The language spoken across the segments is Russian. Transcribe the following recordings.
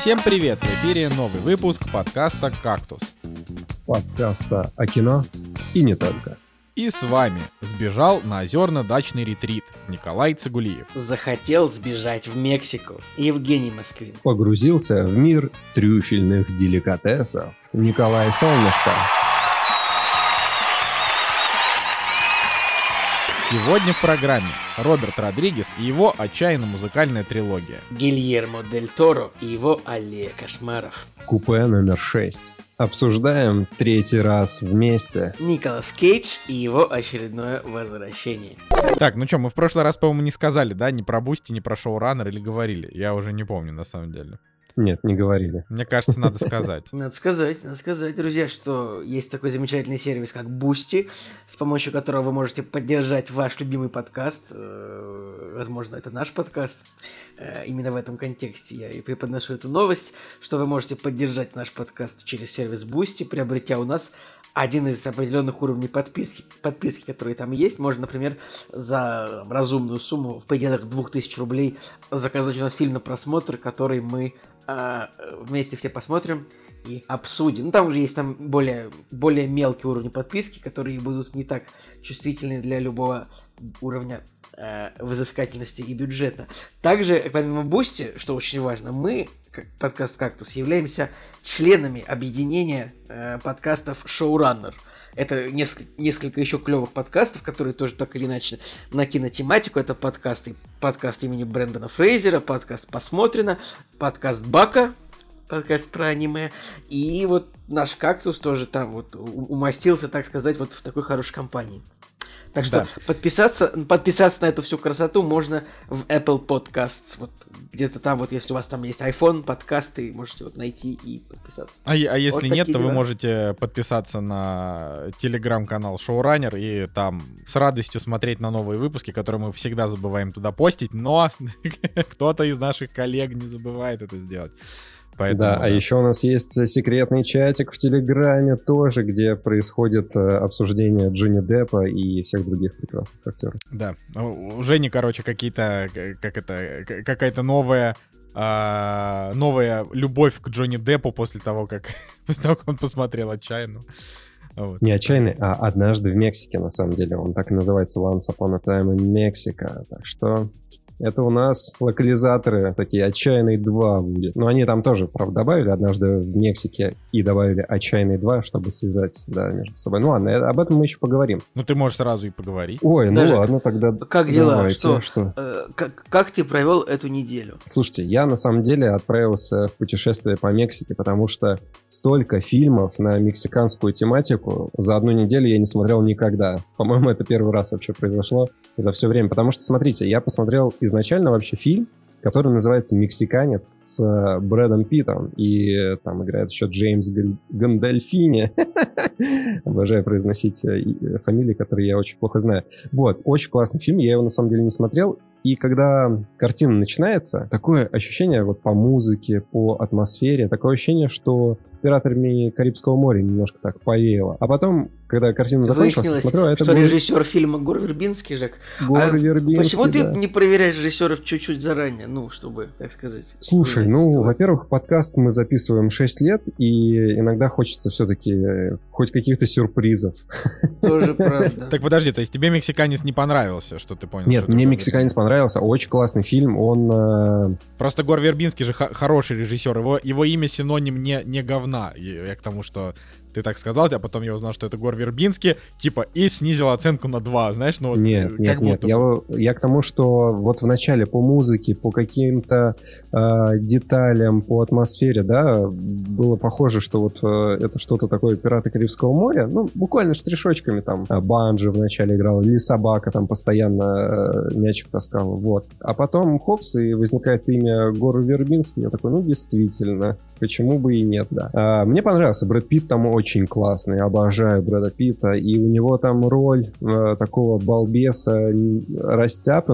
Всем привет! В эфире новый выпуск подкаста «Кактус». Подкаста о кино и не только. И с вами сбежал на озерно-дачный ретрит Николай Цигулиев. Захотел сбежать в Мексику Евгений Москвин. Погрузился в мир трюфельных деликатесов Николай Солнышко. Сегодня в программе Роберт Родригес и его отчаянно-музыкальная трилогия. Гильермо Дель Торо и его аллея кошмаров. Купе номер 6. Обсуждаем третий раз вместе. Николас Кейдж и его очередное возвращение. Так, ну что, мы в прошлый раз, по-моему, не сказали, да, ни про Boosty, ни про шоураннер или говорили? Я уже не помню, на самом деле. Нет, не говорили. Мне кажется, надо сказать. Надо сказать, надо сказать, друзья, что есть такой замечательный сервис, как Boosty, с помощью которого вы можете поддержать ваш любимый подкаст. Э, Возможно, это наш подкаст. Э, Именно в этом контексте я и преподношу эту новость, что вы можете поддержать наш подкаст через сервис Boosty, приобретя у нас один из определенных уровней подписки, подписки, которые там есть. Можно, например, за разумную сумму в пределах 2000 рублей заказать у нас фильм на просмотр, который мы вместе все посмотрим и обсудим. Ну, там уже есть там более, более мелкие уровни подписки, которые будут не так чувствительны для любого уровня э, взыскательности и бюджета. Также, помимо Boosty, что очень важно, мы, как подкаст «Кактус», являемся членами объединения э, подкастов «Шоураннер». Это несколько, несколько еще клевых подкастов, которые тоже так или иначе на кинотематику. Это подкасты, подкаст имени Брэндона Фрейзера, подкаст «Посмотрено», подкаст «Бака», подкаст про аниме. И вот наш кактус тоже там вот умостился, так сказать, вот в такой хорошей компании. Так что Да. подписаться, подписаться на эту всю красоту можно в Apple Podcasts. Вот где-то там, вот если у вас там есть iPhone, подкасты, можете вот найти и подписаться. А, а если Вот нет, то вы можете подписаться на телеграм-канал Шоураннер и там с радостью смотреть на новые выпуски, которые мы всегда забываем туда постить, но кто-то из наших коллег не забывает это сделать. Поэтому, да, а еще у нас есть э, секретный чатик в Телеграме тоже, где происходит э, обсуждение Джонни Деппа и всех других прекрасных актеров. Да, у Жени, короче, какие-то, к- как это, какая-то новая, а, новая любовь к Джонни Деппу после того, как, после того, как он посмотрел «Отчаянную». Вот. Не отчаянный, а однажды в Мексике, на самом деле. Он так и называется Once Upon a Time in Mexico. Так что это у нас локализаторы такие «Отчаянный 2» будет. Но они там тоже, правда, добавили однажды в Мексике и добавили «Отчаянный 2», чтобы связать, да, между собой. Ну ладно, об этом мы еще поговорим. Ну, ты можешь сразу и поговорить. Ой, ну Даже- ладно, тогда Как дела? давайте. Что? Э, как, как ты провел эту неделю? Слушайте, я на самом деле отправился в путешествие по Мексике, потому что столько фильмов на мексиканскую тематику за одну неделю я не смотрел никогда. По-моему, это первый раз вообще произошло за все время. Потому что, смотрите, я посмотрел изначально вообще фильм, который называется «Мексиканец» с э, Брэдом Питтом. И э, там играет еще Джеймс Гандальфини. Обожаю произносить э, фамилии, которые я очень плохо знаю. Вот, очень классный фильм, я его на самом деле не смотрел. И когда картина начинается, такое ощущение вот по музыке, по атмосфере, такое ощущение, что пиратами Карибского моря немножко так повеяло. А потом, когда картина закончилась, смотрю, а это что был режиссер фильма Гор Вербинский, Жек. Гор А Вербинский, Почему ты да. не проверяешь режиссеров чуть-чуть заранее, ну, чтобы, так сказать... Слушай, ну, ситуацию? во-первых, подкаст мы записываем 6 лет, и иногда хочется все-таки хоть каких-то сюрпризов. Тоже правда. Так подожди, то есть тебе «Мексиканец» не понравился, что ты понял? Нет, мне? «Мексиканец» понравился, очень классный фильм, он... э, Просто Гор Вербинский же хороший режиссер, его, его имя синоним не, не говна. Я к тому, что ты так сказал, а потом я узнал, что это Гор Вербинский, типа, и снизил оценку на 2, знаешь, ну вот Нет, как нет, нет. будто Я, бы. я к тому, что вот в начале по музыке, по каким-то э, деталям, по атмосфере, да, было похоже, что вот э, это что-то такое «Пираты Карибского моря», ну, буквально штришочками там. А, Банджи в начале играл, или собака там постоянно э, мячик таскала, вот. А потом, хопс, и возникает имя Гору Вербинский, я такой, ну, действительно, почему бы и нет, да. А, мне понравился, Брэд Питт там очень классный, обожаю Брэда Питта, и у него там роль э, такого балбеса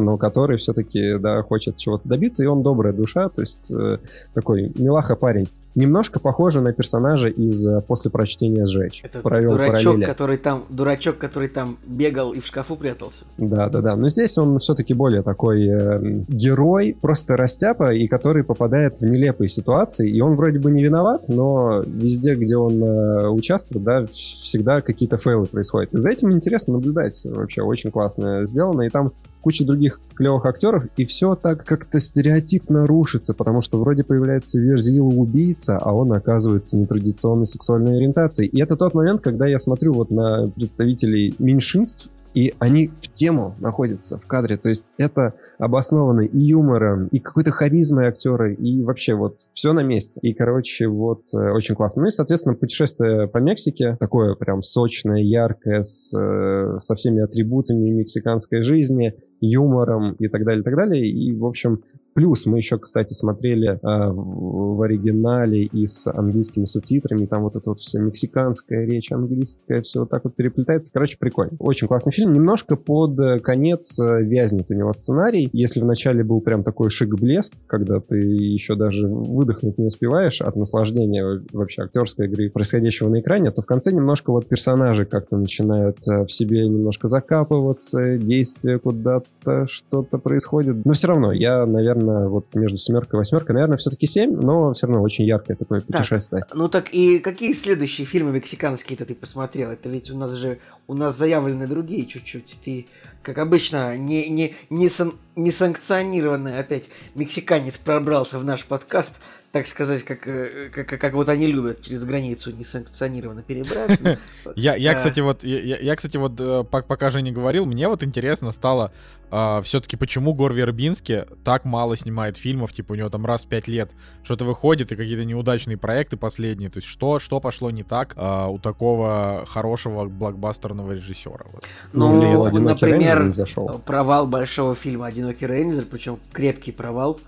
но который все-таки, да, хочет чего-то добиться, и он добрая душа, то есть э, такой милаха парень. Немножко похоже на персонажа из э, «После прочтения сжечь». Это Провел дурачок, параллели. который там, дурачок, который там бегал и в шкафу прятался. Да, да, да. Но здесь он все-таки более такой э, герой, просто растяпа, и который попадает в нелепые ситуации. И он вроде бы не виноват, но везде, где он э, участвует, да, всегда какие-то фейлы происходят. И за этим интересно наблюдать. Вообще очень классно сделано. И там куча других клевых актеров, и все так как-то стереотипно рушится, потому что вроде появляется верзила убийца, а он оказывается нетрадиционной сексуальной ориентацией. И это тот момент, когда я смотрю вот на представителей меньшинств, и они в тему находятся в кадре. То есть это обосновано и юмором, и какой-то харизмой актера, и вообще вот все на месте. И, короче, вот э, очень классно. Ну и, соответственно, путешествие по Мексике, такое прям сочное, яркое, с, э, со всеми атрибутами мексиканской жизни, юмором и так далее, и так далее. И, в общем, Плюс мы еще, кстати, смотрели э, в, оригинале и с английскими субтитрами. Там вот эта вот вся мексиканская речь, английская, все вот так вот переплетается. Короче, прикольно. Очень классный фильм. Немножко под э, конец э, вязнет у него сценарий. Если в начале был прям такой шик-блеск, когда ты еще даже выдохнуть не успеваешь от наслаждения вообще актерской игры, происходящего на экране, то в конце немножко вот персонажи как-то начинают э, в себе немножко закапываться, действия куда-то, что-то происходит. Но все равно, я, наверное, вот между семеркой и восьмеркой, наверное, все-таки семь, но все равно очень яркое такое путешествие. Ну так и какие следующие фильмы мексиканские-то ты посмотрел? Это ведь у нас же, у нас заявлены другие чуть-чуть. Ты, как обычно, не, не, не, сан, не санкционированный опять мексиканец пробрался в наш подкаст, так сказать, как, э, как, как, как вот они любят через границу несанкционированно перебраться. Я, я А. кстати, вот, я, кстати, вот, пок- пока Женя говорил, мне вот интересно стало все-таки, почему Гор Вербинский так мало снимает фильмов, типа у него там раз в пять лет что-то выходит и какие-то неудачные проекты последние, то есть что, что пошло не так а, у такого хорошего блокбастерного режиссера? Вот. Ну, Или «Одинокий рейнджер» например, зашел. провал большого фильма «Одинокий рейнджер», причем крепкий провал.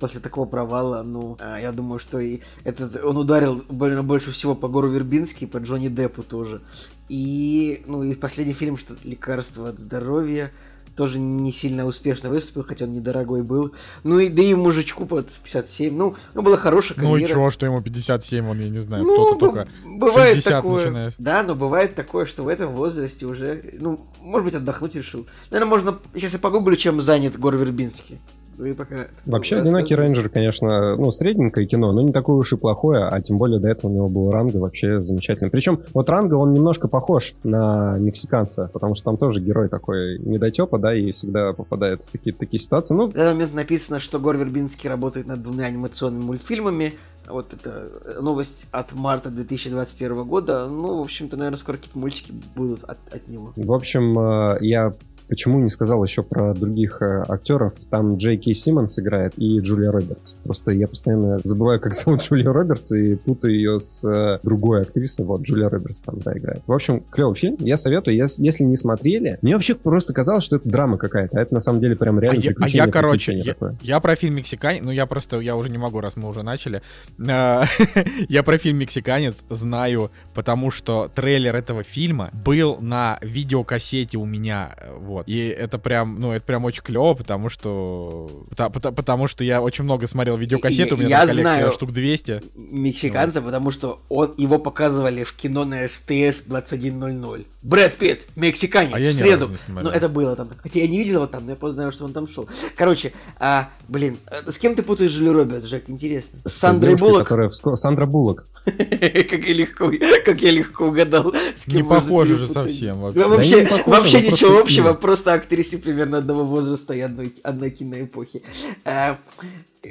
После такого провала, ну, а, я думаю, что и этот, он ударил больно больше всего по Гору Вербински, по Джонни Деппу тоже. И, ну, и последний фильм, что «Лекарство от здоровья», тоже не сильно успешно выступил, хотя он недорогой был. Ну и да и мужичку под 57. Ну, ну была хорошая Ну и карьера. чё, что ему 57, он, я не знаю, Ну, кто-то только... бывает 60 такое. начинает. Да, но бывает такое, что в этом возрасте уже, ну, может быть, отдохнуть решил. Наверное, можно... Сейчас я погуглю, чем занят Гор Вербинский. И пока... Вообще, «Одинокий рейнджер», конечно, ну, средненькое кино, но не такое уж и плохое, а тем более до этого у него был Ранго вообще замечательный. Причем вот Ранго, он немножко похож на мексиканца, потому что там тоже герой такой недотепа, да, и всегда попадает в такие, такие ситуации. Ну, В данный момент написано, что Гор Вербинский работает над двумя анимационными мультфильмами. Вот это э, новость от марта 2021 года. Ну, в общем-то, наверное, скоро какие-то мультики будут от, от него. В общем, э, я почему не сказал еще про других э, актеров. Там Джей Кей Симмонс играет и Джулия Робертс. Просто я постоянно забываю, как зовут Джулия Робертс, и путаю ее с э, другой актрисой. Вот, Джулия Робертс там, да, играет. В общем, клевый фильм. Я советую, ес- если не смотрели. Мне вообще просто казалось, что это драма какая-то. А это на самом деле прям А реально а приключение, я, короче, я, такое. я про фильм «Мексиканец», ну я просто, я уже не могу, раз мы уже начали. А, Я про фильм «Мексиканец» знаю, потому что трейлер этого фильма был на видеокассете у меня, э, вот. И это прям, ну это прям очень клево, потому что, пота- потому что я очень много смотрел видеокассет, у меня Я там коллекция знаю. штук 200. Мексиканца, потому что он, его показывали в кино на СТС 21.00. Брэд Питт, мексиканец, А я в ни среду. Ну, это было там. Хотя я не видел его там, но я просто знаю, что он там шел. Короче, а, блин, с кем ты путаешь Джули Робертс, Жек, интересно? С С Сандрой Буллок? которая вско- Сандра Буллок. Как я легко, как я легко угадал. с кем Не похоже же совсем вообще. Да вообще, ну, ничего общего. Просто актрисы примерно одного возраста и одной, одной киноэпохи.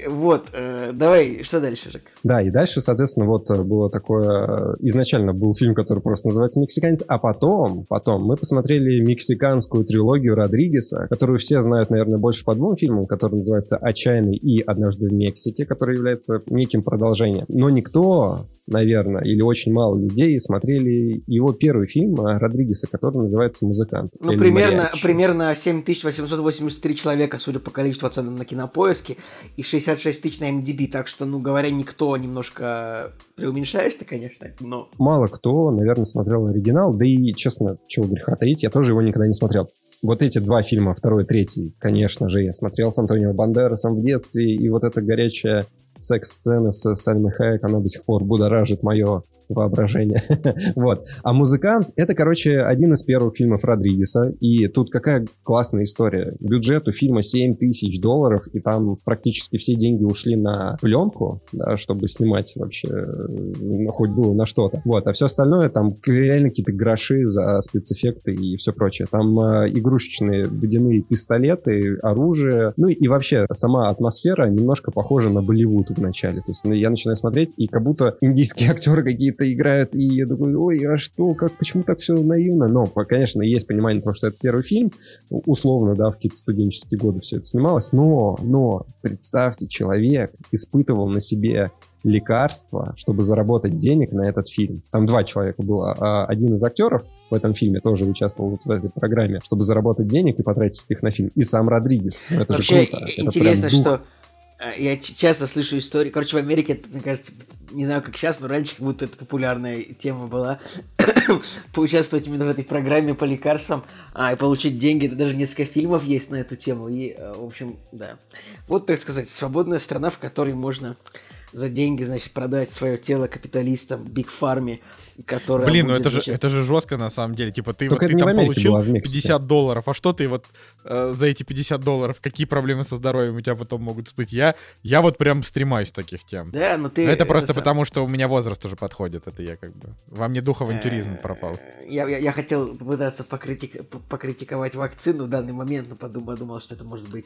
Вот, э, давай, что дальше, Жек? Да, и дальше, соответственно, вот э, было такое... э, Изначально был фильм, который просто называется «Мексиканец», а потом, потом мы посмотрели мексиканскую трилогию Родригеса, которую все знают, наверное, больше по двум фильмам, который называется «Отчаянный» и «Однажды в Мексике», который является неким продолжением. Но никто, наверное, или очень мало людей смотрели его первый фильм Родригеса, который называется «Музыкант». Ну, примерно, «Мариачи». примерно 7883 человека, судя по количеству оценок на кинопоиске, и 66 тысяч на MDB, так что, ну, говоря, никто немножко преуменьшаешь ты, конечно, но... мало кто, наверное, смотрел оригинал, да и, честно, чего греха таить, я тоже его никогда не смотрел. Вот эти два фильма, второй и третий, конечно же, я смотрел с Антонио Бандерасом в детстве, и вот эта горячая секс-сцена с Сальмой Хайек, она до сих пор будоражит мое воображение. вот. А «Музыкант» — это, короче, один из первых фильмов Родригеса. И тут какая классная история. Бюджет у фильма 7 тысяч долларов, и там практически все деньги ушли на пленку, да, чтобы снимать вообще ну, хоть было на что-то. Вот. А все остальное там реально какие-то гроши за спецэффекты и все прочее. Там э, игрушечные водяные пистолеты, оружие. Ну и вообще сама атмосфера немножко похожа на Болливуд в начале. То есть ну, я начинаю смотреть, и как будто индийские актеры какие-то это играют, и я думаю, ой, а что, как, почему так все наивно? Но, конечно, есть понимание того, что это первый фильм, условно, да, в какие-то студенческие годы все это снималось, но, но, представьте, человек испытывал на себе лекарства, чтобы заработать денег на этот фильм. Там два человека было. А один из актеров в этом фильме тоже участвовал вот в этой программе, чтобы заработать денег и потратить их на фильм. И сам Родригес. Ну, это Вообще, же круто. Интересно, это что я часто слышу истории. Короче, в Америке, мне кажется, не знаю, как сейчас, но раньше как будто это популярная тема была, поучаствовать именно в этой программе по лекарствам а, и получить деньги. Это даже несколько фильмов есть на эту тему. И, э, в общем, да. Вот, так сказать, свободная страна, в которой можно за деньги, значит, продать свое тело капиталистам, биг фарме, которая Блин, ну это же, это же жестко на самом деле. Типа ты, вот, ты там получил была, 50 долларов, а что ты вот э, за эти 50 долларов, какие проблемы со здоровьем у тебя потом могут всплыть? Я, я вот прям стремаюсь таких тем. Да, но ты... Но это просто это потому, что у меня возраст уже подходит. Это я как бы... Во мне дух авантюризма э, пропал. Я, я, я хотел попытаться покритик, покритиковать вакцину в данный момент, но подумал, думал, что это может быть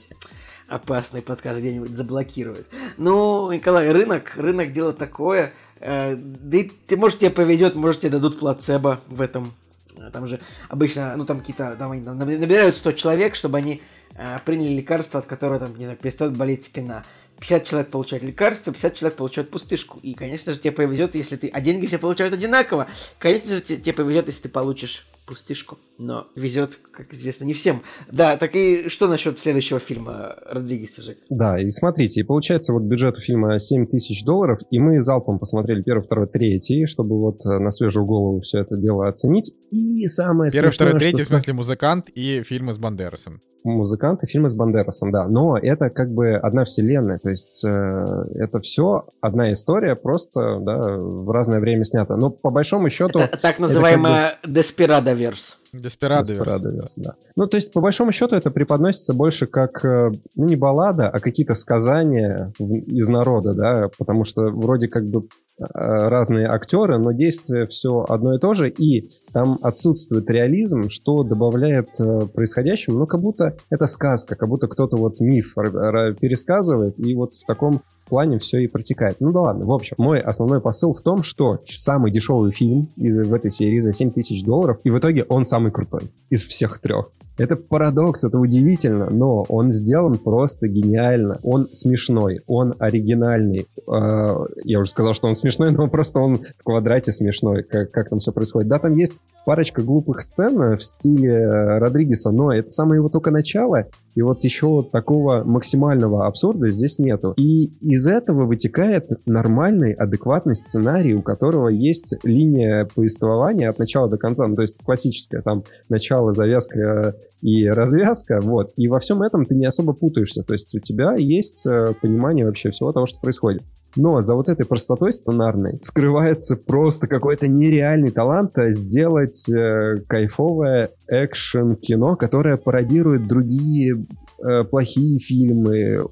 опасный подкаст где-нибудь заблокирует. Ну, Николай, рынок, рынок дело такое. Э, да и ты, может, тебе повезет, может, тебе дадут плацебо в этом. Э, там же обычно, ну, там какие-то, там они набирают 100 человек, чтобы они э, приняли лекарство, от которого, там, не знаю, перестает болеть спина. 50 человек получают лекарство, 50 человек получают пустышку. И, конечно же, тебе повезет, если ты... А деньги все получают одинаково. Конечно же, тебе повезет, если ты получишь пустышку. Но везет, как известно, не всем. Да, так и что насчет следующего фильма Родригеса, Жек? Да, и смотрите, и получается вот бюджет у фильма 7 тысяч долларов, и мы залпом посмотрели первый, второй, третий, чтобы вот на свежую голову все это дело оценить. И самое Первый, смешное, второй, третий, в смысле, музыкант и фильмы с Бандерасом. Музыкант и фильмы с Бандерасом, да. Но это как бы одна вселенная, то есть э, это все одна история, просто да, в разное время снята. Но по большому счету... Это так называемая как бы... Desperado Верс. Деспирадоверс. да. Ну, то есть, по большому счету, это преподносится больше как, э, ну, не баллада, а какие-то сказания из народа, да, потому что вроде как бы э, разные актеры, но действие все одно и то же, и там отсутствует реализм, что добавляет э, происходящему, ну, как будто это сказка, как будто кто-то вот миф пересказывает, и вот в таком плане все и протекает. Ну да ладно, в общем, мой основной посыл в том, что самый дешевый фильм из, в этой серии за 7 тысяч долларов, и в итоге он самый крутой из всех трех. Это парадокс, это удивительно, но он сделан просто гениально. Он смешной, он оригинальный. Э, я уже сказал, что он смешной, но просто он в квадрате смешной, как, как там все происходит. Да, там есть парочка глупых сцен в стиле Родригеса, но это самое его только начало, и вот еще такого максимального абсурда здесь нету. И из этого вытекает нормальный, адекватный сценарий, у которого есть линия повествования от начала до конца. Ну, то есть классическая, там, начало, завязка и развязка, вот. И во всем этом ты не особо путаешься. То есть у тебя есть э, понимание вообще всего того, что происходит. Но за вот этой простотой сценарной скрывается просто какой-то нереальный талант э, сделать э, кайфовое экшен-кино, которое пародирует другие э, плохие фильмы,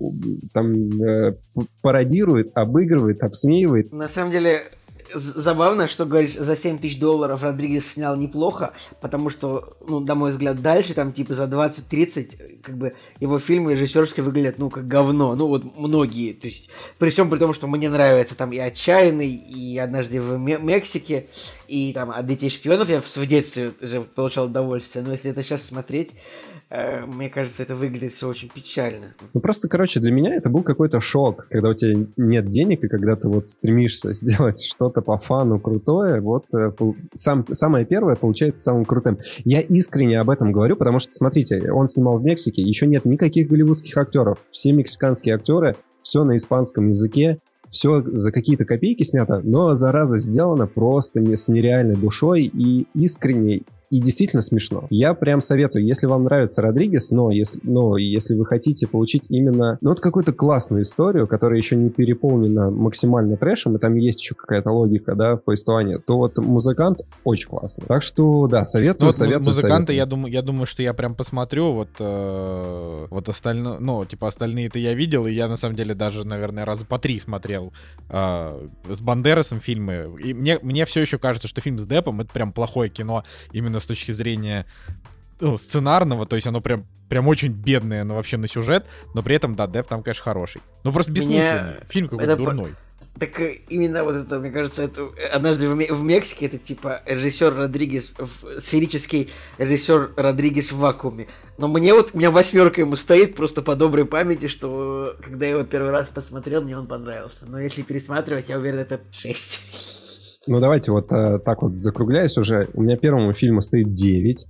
там э, пародирует, обыгрывает, обсмеивает. На самом деле, забавно, что говоришь, за 7 тысяч долларов Родригес снял неплохо, потому что, ну, на мой взгляд, дальше, там, типа, за 20-30, как бы, его фильмы режиссерские выглядят, ну, как говно. Ну, вот многие, то есть, при всем при том, что мне нравится там и «Отчаянный», и «Однажды в Мексике», и там «От детей шпионов» я в детстве уже получал удовольствие, но если это сейчас смотреть, мне кажется, это выглядит все очень печально. Ну просто, короче, для меня это был какой-то шок, когда у тебя нет денег, и когда ты вот стремишься сделать что-то по фану крутое, вот э, сам, самое первое получается самым крутым. Я искренне об этом говорю, потому что, смотрите, он снимал в Мексике, еще нет никаких голливудских актеров. Все мексиканские актеры, все на испанском языке, все за какие-то копейки снято, но зараза сделано просто не, с нереальной душой и искренней и действительно смешно. Я прям советую, если вам нравится Родригес, но если, но если вы хотите получить именно, ну, вот какую-то классную историю, которая еще не переполнена максимально трэшем, и там есть еще какая-то логика, да, в повествовании, то вот музыкант очень классный. Так что, да, советую, ну, советую. Музыканта, советую. я думаю, я думаю, что я прям посмотрю, вот, э, вот остальное, ну, типа остальные-то я видел, и я на самом деле даже, наверное, раза по три смотрел э, с Бандерасом фильмы. И мне, мне все еще кажется, что фильм с Депом это прям плохое кино именно с точки зрения ну, сценарного, то есть оно прям, прям очень бедное, но вообще на сюжет, но при этом, да, Деп там, конечно, хороший. Ну просто бессмысленный. Меня... Фильм какой-то дурной. Так э, именно вот это, мне кажется, это однажды в, в Мексике это типа режиссер Родригес, в, сферический режиссер Родригес в вакууме. Но мне вот, у меня восьмерка ему стоит просто по доброй памяти, что когда я его первый раз посмотрел, мне он понравился. Но если пересматривать, я уверен, это 6. Ну, давайте вот э, так вот закругляюсь уже. У меня первому фильму стоит 9.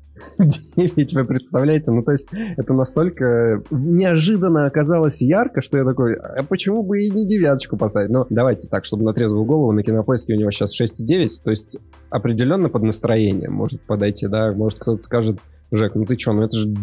9, вы представляете? Ну, то есть это настолько неожиданно оказалось ярко, что я такой, а почему бы и не девяточку поставить? Ну, давайте так, чтобы на трезвую голову, на кинопоиске у него сейчас 6,9, то есть определенно под настроение может подойти, да? Может кто-то скажет, Жек, ну ты что, ну это же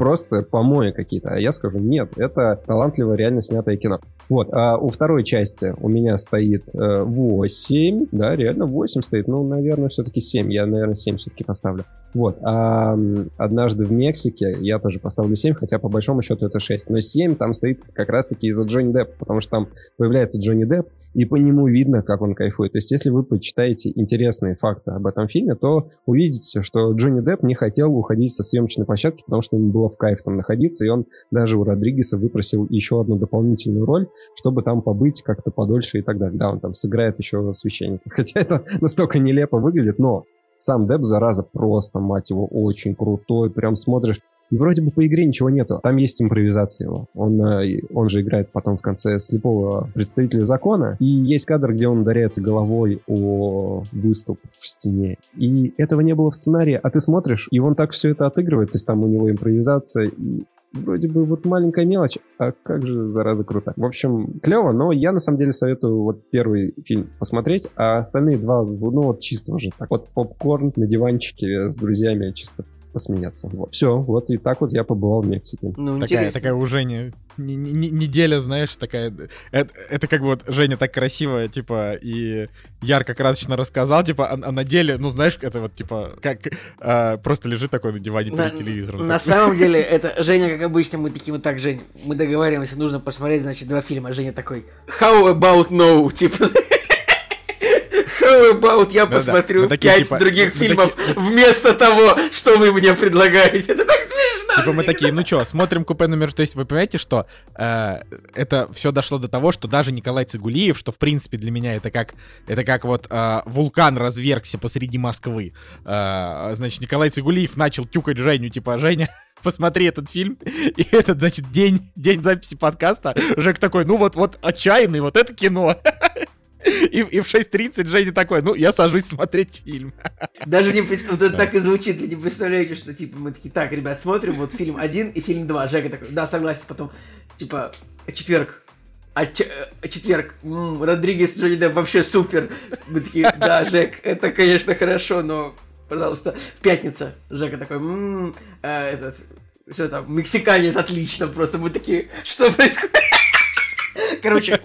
просто помои какие-то. А я скажу, нет, это талантливо реально снятое кино. Вот, а у второй части у меня стоит э, 8, да, реально 8 стоит, ну, наверное, все-таки 7, я, наверное, 7 все-таки поставлю. Вот, а однажды в Мексике я тоже поставлю 7, хотя по большому счету это 6, но 7 там стоит как раз-таки из-за Джонни Деппа, потому что там появляется Джонни Депп, и по нему видно, как он кайфует. То есть, если вы почитаете интересные факты об этом фильме, то увидите, что Джонни Депп не хотел уходить со съемочной площадки, потому что ему было в кайф там находиться, и он даже у Родригеса выпросил еще одну дополнительную роль, чтобы там побыть как-то подольше и так далее. Да, он там сыграет еще священника. Хотя это настолько нелепо выглядит, но сам Депп, зараза, просто, мать его, очень крутой. Прям смотришь, и вроде бы по игре ничего нету. Там есть импровизация его. Он, э, он же играет потом в конце слепого представителя закона. И есть кадр, где он ударяется головой о выступ в стене. И этого не было в сценарии. А ты смотришь, и он так все это отыгрывает. То есть там у него импровизация. И вроде бы вот маленькая мелочь, а как же, зараза, круто. В общем, клево, но я на самом деле советую вот первый фильм посмотреть, а остальные два, ну вот чисто уже так вот попкорн на диванчике с друзьями чисто посмеяться. Вот. Все, вот и так вот я побывал в Мексике. Ну, такая, такая уже не, не, не, неделя, знаешь, такая... Это, это как бы вот Женя так красиво, типа, и ярко красочно рассказал, типа, а, а на деле, ну, знаешь, это вот, типа, как а, просто лежит такой на диване перед телевизором. На самом деле, это Женя, как обычно, мы такие вот так, Жень, мы договариваемся, нужно посмотреть, значит, два фильма. Женя такой, how about no, типа... About я посмотрю да, пять типа, других фильмов такие... вместо того, что вы мне предлагаете? Это так смешно! Типа мы такие, ну что, смотрим купе номер... То есть вы понимаете, что э, это все дошло до того, что даже Николай Цигулиев, что в принципе для меня это как, это как вот э, вулкан развергся посреди Москвы. Э, значит, Николай Цигулиев начал тюкать Женю, типа, Женя, посмотри этот фильм. И этот, значит, день, день записи подкаста. Жек такой, ну вот, вот отчаянный, вот это кино. И, и в 6.30 Женя такой, ну, я сажусь смотреть фильм. Даже не представляете, это так и звучит, вы не представляете, что, типа, мы такие, так, ребят, смотрим вот фильм 1 и фильм 2. Жека такой, да, согласен, потом, типа, четверг, а, ч- а четверг, м-м, Родригес Джонни Депп вообще супер. Мы такие, да, Жек, это, конечно, хорошо, но, пожалуйста, пятница. Жека такой, м-м, а, этот, что там, мексиканец, отлично, просто мы такие, что происходит? Короче,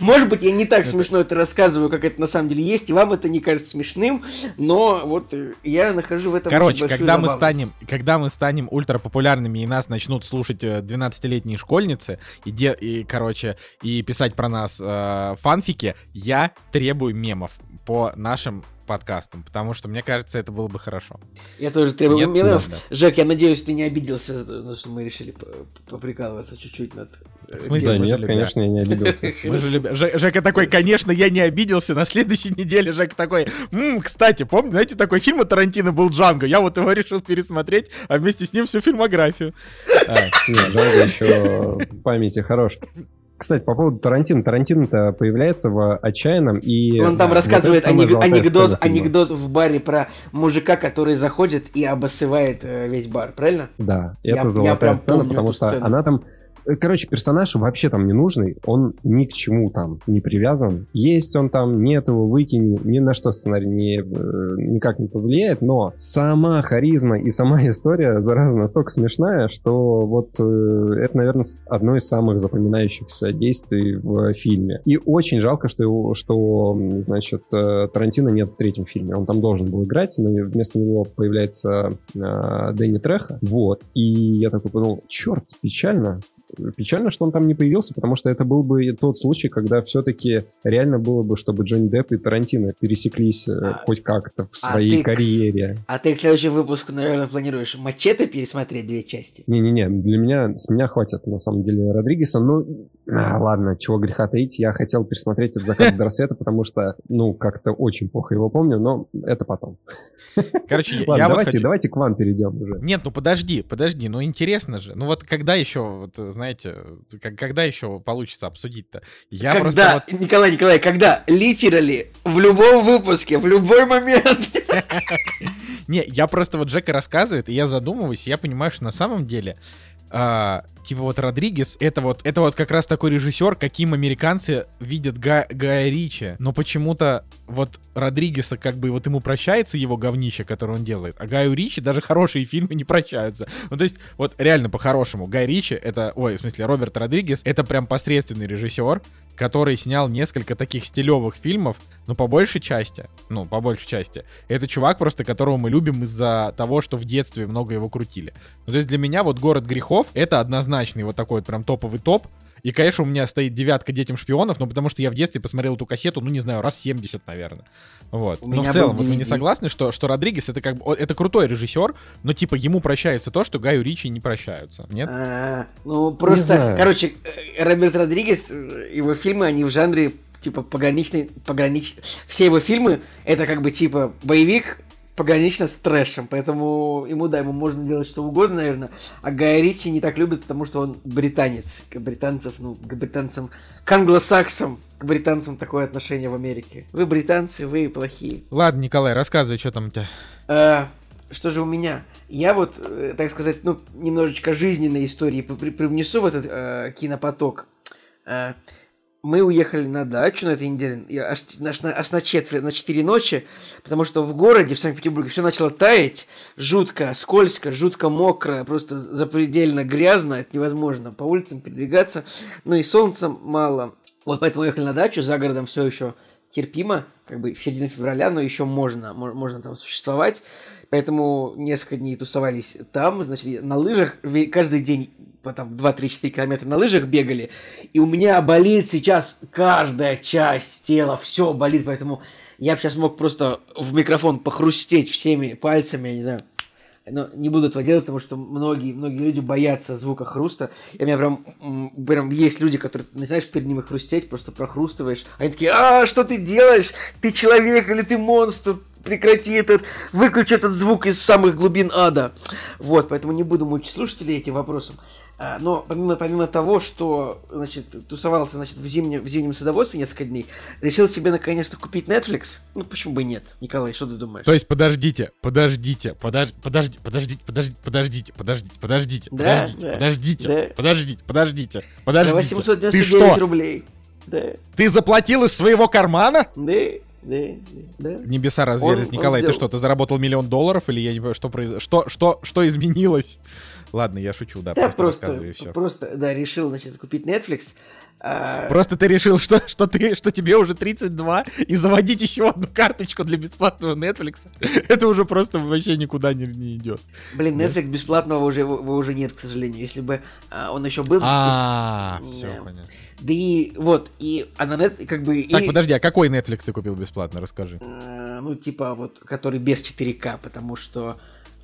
может быть, я не так смешно это рассказываю, как это на самом деле есть, и вам это не кажется смешным, но вот э, я нахожу в этом Короче, когда мы станем, когда мы станем ультрапопулярными и нас начнут слушать 12-летние э, школьницы и, де, и короче и писать про нас э, фанфики, я требую мемов по нашим подкастом, потому что мне кажется, это было бы хорошо. Я тоже требую Нет? мемов. Да. Жек, я надеюсь, ты не обиделся, что мы решили поприкалываться чуть-чуть над в смысле? Да, нет, конечно, я не обиделся. Мы же любим. Жека такой, конечно, я не обиделся. На следующей неделе Жека такой, м кстати, помните, знаете, такой фильм от Тарантино был Джанго. Я вот его решил пересмотреть, а вместе с ним всю фильмографию. А, нет, Джанго еще памяти хорош. Кстати, по поводу Тарантино. Тарантино-то появляется в «Отчаянном» и... Он там рассказывает анек- анекдот, анекдот в баре про мужика, который заходит и обоссывает э, весь бар, правильно? Да, это я, золотая я сцена, потому что сцену. она там Э, короче, персонаж вообще там не нужный, он ни к чему там не привязан. Есть он там, нет его, выкинь, ни на что сценарий не, э, никак не повлияет, но сама харизма и сама история, зараза, настолько смешная, что вот э, это, наверное, одно из самых запоминающихся действий в фильме. И очень жалко, что, его, что значит, Тарантино нет в третьем фильме. Он там должен был играть, но вместо него появляется э, Дэнни Треха. Вот. И я такой подумал, черт, печально печально, что он там не появился, потому что это был бы тот случай, когда все-таки реально было бы, чтобы Джонни Депп и Тарантино пересеклись э, а, хоть как-то в а своей а карьере. К, а ты к следующему выпуску, наверное, планируешь Мачете пересмотреть две части? Не-не-не, для меня, с меня хватит, на самом деле, Родригеса, но а, ладно, чего греха таить, я хотел пересмотреть «От заката до рассвета», потому что, ну, как-то очень плохо его помню, но это потом. Короче, Ладно, я давайте, вот хочу... давайте к вам перейдем уже. Нет, ну подожди, подожди, ну интересно же. Ну вот когда еще, вот, знаете, когда еще получится обсудить-то? Я когда, просто вот... Николай, Николай, когда? Литерали, в любом выпуске, в любой момент. Не, я просто вот Джека рассказывает, и я задумываюсь, и я понимаю, что на самом деле а, типа вот Родригес, это вот, это вот как раз такой режиссер, каким американцы видят Га, Гая Ричи. Но почему-то вот Родригеса как бы вот ему прощается его говнище, которое он делает, а Гаю Ричи даже хорошие фильмы не прощаются. Ну то есть вот реально по-хорошему, Гай Ричи это, ой, в смысле Роберт Родригес, это прям посредственный режиссер, который снял несколько таких стилевых фильмов, но по большей части, ну, по большей части, это чувак просто, которого мы любим из-за того, что в детстве много его крутили. Ну, то есть для меня вот «Город грехов» — это однозначный вот такой вот прям топовый топ, и, конечно, у меня стоит девятка детям шпионов, но потому что я в детстве посмотрел эту кассету, ну, не знаю, раз 70, наверное. Вот. У но в целом, вот вы не согласны, что, что Родригес это как бы это крутой режиссер, но типа ему прощается то, что Гаю Ричи не прощаются. Нет? А, ну, просто, короче, э, Роберт Родригес, э, его фильмы, они в жанре типа пограничный, пограничный. Все его фильмы это как бы типа боевик погранично с трэшем, поэтому ему, да, ему можно делать что угодно, наверное, а Гая Ричи не так любит, потому что он британец, к британцев, ну, к британцам, к англосаксам, к британцам такое отношение в Америке. Вы британцы, вы плохие. Ладно, Николай, рассказывай, что там у тебя. А, что же у меня? Я вот, э, так сказать, ну, немножечко жизненной истории привнесу в этот э, кинопоток. Э, мы уехали на дачу на этой неделе, аж, аж, на, аж на четверть, на четыре ночи, потому что в городе, в Санкт-Петербурге, все начало таять, жутко, скользко, жутко мокро, просто запредельно грязно, это невозможно по улицам передвигаться, ну и солнца мало. Вот поэтому уехали на дачу, за городом все еще терпимо, как бы в середине февраля, но еще можно, можно там существовать. Поэтому несколько дней тусовались там, значит, на лыжах каждый день по там 2-3-4 километра на лыжах бегали. И у меня болит сейчас каждая часть тела, все болит, поэтому я бы сейчас мог просто в микрофон похрустеть всеми пальцами, я не знаю, но не буду этого делать, потому что многие, многие люди боятся звука хруста. И у меня прям, прям есть люди, которые, начинаешь перед ними хрустеть, просто прохрустываешь. Они такие, а, что ты делаешь? Ты человек или ты монстр? прекрати этот, выключи этот звук из самых глубин ада. Вот, поэтому не буду мучить слушателей этим вопросом. А, но помимо, помимо того, что значит, тусовался значит, в, зимнем, в зимнем садоводстве несколько дней, решил себе наконец-то купить Netflix. Ну, почему бы нет? Николай, что ты думаешь? То есть, подождите, подождите, подож, подождите, подождите, подождите, подождите, подождите, подождите, да, подождите, да, подождите, да. подождите, подождите, подождите. За 899 Ты рублей. Да. Ты заплатил из своего кармана? Да. Да, да. Небеса разверзлись. Николай, ты что, ты заработал миллион долларов или я не понимаю, что произошло? Что, что, что изменилось? Ладно, я шучу, да, да просто, просто, все. просто, да, решил, значит, купить Netflix. А... Просто ты решил, что, что, ты, что тебе уже 32, и заводить еще одну карточку для бесплатного Netflix, это уже просто вообще никуда не, не идет. Блин, Netflix бесплатного уже, его уже нет, к сожалению. Если бы а, он еще был... А, все, понятно. Да и вот, и а на нет, как бы... Так, и... подожди, а какой Netflix ты купил бесплатно, расскажи. А, ну, типа вот, который без 4К, потому что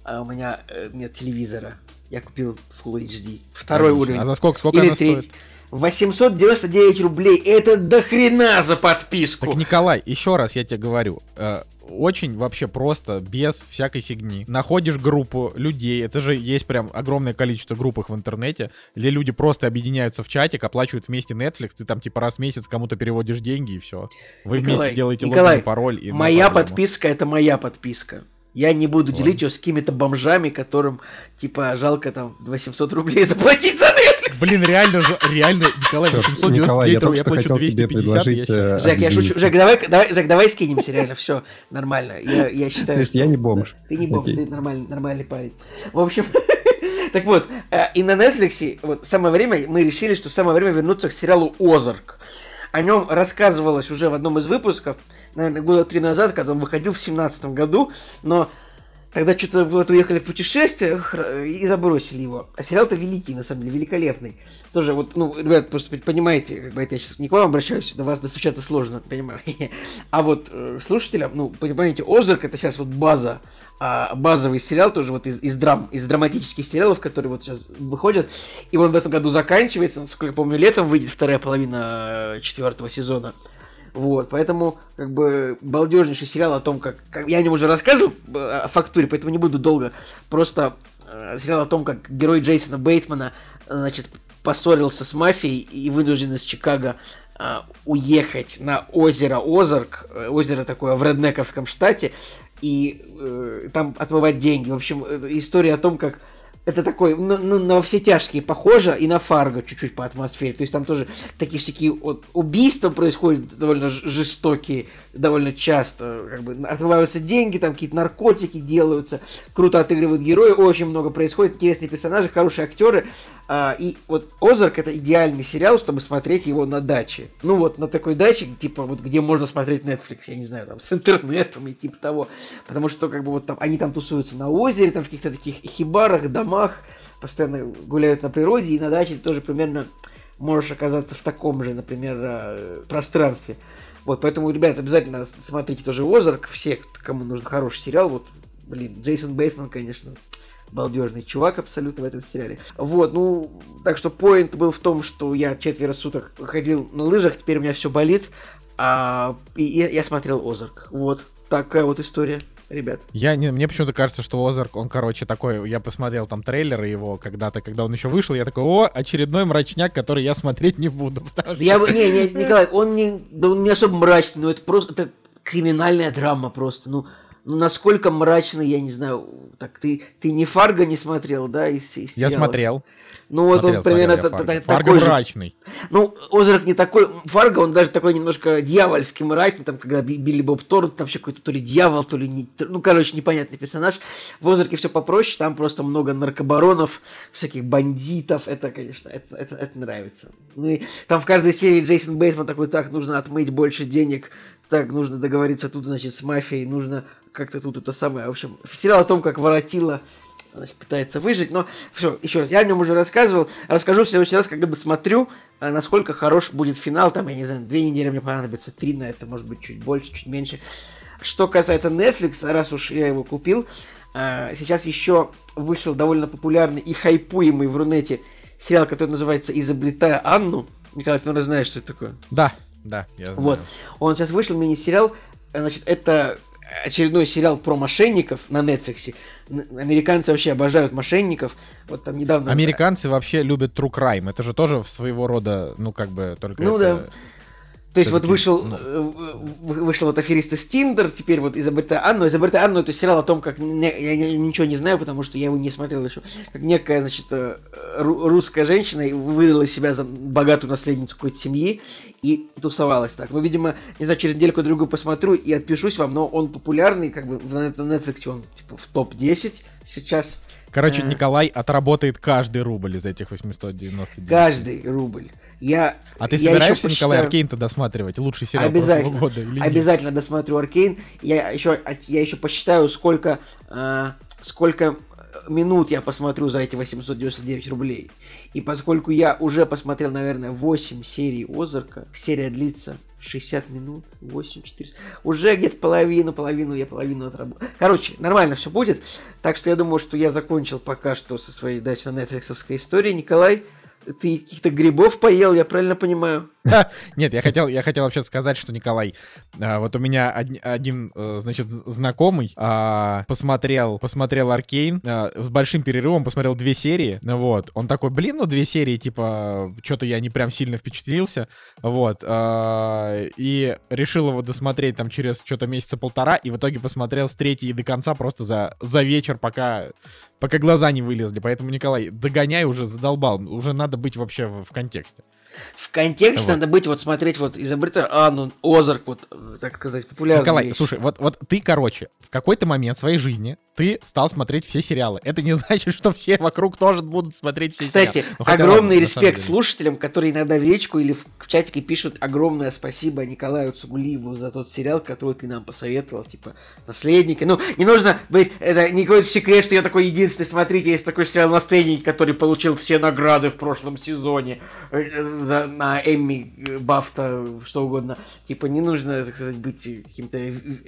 у меня э, нет телевизора. Я купил Full HD. Второй Отлично. уровень. А за сколько, сколько Или она третий. стоит? 899 рублей. Это до хрена за подписку. Так, Николай, еще раз я тебе говорю. Э, очень вообще просто, без всякой фигни. Находишь группу людей, это же есть прям огромное количество групп в интернете, где люди просто объединяются в чатик, оплачивают вместе Netflix, ты там типа раз в месяц кому-то переводишь деньги и все. Вы Николай, вместе делаете Николай, логин, пароль. И моя подписка это моя подписка. Я не буду вот. делить ее с какими-то бомжами, которым, типа, жалко там 800 рублей заплатить за Netflix. Блин, реально же, реально, Николай, Всё, 899 Николай, я я плачу хотел тебе 250, предложить, я э, Жек, я шучу. Жек, давай, давай, Жек, давай скинемся, реально, все нормально. Я, я считаю. То есть я не бомж. Ты не бомж, Окей. ты нормальный, нормальный парень. В общем, так вот, э, и на Netflix, вот самое время, мы решили, что самое время вернуться к сериалу Озарк. О нем рассказывалось уже в одном из выпусков, наверное, года три назад, когда он выходил в семнадцатом году, но тогда что-то вот уехали в путешествие и забросили его. А сериал-то великий, на самом деле, великолепный. Тоже вот, ну, ребят, просто понимаете, как бы это я сейчас не к вам обращаюсь, до вас достучаться сложно, понимаю. А вот э, слушателям, ну, понимаете, Озарк это сейчас вот база, а, базовый сериал тоже вот из, из драм, из драматических сериалов, которые вот сейчас выходят. И он в этом году заканчивается, насколько я помню, летом выйдет вторая половина э, четвертого сезона. Вот, поэтому, как бы, балдежнейший сериал о том, как, как я о нем уже рассказывал, э, о фактуре, поэтому не буду долго. Просто э, сериал о том, как герой Джейсона Бейтмана, значит, поссорился с мафией и вынужден из Чикаго э, уехать на озеро Озарк, э, озеро такое в Реднековском штате, и э, там отмывать деньги. В общем, э, история о том, как это такой, ну, ну, на все тяжкие похоже, и на Фарго чуть-чуть по атмосфере. То есть там тоже такие всякие вот убийства происходят довольно жестокие, довольно часто. Как бы отмываются деньги, там какие-то наркотики делаются, круто отыгрывают герои, очень много происходит, интересные персонажи, хорошие актеры. А, и вот Озарк это идеальный сериал, чтобы смотреть его на даче. Ну вот на такой даче, типа вот где можно смотреть Netflix, я не знаю, там с интернетом и типа того. Потому что как бы вот там они там тусуются на озере, там в каких-то таких хибарах, домах, постоянно гуляют на природе, и на даче тоже примерно можешь оказаться в таком же, например, э, пространстве. Вот, поэтому, ребят, обязательно смотрите тоже Озарк, все, кому нужен хороший сериал, вот, блин, Джейсон Бейтман, конечно, балдежный чувак абсолютно в этом сериале. Вот, ну, так что поинт был в том, что я четверо суток ходил на лыжах, теперь у меня все болит, а, и, я- я смотрел Озарк. Вот, такая вот история, ребят. Я не, мне почему-то кажется, что Озарк, он, короче, такой, я посмотрел там трейлеры его когда-то, когда он еще вышел, я такой, о, очередной мрачняк, который я смотреть не буду. что- Я бы, не, не, Николай, он не, да он не особо мрачный, но это просто, это криминальная драма просто, ну, ну насколько мрачный, я не знаю, так ты, ты не Фарго не смотрел, да, из, из Я сериала? смотрел. Ну вот смотрел, он примерно смотрел та- та- Фарго. та- Фарго такой же. мрачный. Ну, Озарк не такой, Фарго, он даже такой немножко дьявольский, мрачный, там, когда Би- Билли Боб Торнт, там вообще какой-то то ли дьявол, то ли не, ну, короче, непонятный персонаж. В Озарке все попроще, там просто много наркобаронов, всяких бандитов, это, конечно, это, это, это нравится. Ну и там в каждой серии Джейсон Бейтман такой, так, нужно отмыть больше денег, так, нужно договориться тут, значит, с мафией, нужно как-то тут это самое, в общем, сериал о том, как воротила значит, пытается выжить. Но все, еще раз, я о нем уже рассказывал. Расскажу в следующий раз, когда досмотрю, а, насколько хорош будет финал. Там, я не знаю, две недели мне понадобится, три на это, может быть, чуть больше, чуть меньше. Что касается Netflix, раз уж я его купил, а, сейчас еще вышел довольно популярный и хайпуемый в Рунете сериал, который называется «Изобретая Анну». Николай, ты, наверное, знаешь, что это такое. Да, да, я знаю. Вот. Он сейчас вышел, мини-сериал. Значит, это очередной сериал про мошенников на Netflix. Американцы вообще обожают мошенников. Вот там недавно... Американцы вообще любят true crime. Это же тоже своего рода, ну, как бы, только Ну это- То есть вот вышел, ну. э, вышел вот аферист из Тиндер, теперь вот изобретая Анну. Изобретая Анну это сериал о том, как не- я ничего не знаю, потому что я его не смотрел еще. Как некая, значит, э, ру- русская женщина выдала себя за богатую наследницу какой-то семьи и тусовалась так. Ну, видимо, не знаю, через недельку другую посмотрю и отпишусь вам, но он популярный, как бы на на Netflix он типа в топ-10 сейчас. Короче, Э. Николай отработает каждый рубль из этих 899. Каждый рубль. Я, А ты я собираешься, Николай, Аркейн-то досматривать? Лучший сериал Обязательно. года или нет? Обязательно досмотрю Аркейн. Я еще, я еще посчитаю, сколько, э, сколько минут я посмотрю за эти 899 рублей. И поскольку я уже посмотрел, наверное, 8 серий Озарка, серия длится 60 минут, 8, 400, уже где-то половину, половину, я половину отработал. Короче, нормально все будет. Так что я думаю, что я закончил пока что со своей дачно-нетфликсовской историей. Николай, ты каких-то грибов поел, я правильно понимаю? Нет, я хотел, я хотел вообще сказать, что, Николай, а, вот у меня один, э, значит, знакомый а, посмотрел, посмотрел Аркейн а, с большим перерывом, посмотрел две серии, вот. Он такой, блин, ну две серии, типа, что-то я не прям сильно впечатлился, вот. И решил его досмотреть там через что-то месяца полтора, и в итоге посмотрел с третьей до конца просто за, за вечер, пока, пока глаза не вылезли. Поэтому, Николай, догоняй уже задолбал, уже надо быть вообще в, контексте. В контексте. Надо быть, вот смотреть, вот изобретатель, а, ну, Озарк, вот, так сказать, популярный. Николай, вещь. слушай, вот, вот ты, короче, в какой-то момент своей жизни ты стал смотреть все сериалы. Это не значит, что все вокруг тоже будут смотреть все Кстати, сериалы. Кстати, ну, огромный ладно, респект слушателям, которые иногда в речку или в, в чатике пишут огромное спасибо Николаю Цугулиеву за тот сериал, который ты нам посоветовал, типа, «Наследники». Ну, не нужно быть, это не какой-то секрет, что я такой единственный, смотрите, есть такой сериал «Наследники», который получил все награды в прошлом сезоне э, за, на Эмми, Бафта, что угодно. Типа, не нужно, так сказать, быть каким-то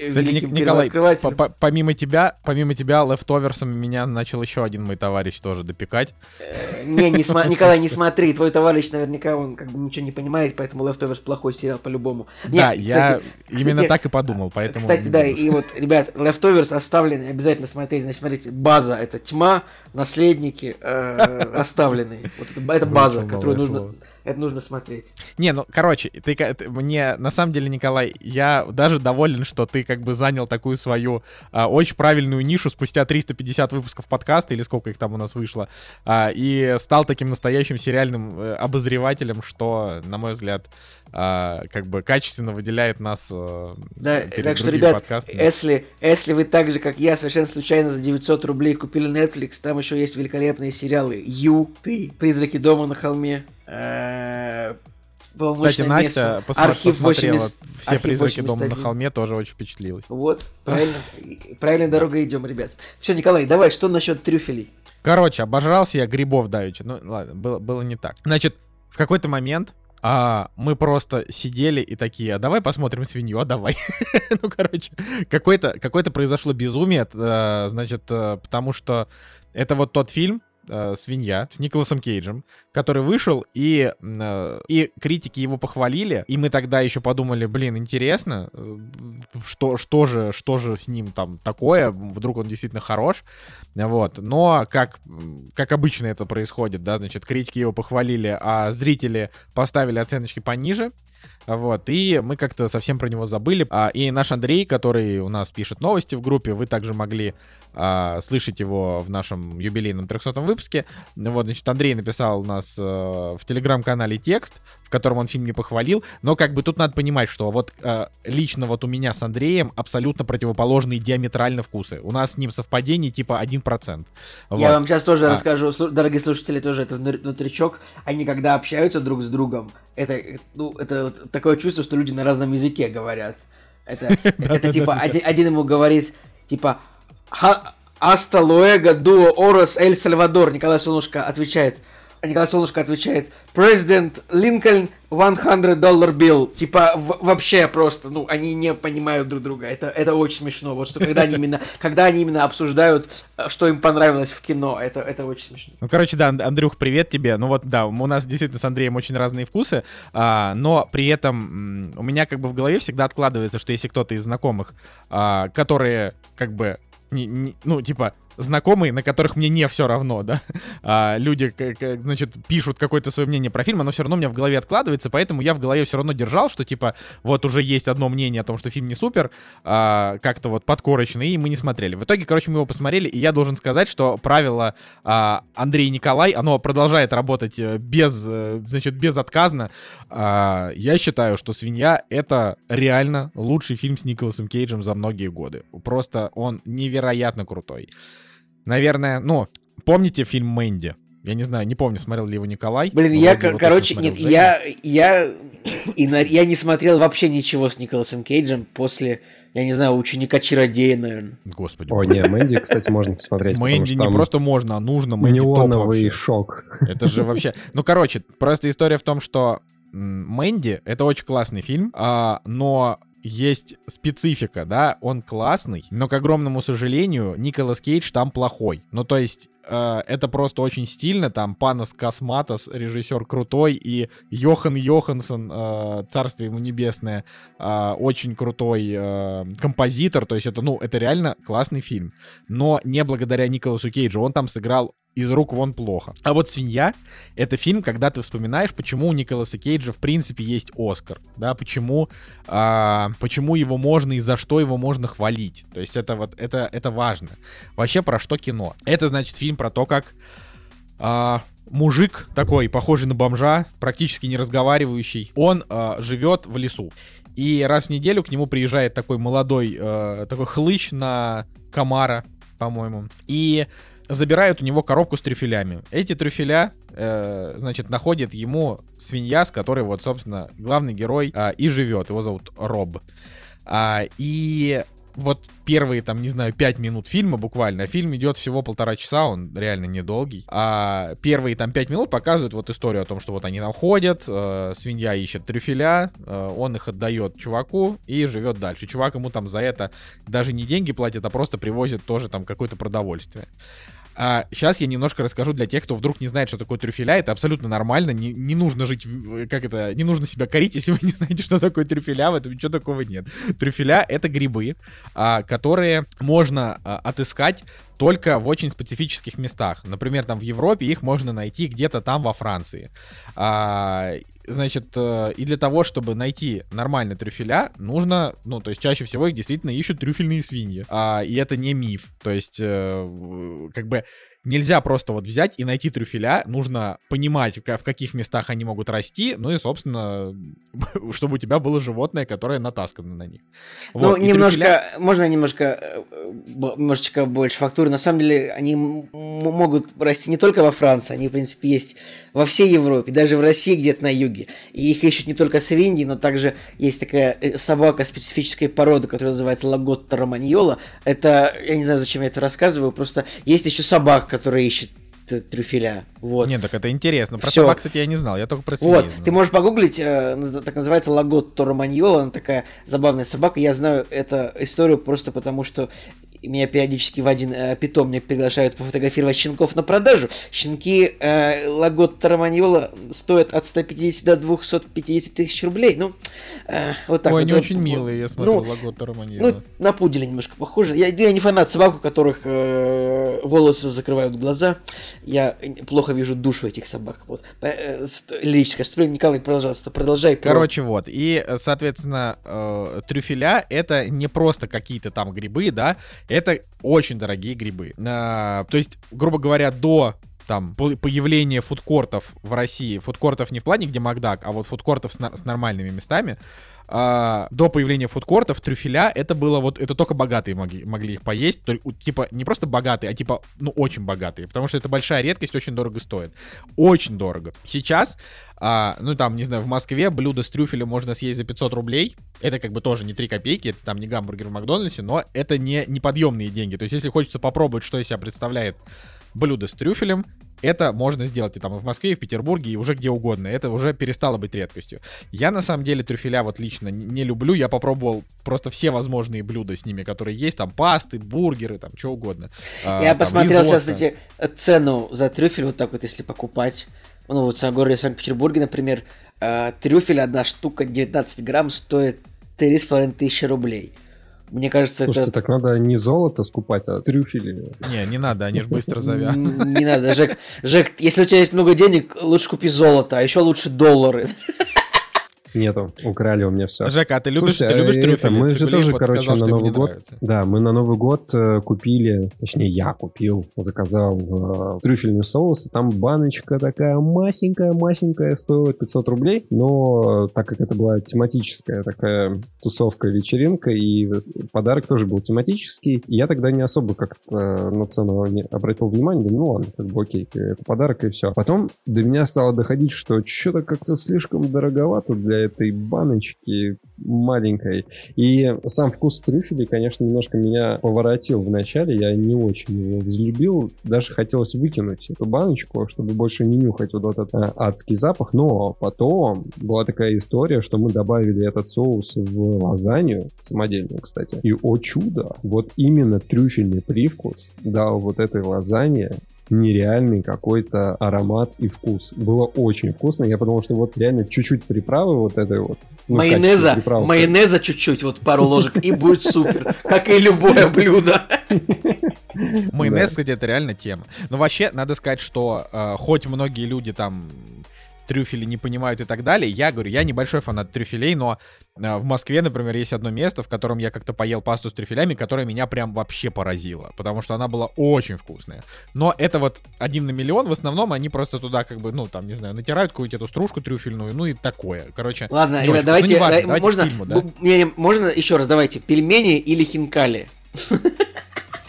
Кстати, великим Николай, по -по помимо тебя, помимо тебя, лефтоверсом меня начал еще один мой товарищ тоже допекать. Э, не, не см... Николай, не смотри, твой товарищ наверняка, он как бы ничего не понимает, поэтому Leftovers плохой сериал по-любому. Да, я именно так и подумал, поэтому... Кстати, да, и вот, ребят, Leftovers оставлены, обязательно смотреть, значит, смотрите, база — это тьма, наследники э, оставленные. Вот это, это база, которую нужно, это нужно смотреть. Не, ну, короче, ты, ты мне, на самом деле, Николай, я даже доволен, что ты как бы занял такую свою а, очень правильную нишу спустя 350 выпусков подкаста, или сколько их там у нас вышло, а, и стал таким настоящим сериальным э, обозревателем, что, на мой взгляд, а, как бы качественно выделяет нас э, да, перед так что, ребят, подкастами. Если, если вы так же, как я, совершенно случайно за 900 рублей купили Netflix, там еще есть великолепные сериалы «Ю», «Ты», «Призраки дома на холме», э, кстати, Настя посма- посмотрела 80... все Архив призраки 81. дома на холме, тоже очень впечатлилась. Вот, правильно. Правильная дорога идем, ребят. Все, Николай, давай, что насчет трюфелей? Короче, обожрался я грибов давеча. Ну, ладно, было, было не так. Значит, в какой-то момент а, мы просто сидели и такие, а давай посмотрим свинью, а давай. ну, короче, какое-то какое произошло безумие, э, значит, э, потому что это вот тот фильм, э, «Свинья» с Николасом Кейджем, который вышел, и, э, и критики его похвалили, и мы тогда еще подумали, блин, интересно, э, что, что, же, что же с ним там такое, вдруг он действительно хорош, вот, но как, как обычно это происходит, да, значит, критики его похвалили, а зрители поставили оценочки пониже, вот, и мы как-то совсем про него забыли. А, и наш Андрей, который у нас пишет новости в группе, вы также могли а, слышать его в нашем юбилейном 300 выпуске. Вот, значит, Андрей написал у нас а, в телеграм-канале текст, в котором он фильм не похвалил, но как бы тут надо понимать, что вот а, лично вот у меня с Андреем абсолютно противоположные диаметрально вкусы. У нас с ним совпадение типа 1%. Вот. Я вам сейчас тоже а. расскажу, дорогие слушатели, тоже это внутричок, они когда общаются друг с другом, это, ну, это такое чувство, что люди на разном языке говорят. Это, это типа, один ему говорит, типа, Аста Луэга Дуо Орос Эль Сальвадор. Николай Солнышко отвечает. Николай Солнышко отвечает. Президент Линкольн 100 доллар билл. Типа вообще просто, ну, они не понимают друг друга. Это, это очень смешно. Вот что когда они именно, когда они именно обсуждают, э, что им понравилось в кино, это, это очень смешно. Ну, короче, да, Андрюх, привет тебе. Ну вот, да, у нас действительно с Андреем очень разные вкусы, а, но при этом у меня как бы в голове всегда откладывается, что если кто-то из знакомых, а, которые как бы не, не, ну, типа, знакомые, на которых мне не все равно, да, а, люди, как, значит, пишут какое-то свое мнение про фильм, оно все равно у меня в голове откладывается, поэтому я в голове все равно держал, что, типа, вот уже есть одно мнение о том, что фильм не супер, а, как-то вот подкорочный, и мы не смотрели. В итоге, короче, мы его посмотрели, и я должен сказать, что правило а, Андрей Николай, оно продолжает работать э, без, э, значит, безотказно. А, я считаю, что «Свинья» — это реально лучший фильм с Николасом Кейджем за многие годы. Просто он невероятно крутой. Наверное, ну, помните фильм «Мэнди»? Я не знаю, не помню, смотрел ли его Николай. Блин, я, короче, нет, я, я, и на, я не смотрел вообще ничего с Николасом Кейджем после, я не знаю, ученика-чародея, наверное. Господи. О, не, Мэнди, кстати, можно посмотреть. Мэнди не просто можно, а нужно. Мэнди Неоновый шок. Это же вообще... Ну, короче, просто история в том, что Мэнди — это очень классный фильм, а, но есть специфика, да, он классный, но, к огромному сожалению, Николас Кейдж там плохой. Ну, то есть, э, это просто очень стильно, там Панас Косматос, режиссер крутой, и Йохан Йоханссон, э, царствие ему небесное, э, очень крутой э, композитор, то есть это, ну, это реально классный фильм. Но не благодаря Николасу Кейджу, он там сыграл из рук вон плохо. А вот «Свинья» — это фильм, когда ты вспоминаешь, почему у Николаса Кейджа в принципе есть Оскар, да, почему, а, почему его можно и за что его можно хвалить. То есть это вот, это, это важно. Вообще про что кино? Это, значит, фильм про то, как а, мужик такой, похожий на бомжа, практически не разговаривающий, он а, живет в лесу. И раз в неделю к нему приезжает такой молодой, э, такой хлыщ на комара, по-моему. И забирают у него коробку с трюфелями. Эти трюфеля, э, значит, находит ему свинья, с которой вот, собственно, главный герой э, и живет. Его зовут Роб. А, и вот первые, там, не знаю, пять минут фильма буквально, а фильм идет всего полтора часа, он реально недолгий, а первые там пять минут показывают вот историю о том, что вот они там ходят, э, свинья ищет трюфеля, э, он их отдает чуваку и живет дальше. Чувак ему там за это даже не деньги платит, а просто привозит тоже там какое-то продовольствие. А сейчас я немножко расскажу для тех, кто вдруг не знает, что такое трюфеля. Это абсолютно нормально. Не, не нужно жить, как это, не нужно себя корить, если вы не знаете, что такое трюфеля. В этом ничего такого нет. Трюфеля — это грибы, а, которые можно а, отыскать только в очень специфических местах. Например, там в Европе их можно найти где-то там во Франции. А, значит, э, и для того, чтобы найти нормальные трюфеля, нужно, ну, то есть чаще всего их действительно ищут трюфельные свиньи. А, и это не миф. То есть, э, как бы нельзя просто вот взять и найти трюфеля, нужно понимать, в каких местах они могут расти, ну и, собственно, чтобы у тебя было животное, которое натаскано на них. Ну, вот, немножко, трюфеля... можно немножко, э, немножечко больше фактуры. На самом деле, они могут расти не только во Франции, они, в принципе, есть во всей Европе, даже в России где-то на юге. И их ищут не только свиньи, но также есть такая э, собака специфической породы, которая называется Лаготта романьола. Это, я не знаю, зачем я это рассказываю, просто есть еще собака, который ищет трюфеля. Вот. Нет, так это интересно. Про Всё. собак, кстати, я не знал. Я только про свиней Вот, знал. ты можешь погуглить, э, так называется Лагот Тороманьола. Она такая забавная собака. Я знаю эту историю просто потому, что меня периодически в один э, питомник приглашают пофотографировать щенков на продажу. Щенки э, Лагот Тороманьола стоят от 150 до 250 тысяч рублей. Ну, э, вот так Ой, вот. они очень милые, я смотрю, ну, Лагот Тороманьола. Ну, на пуделя немножко похоже. Я, я не фанат собак, у которых э, волосы закрывают глаза. Я плохо вижу душу этих собак. Вот. Э, лирическое вступление. Николай, пожалуйста, продолжай. Короче, вот. И, соответственно, э, трюфеля — это не просто какие-то там грибы, да, это очень дорогие грибы. Э, то есть, грубо говоря, до там появления фудкортов в России, фудкортов не в плане, где Макдак, а вот фудкортов с, с нормальными местами, а, до появления фудкортов трюфеля это было вот, это только богатые могли, могли их поесть, то, типа не просто богатые, а типа, ну, очень богатые, потому что это большая редкость, очень дорого стоит. Очень дорого. Сейчас, а, ну, там, не знаю, в Москве блюдо с трюфелем можно съесть за 500 рублей, это как бы тоже не 3 копейки, это там не гамбургер в Макдональдсе, но это не неподъемные деньги, то есть если хочется попробовать, что из себя представляет блюдо с трюфелем, это можно сделать и там и в Москве, и в Петербурге, и уже где угодно. Это уже перестало быть редкостью. Я на самом деле трюфеля вот лично не люблю. Я попробовал просто все возможные блюда с ними, которые есть. Там пасты, бургеры, там что угодно. А, Я там, посмотрел ризотто. сейчас, кстати, цену за трюфель вот так вот, если покупать. Ну вот в городе Санкт-Петербурге, например, э, трюфель одна штука 19 грамм стоит 3,5 тысячи рублей. Мне кажется, Слушайте, это... так надо не золото скупать, а трюфели. Не, не надо, они же быстро завянут. Не надо, Жек. Жек, если у тебя есть много денег, лучше купи золото, а еще лучше доллары. Нету, украли у меня все. Жека, а ты любишь, Слушайте, ты любишь трюфели? Мы же тоже, короче, на Новый год... Нравится. Да, мы на Новый год э, купили, точнее, я купил, заказал э, трюфельный соус, там баночка такая масенькая-масенькая, стоила 500 рублей, но так как это была тематическая такая тусовка, вечеринка, и подарок тоже был тематический, я тогда не особо как-то на цену не обратил внимание, думаю, ну ладно, как бы окей, это подарок и все. Потом до меня стало доходить, что что-то как-то слишком дороговато для этой баночки маленькой. И сам вкус трюфелей, конечно, немножко меня поворотил в начале. Я не очень его взлюбил. Даже хотелось выкинуть эту баночку, чтобы больше не нюхать вот этот а, адский запах. Но потом была такая история, что мы добавили этот соус в лазанью, самодельную, кстати. И, о чудо, вот именно трюфельный привкус дал вот этой лазанье нереальный какой-то аромат и вкус. Было очень вкусно. Я подумал, что вот реально чуть-чуть приправы вот этой вот. Ну, майонеза, майонеза чуть-чуть, вот пару ложек, и будет супер. Как и любое блюдо. Майонез, кстати, это реально тема. Но вообще, надо сказать, что э, хоть многие люди там трюфели не понимают и так далее. Я говорю, я небольшой фанат трюфелей, но э, в Москве, например, есть одно место, в котором я как-то поел пасту с трюфелями, которая меня прям вообще поразила, потому что она была очень вкусная. Но это вот один на миллион, в основном они просто туда как бы, ну, там, не знаю, натирают какую-то эту стружку трюфельную, ну и такое. Короче, Ладно, ребят, давайте, ну, важно, давайте можно, фильму, да? не, не, можно еще раз, давайте, пельмени или хинкали?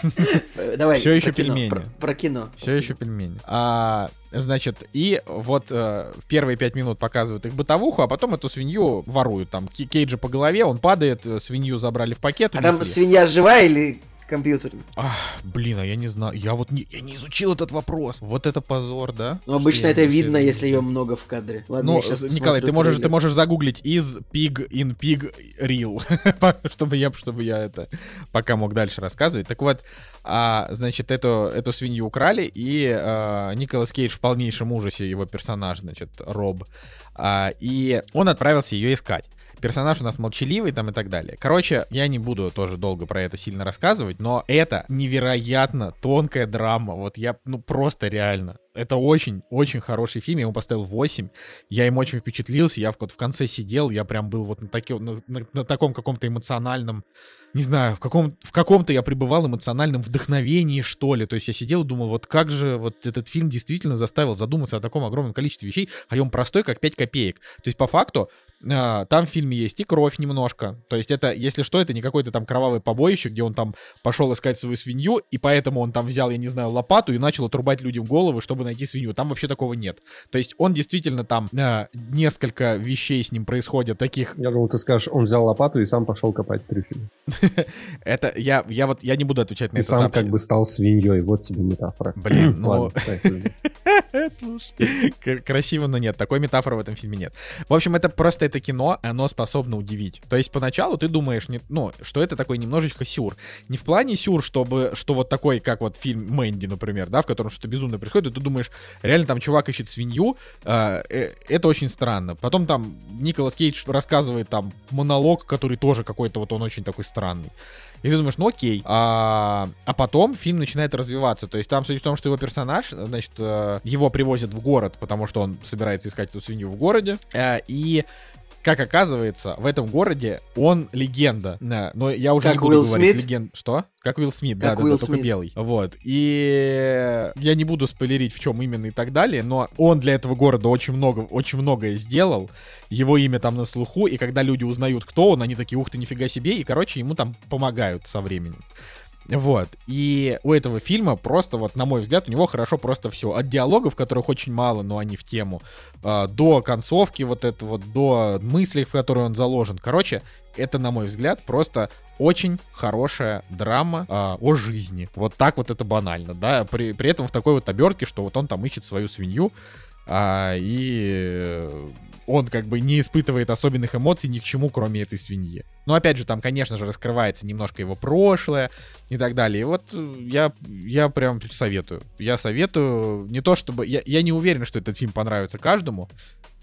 Давай. Все еще пельмени. Про кино. Все еще пельмени. А, значит, и вот э, первые пять минут показывают их бытовуху, а потом эту свинью воруют. Там Кейджа по голове, он падает, э, свинью забрали в пакет. А там свинья живая или компьютерный. Ах, блин, а я не знаю. Я вот не, я не изучил этот вопрос. Вот это позор, да? Ну, обычно это видно, если ее много в кадре. Ладно, ну, Николай, ты можешь, ты можешь загуглить из pig in pig real, чтобы я, чтобы я это пока мог дальше рассказывать. Так вот, а, значит, эту, эту свинью украли, и а, Николас Кейдж в полнейшем ужасе, его персонаж, значит, Роб, а, и он отправился ее искать персонаж у нас молчаливый там и так далее. Короче, я не буду тоже долго про это сильно рассказывать, но это невероятно тонкая драма. Вот я, ну просто реально. Это очень-очень хороший фильм, я ему поставил 8. Я им очень впечатлился, я вот в конце сидел, я прям был вот на, таки, на, на, на таком каком-то эмоциональном, не знаю, в, каком, в каком-то я пребывал эмоциональном вдохновении, что ли. То есть я сидел и думал, вот как же вот этот фильм действительно заставил задуматься о таком огромном количестве вещей, а он простой, как 5 копеек. То есть по факту а, там в фильме есть и кровь немножко. То есть это, если что, это не какой-то там кровавый побоище, где он там пошел искать свою свинью, и поэтому он там взял, я не знаю, лопату и начал отрубать людям головы, чтобы найти свинью. Там вообще такого нет. То есть он действительно там э, несколько вещей с ним происходит таких. Я думал, ты скажешь, он взял лопату и сам пошел копать трюфели. Это я, я вот я не буду отвечать на и это. сам как бы стал свиньей. Вот тебе метафора. Блин, ну. Слушай, красиво, но нет. Такой метафоры в этом фильме нет. В общем, это просто это кино, оно способно удивить. То есть поначалу ты думаешь, не, ну, что это такой немножечко сюр. Не в плане сюр, чтобы, что вот такой, как вот фильм Мэнди, например, да, в котором что-то безумно происходит, и ты думаешь, реально там чувак ищет свинью, э, э, это очень странно. Потом там Николас Кейдж рассказывает там монолог, который тоже какой-то вот он очень такой странный. И ты думаешь, ну окей. А, а потом фильм начинает развиваться. То есть там суть в том, что его персонаж, значит, э, его привозят в город, потому что он собирается искать эту свинью в городе. Э, и как оказывается, в этом городе он легенда. Да, но я уже как не буду Уилл говорить Смит? легенд. Что? Как Уилл Смит, как да, Уилл да, да, Смит. только белый. Вот. И я не буду спойлерить, в чем именно и так далее, но он для этого города очень много, очень многое сделал. Его имя там на слуху, и когда люди узнают, кто он, они такие, ух ты, нифига себе, и, короче, ему там помогают со временем. Вот. И у этого фильма просто, вот, на мой взгляд, у него хорошо просто все. От диалогов, которых очень мало, но они в тему, э, до концовки вот это вот, до мыслей, в которые он заложен. Короче, это, на мой взгляд, просто очень хорошая драма э, о жизни. Вот так вот это банально, да. При, при этом в такой вот обертке, что вот он там ищет свою свинью, а, и он как бы не испытывает особенных эмоций ни к чему, кроме этой свиньи. Но опять же, там, конечно же, раскрывается немножко его прошлое и так далее. И вот э, я, я прям советую. Я советую не то чтобы... Я, я не уверен, что этот фильм понравится каждому,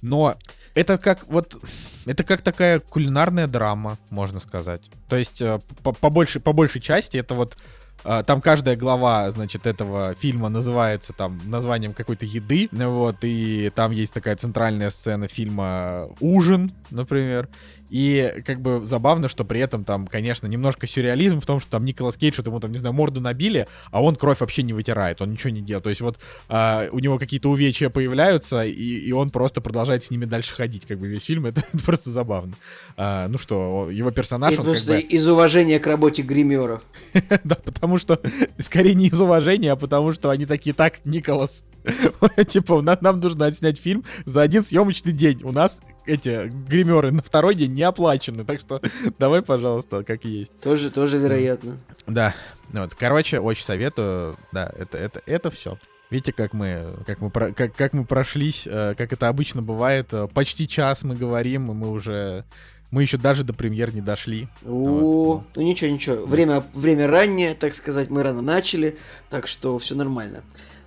но это как вот... Это как такая кулинарная драма, можно сказать. То есть э, по, по, большей, по большей части это вот там каждая глава, значит, этого фильма называется там названием какой-то еды, вот, и там есть такая центральная сцена фильма «Ужин», например, и как бы забавно, что при этом там, конечно, немножко сюрреализм в том, что там Николас Кейдж, что ему там, не знаю, морду набили, а он кровь вообще не вытирает, он ничего не делает. То есть вот а, у него какие-то увечья появляются, и, и он просто продолжает с ними дальше ходить, как бы весь фильм, это просто забавно. А, ну что, его персонаж, и он просто как бы... из уважения к работе гримеров. Да, потому что, скорее не из уважения, а потому что они такие, так, Николас, типа, нам нужно отснять фильм за один съемочный день. У нас эти гримеры на второй день не оплачены, так что давай, пожалуйста, как есть. Тоже, тоже вероятно. Да, вот, короче, очень советую, да, это, это, это все. Видите, как мы, как мы, про, как, как мы прошлись, э, как это обычно бывает. э, Почти час мы говорим, и мы уже, мы еще даже до премьер не дошли. О, Вот. ну ничего, ничего. Время, время раннее, так сказать, мы рано начали, так что все нормально.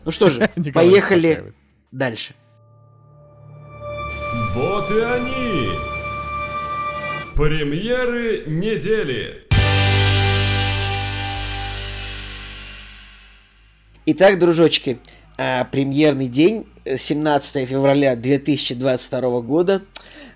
Ну что же, поехали дальше. Вот и они! Премьеры недели! Итак, дружочки, а, премьерный день, э, 17 февраля 2022 года.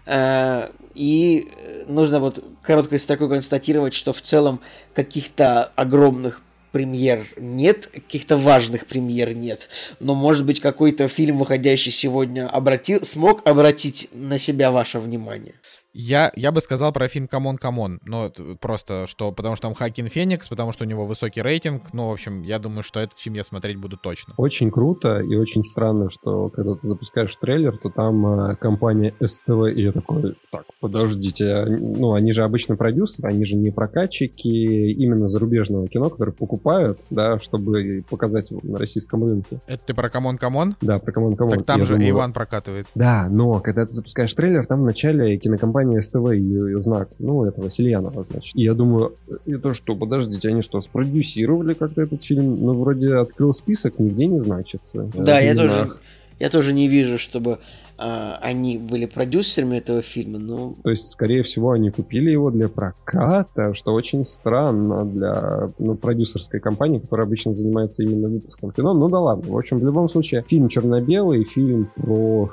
А, И э, нужно вот короткой строкой констатировать, что в целом каких-то огромных премьер нет, каких-то важных премьер нет. Но, может быть, какой-то фильм, выходящий сегодня, обратил, смог обратить на себя ваше внимание. Я, я бы сказал про фильм «C'mon C'mon», но просто, что, потому что там Хоакин Феникс, потому что у него высокий рейтинг, ну, в общем, я думаю, что этот фильм я смотреть буду точно. Очень круто и очень странно, что когда ты запускаешь трейлер, то там э, компания СТВ, и я такой, так, подождите, а, ну, они же обычно продюсеры, они же не прокатчики именно зарубежного кино, которые покупают, да, чтобы показать его на российском рынке. Это ты про «C'mon C'mon»? Да, про C'mon C'mon. Так там Я же думаю, Иван прокатывает. Да, но когда ты запускаешь трейлер, там вначале кинокомпания СТВ и знак, ну, этого Сельянова, значит. И я думаю, это что, подождите, они что, спродюсировали как-то этот фильм? Ну, вроде открыл список, нигде не значится. Да, я Именно- тоже, я тоже не вижу, чтобы а, они были продюсерами этого фильма, но То есть, скорее всего, они купили его для проката, что очень странно для ну, продюсерской компании, которая обычно занимается именно выпуском кино. Ну да ладно. В общем, в любом случае, фильм черно-белый, фильм про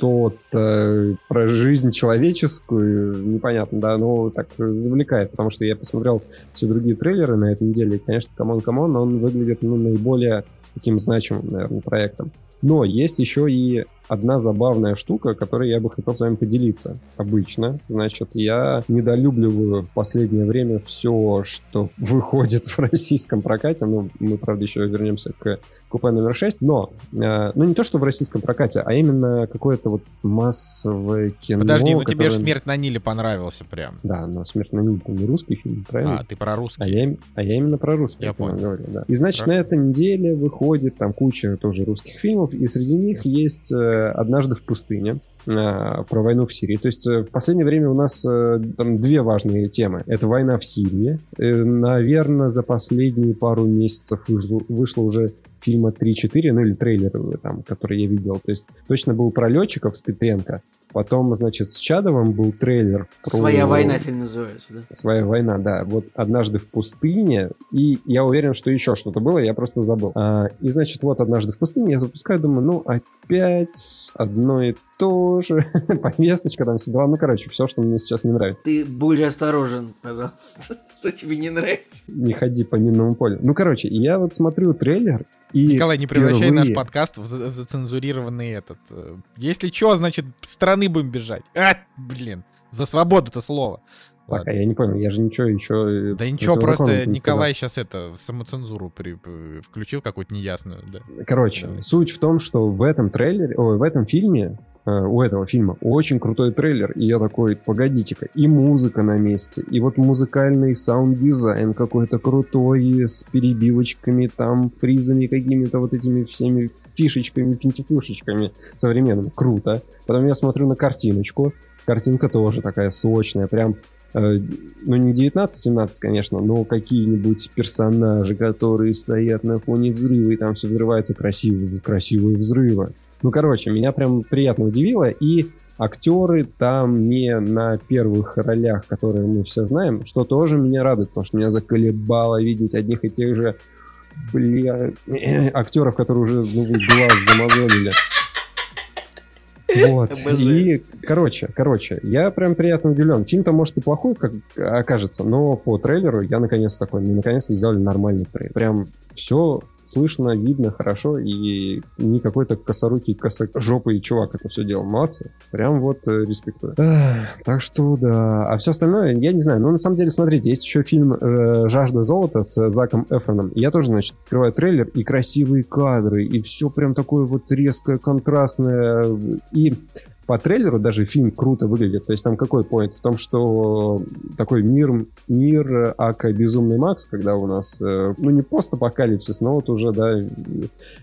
что-то, про жизнь человеческую, непонятно, да, но так завлекает, потому что я посмотрел все другие трейлеры на этой неделе, и, конечно, C'mon C'mon, он выглядит, ну, наиболее таким значимым, наверное, проектом. Но есть еще и одна забавная штука, которой я бы хотел с вами поделиться. Обычно, значит, я недолюбливаю в последнее время все, что выходит в российском прокате. Ну, мы, правда, еще вернемся к купе номер 6. Но, э, ну, не то, что в российском прокате, а именно какое-то вот массовое кино. Подожди, ну тебе же которое- «Смерть на Ниле» понравился прям. Да, но «Смерть на Ниле» это не русский фильм, правильно? А, ты про А русский. я, им- а я именно про русский Я понял. говорю, да. И значит, Хорошо. на этой неделе выходит там куча тоже русских фильмов, и среди них есть э, «Однажды в пустыне», э, про войну в Сирии. То есть э, в последнее время у нас там две важные темы. Это война в Сирии. наверное, за последние пару месяцев вышло, вышло уже фильма 3-4, ну или трейлеры там, которые я видел. То есть точно был про летчиков с Петренко. Потом, значит, с Чадовым был трейлер. про- «Своя война» фильм называется, да? Своя война, да. Вот однажды в пустыне. И я уверен, что еще что-то было, я просто забыл. А, и значит, вот однажды в пустыне я запускаю, думаю, ну, опять одно и то же. Повесточка там все дела. Ну, короче, все, что мне сейчас не нравится. Ты будь осторожен, пожалуйста, что тебе не нравится. Не ходи по минному полю. Ну, короче, я вот смотрю трейлер, и Николай, не превращай наш впервые- подкаст в за- зацензурированный этот. э, Если что, значит, страны будем бежать. А, блин, за свободу-то слова. Так, Ладно. а я не понял, я же ничего еще... Да ничего, просто Николай сейчас это, самоцензуру при- п- включил какую-то неясную, да. Короче, Давай. суть в том, что в этом трейлере, ой, в этом фильме, э, у этого фильма очень крутой трейлер, и я такой, погодите-ка, и музыка на месте, и вот музыкальный саунд-дизайн какой-то крутой, с перебивочками, там, фризами какими-то вот этими всеми фишечками, финтифюшечками современными. Круто. Потом я смотрю на картиночку, картинка тоже такая сочная, прям э, ну, не 19-17, конечно, но какие-нибудь персонажи, которые стоят на фоне взрыва, и там все взрывается красивые, красивые взрывы. Ну, короче, меня прям приятно удивило, и актеры там не на первых ролях, которые мы все знаем, что тоже меня радует, потому что меня заколебало видеть одних и тех же бля, актеров, которые уже ну, глаз замазолили. Вот. И, короче, короче, я прям приятно удивлен. Фильм-то, может, и плохой, как окажется, но по трейлеру я наконец такой, ну, наконец-то сделали нормальный трейлер. Прям все слышно, видно, хорошо, и не какой-то косорукий, косожопый чувак это все делал. Молодцы. Прям вот э, респектую. Эх, так что, да. А все остальное, я не знаю. Ну, на самом деле, смотрите, есть еще фильм э, «Жажда золота» с Заком Эфроном. Я тоже, значит, открываю трейлер, и красивые кадры, и все прям такое вот резкое, контрастное. И по трейлеру даже фильм круто выглядит. То есть там какой поинт? В том, что такой мир, мир Ака Безумный Макс, когда у нас, э, ну не просто апокалипсис, но вот уже, да,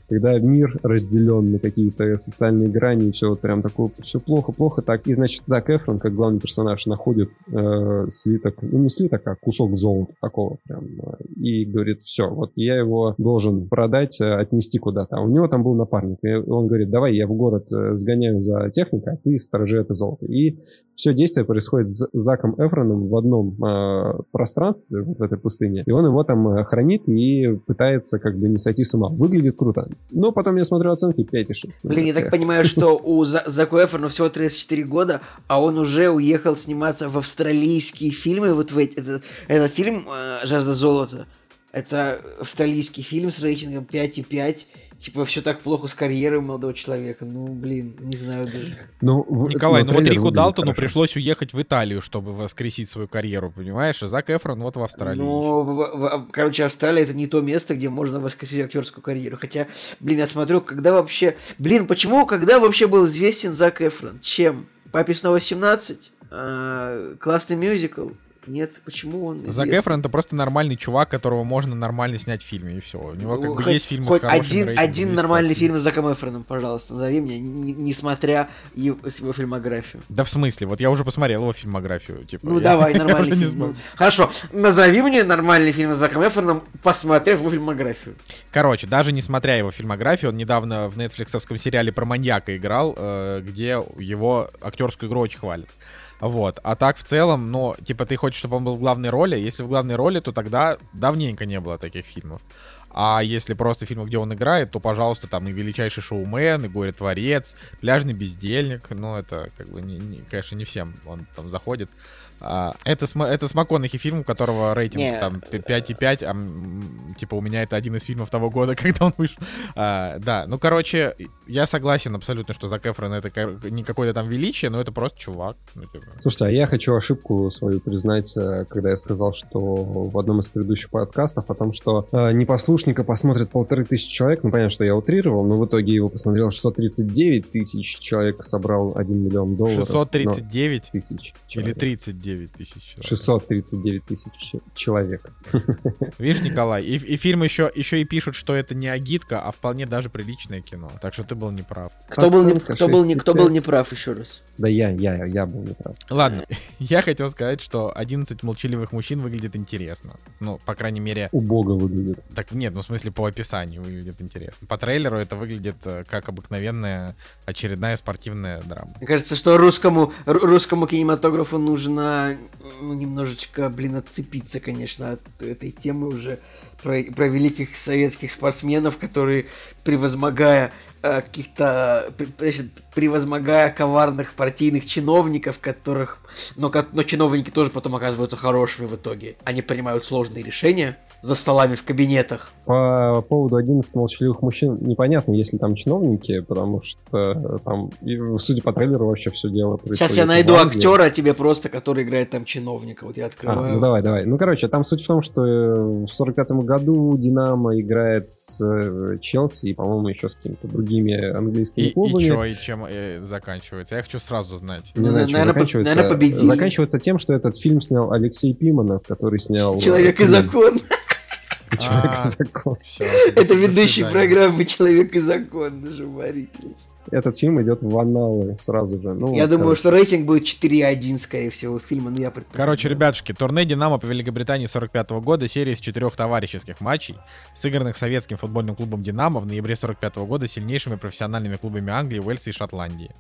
когда мир разделен на какие-то социальные грани, и все вот прям такое, все плохо-плохо так. И, значит, Зак Эфрон, как главный персонаж, находит э, слиток, ну не слиток, а кусок золота такого прям, э, и говорит, все, вот я его должен продать, э, отнести куда-то. А у него там был напарник, и он говорит, давай я в город сгоняю за техникой, а ты сторожи это золото. И все действие происходит с Заком Эфроном в одном э, пространстве, вот в этой пустыне, и он его там хранит и пытается как бы не сойти с ума. Выглядит круто. Но потом я смотрю оценки 5,6. Блин, я так понимаю, что у Заку Эфрона всего 34 года, а он уже уехал сниматься в австралийские фильмы. Вот в эти, этот, этот фильм «Жажда золота», это австралийский фильм с рейтингом 5,5 типа, все так плохо с карьерой молодого человека. Ну, блин, не знаю даже. Ну, в, Николай, ну вот Рику Далтону хорошо. пришлось уехать в Италию, чтобы воскресить свою карьеру, понимаешь? А Зак Эфрон вот в Австралии. Ну, в, в, короче, Австралия это не то место, где можно воскресить актерскую карьеру. Хотя, блин, я смотрю, когда вообще... Блин, почему, когда вообще был известен Зак Эфрон? Чем? Папе снова 17? А, классный мюзикл? Нет, почему он Зак Эфрон это просто нормальный чувак, которого можно нормально снять в фильме, и все. У него как бы хоть, есть фильмы хоть с хорошим один, рейтингом, один нормальный фильм с Заком Эфроном, пожалуйста, назови мне, несмотря его, фильмографию. Да в смысле? Вот я уже посмотрел его фильмографию. Типа, ну я, давай, нормальный фильм. Ну, хорошо, назови мне нормальный фильм с Заком Эфроном, посмотрев его фильмографию. Короче, даже несмотря его фильмографию, он недавно в нетфликсовском сериале про маньяка играл, э, где его актерскую игру очень хвалят. Вот. А так в целом, ну, типа, ты хочешь, чтобы он был в главной роли. Если в главной роли, то тогда давненько не было таких фильмов. А если просто фильмы, где он играет, то, пожалуйста, там и величайший шоумен, и горе-творец, пляжный бездельник. Ну, это, как бы, не, не, конечно, не всем он там заходит. А, это, это с МакКонахи фильм, у которого рейтинг Не. там 5,5, а типа у меня это один из фильмов того года, когда он вышел. А, да, ну короче, я согласен абсолютно, что Зак Эфрон это не какое-то там величие, но это просто чувак. Ну, типа. Слушайте, а я хочу ошибку свою признать, э, когда я сказал, что в одном из предыдущих подкастов о том, что э, непослушника посмотрит полторы тысячи человек, ну понятно, что я утрировал, но в итоге его посмотрел 639 тысяч человек, собрал 1 миллион долларов. 639 тысяч? Или 39? 639 тысяч человек. 639 тысяч человек. Видишь, Николай, и, и фильм еще, еще и пишут, что это не агитка, а вполне даже приличное кино. Так что ты был неправ. Кто был, не, кто, был, не, кто был неправ еще раз? Да я, я, я был неправ. Ладно, я хотел сказать, что 11 молчаливых мужчин выглядит интересно. Ну, по крайней мере... Убого выглядит. Так нет, ну в смысле по описанию выглядит интересно. По трейлеру это выглядит э, как обыкновенная очередная спортивная драма. Мне кажется, что русскому, русскому кинематографу нужно ну, немножечко, блин, отцепиться, конечно, от этой темы уже про, про великих советских спортсменов, которые, превозмогая э, каких-то, значит, превозмогая коварных партийных чиновников, которых, но, но чиновники тоже потом оказываются хорошими в итоге. Они принимают сложные решения, за столами в кабинетах. По поводу 11 молчаливых мужчин непонятно, если там чиновники, потому что там, и, судя по трейлеру, вообще все дело происходит. Сейчас я найду актера тебе просто, который играет там чиновника. Вот я открываю. А, ну давай, давай. Ну, короче, там суть в том, что э, в 45-м году Динамо играет с э, Челси и, по-моему, еще с какими-то другими английскими и, клубами. И что, и чем э, заканчивается? Я хочу сразу знать. Не знаю, чем заканчивается. Наверное, победили. Заканчивается тем, что этот фильм снял Алексей Пиманов, который снял... Человек и закон. Человек и а, закон. Это ведущий программы Человек и закон, даже уморительно. Этот фильм идет в анналы сразу же. Ну, я думаю, что рейтинг будет 4,1, скорее всего, фильма, но я Короче, ребятушки, турне «Динамо» по Великобритании 45 года, серия из четырех товарищеских матчей, сыгранных советским футбольным клубом «Динамо» в ноябре 45 года сильнейшими профессиональными клубами Англии, Уэльса и Шотландии.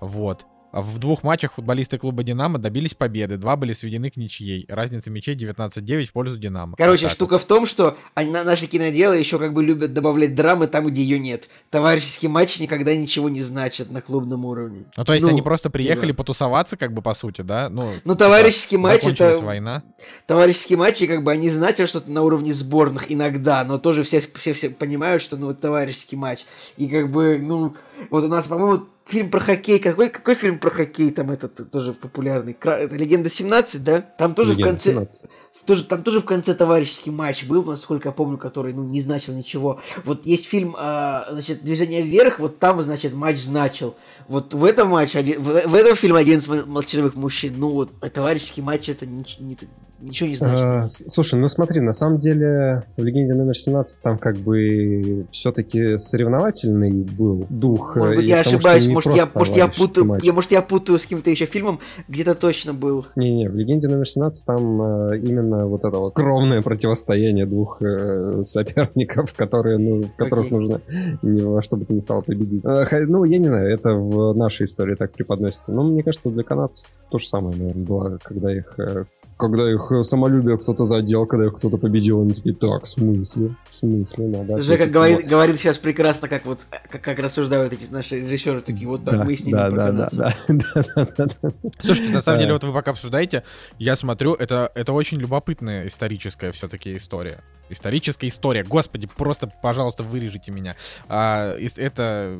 Вот. В двух матчах футболисты клуба «Динамо» добились победы. Два были сведены к ничьей. Разница мячей 19-9 в пользу «Динамо». Короче, вот штука вот. в том, что они, наши киноделы еще как бы любят добавлять драмы там, где ее нет. Товарищеский матч никогда ничего не значит на клубном уровне. Ну, то есть ну, они просто приехали типа. потусоваться, как бы, по сути, да? Ну, ну товарищеский да, матч это... война. Товарищеские матчи, как бы, они значат что-то на уровне сборных иногда, но тоже все, все, все понимают, что, ну, товарищеский матч. И как бы, ну, вот у нас, по-моему, фильм про хоккей. Какой, какой фильм про хоккей там этот тоже популярный? Это «Легенда 17», да? Там тоже Легенда в конце... 17. тоже, там тоже в конце товарищеский матч был, насколько я помню, который, ну, не значил ничего. Вот есть фильм, а, значит, «Движение вверх», вот там, значит, матч значил. Вот в этом матче, один, в, в этом фильме «11 молчаливых мужчин», ну, вот, товарищеский матч, это не, не, ничего не значит. А, слушай, ну смотри, на самом деле в «Легенде номер 17» там как бы все-таки соревновательный был дух. Может быть, я ошибаюсь, может, я, может, я путаю, я, может, я путаю с каким-то еще фильмом, где-то точно был. Не-не, в «Легенде номер 17» там э, именно вот это вот кровное противостояние двух э, соперников, которые, ну, которых okay. нужно ни во что бы то ни стало победить. Э, ну, я не знаю, это в нашей истории так преподносится. Но мне кажется, для канадцев то же самое, наверное, было, когда их э, когда их э, самолюбие кто-то задел, когда их кто-то победил, они такие, так, в смысле? В смысле? Надо Жека говорит, говорит сейчас прекрасно, как вот как, как рассуждают эти наши режиссеры, такие, вот так да, мы с ними да, да, да, да, да, да, да. Слушайте, на самом деле, вот вы пока обсуждаете, я смотрю, это, это очень любопытная историческая все-таки история. Историческая история. Господи, просто, пожалуйста, вырежите меня. А, это,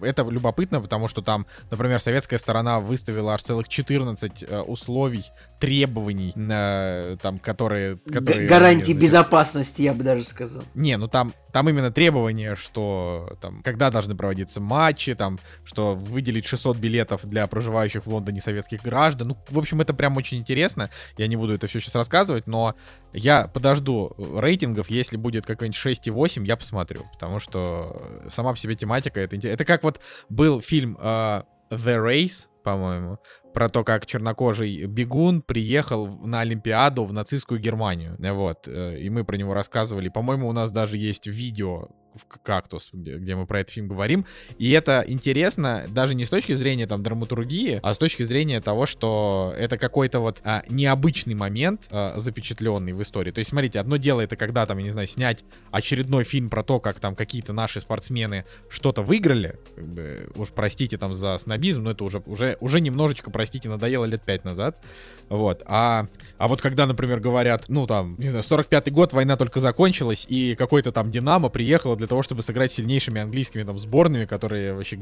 это любопытно, потому что там, например, советская сторона выставила аж целых 14 э, условий, требований, э, там, которые... которые Гарантии безопасности, я бы даже сказал. Не, ну там, там именно требования, что там, когда должны проводиться матчи, там, что выделить 600 билетов для проживающих в Лондоне советских граждан. Ну, в общем, это прям очень интересно. Я не буду это все сейчас рассказывать, но я подожду рейтингов, если будет какой-нибудь 6,8, я посмотрю, потому что сама по себе тематика, это, это как вот был фильм uh, The Race, по-моему, про то, как чернокожий бегун приехал на Олимпиаду в нацистскую Германию. Вот. Э, и мы про него рассказывали. По-моему, у нас даже есть видео в «Кактус», где мы про этот фильм говорим. И это интересно даже не с точки зрения там драматургии, а с точки зрения того, что это какой-то вот а, необычный момент а, запечатленный в истории. То есть, смотрите, одно дело это когда там, я не знаю, снять очередной фильм про то, как там какие-то наши спортсмены что-то выиграли. Как бы, уж простите там за снобизм, но это уже, уже, уже немножечко, простите, надоело лет пять назад. Вот. А, а вот когда, например, говорят, ну там, не знаю, 45-й год, война только закончилась, и какой-то там Динамо приехала для того, чтобы сыграть сильнейшими английскими там сборными, которые вообще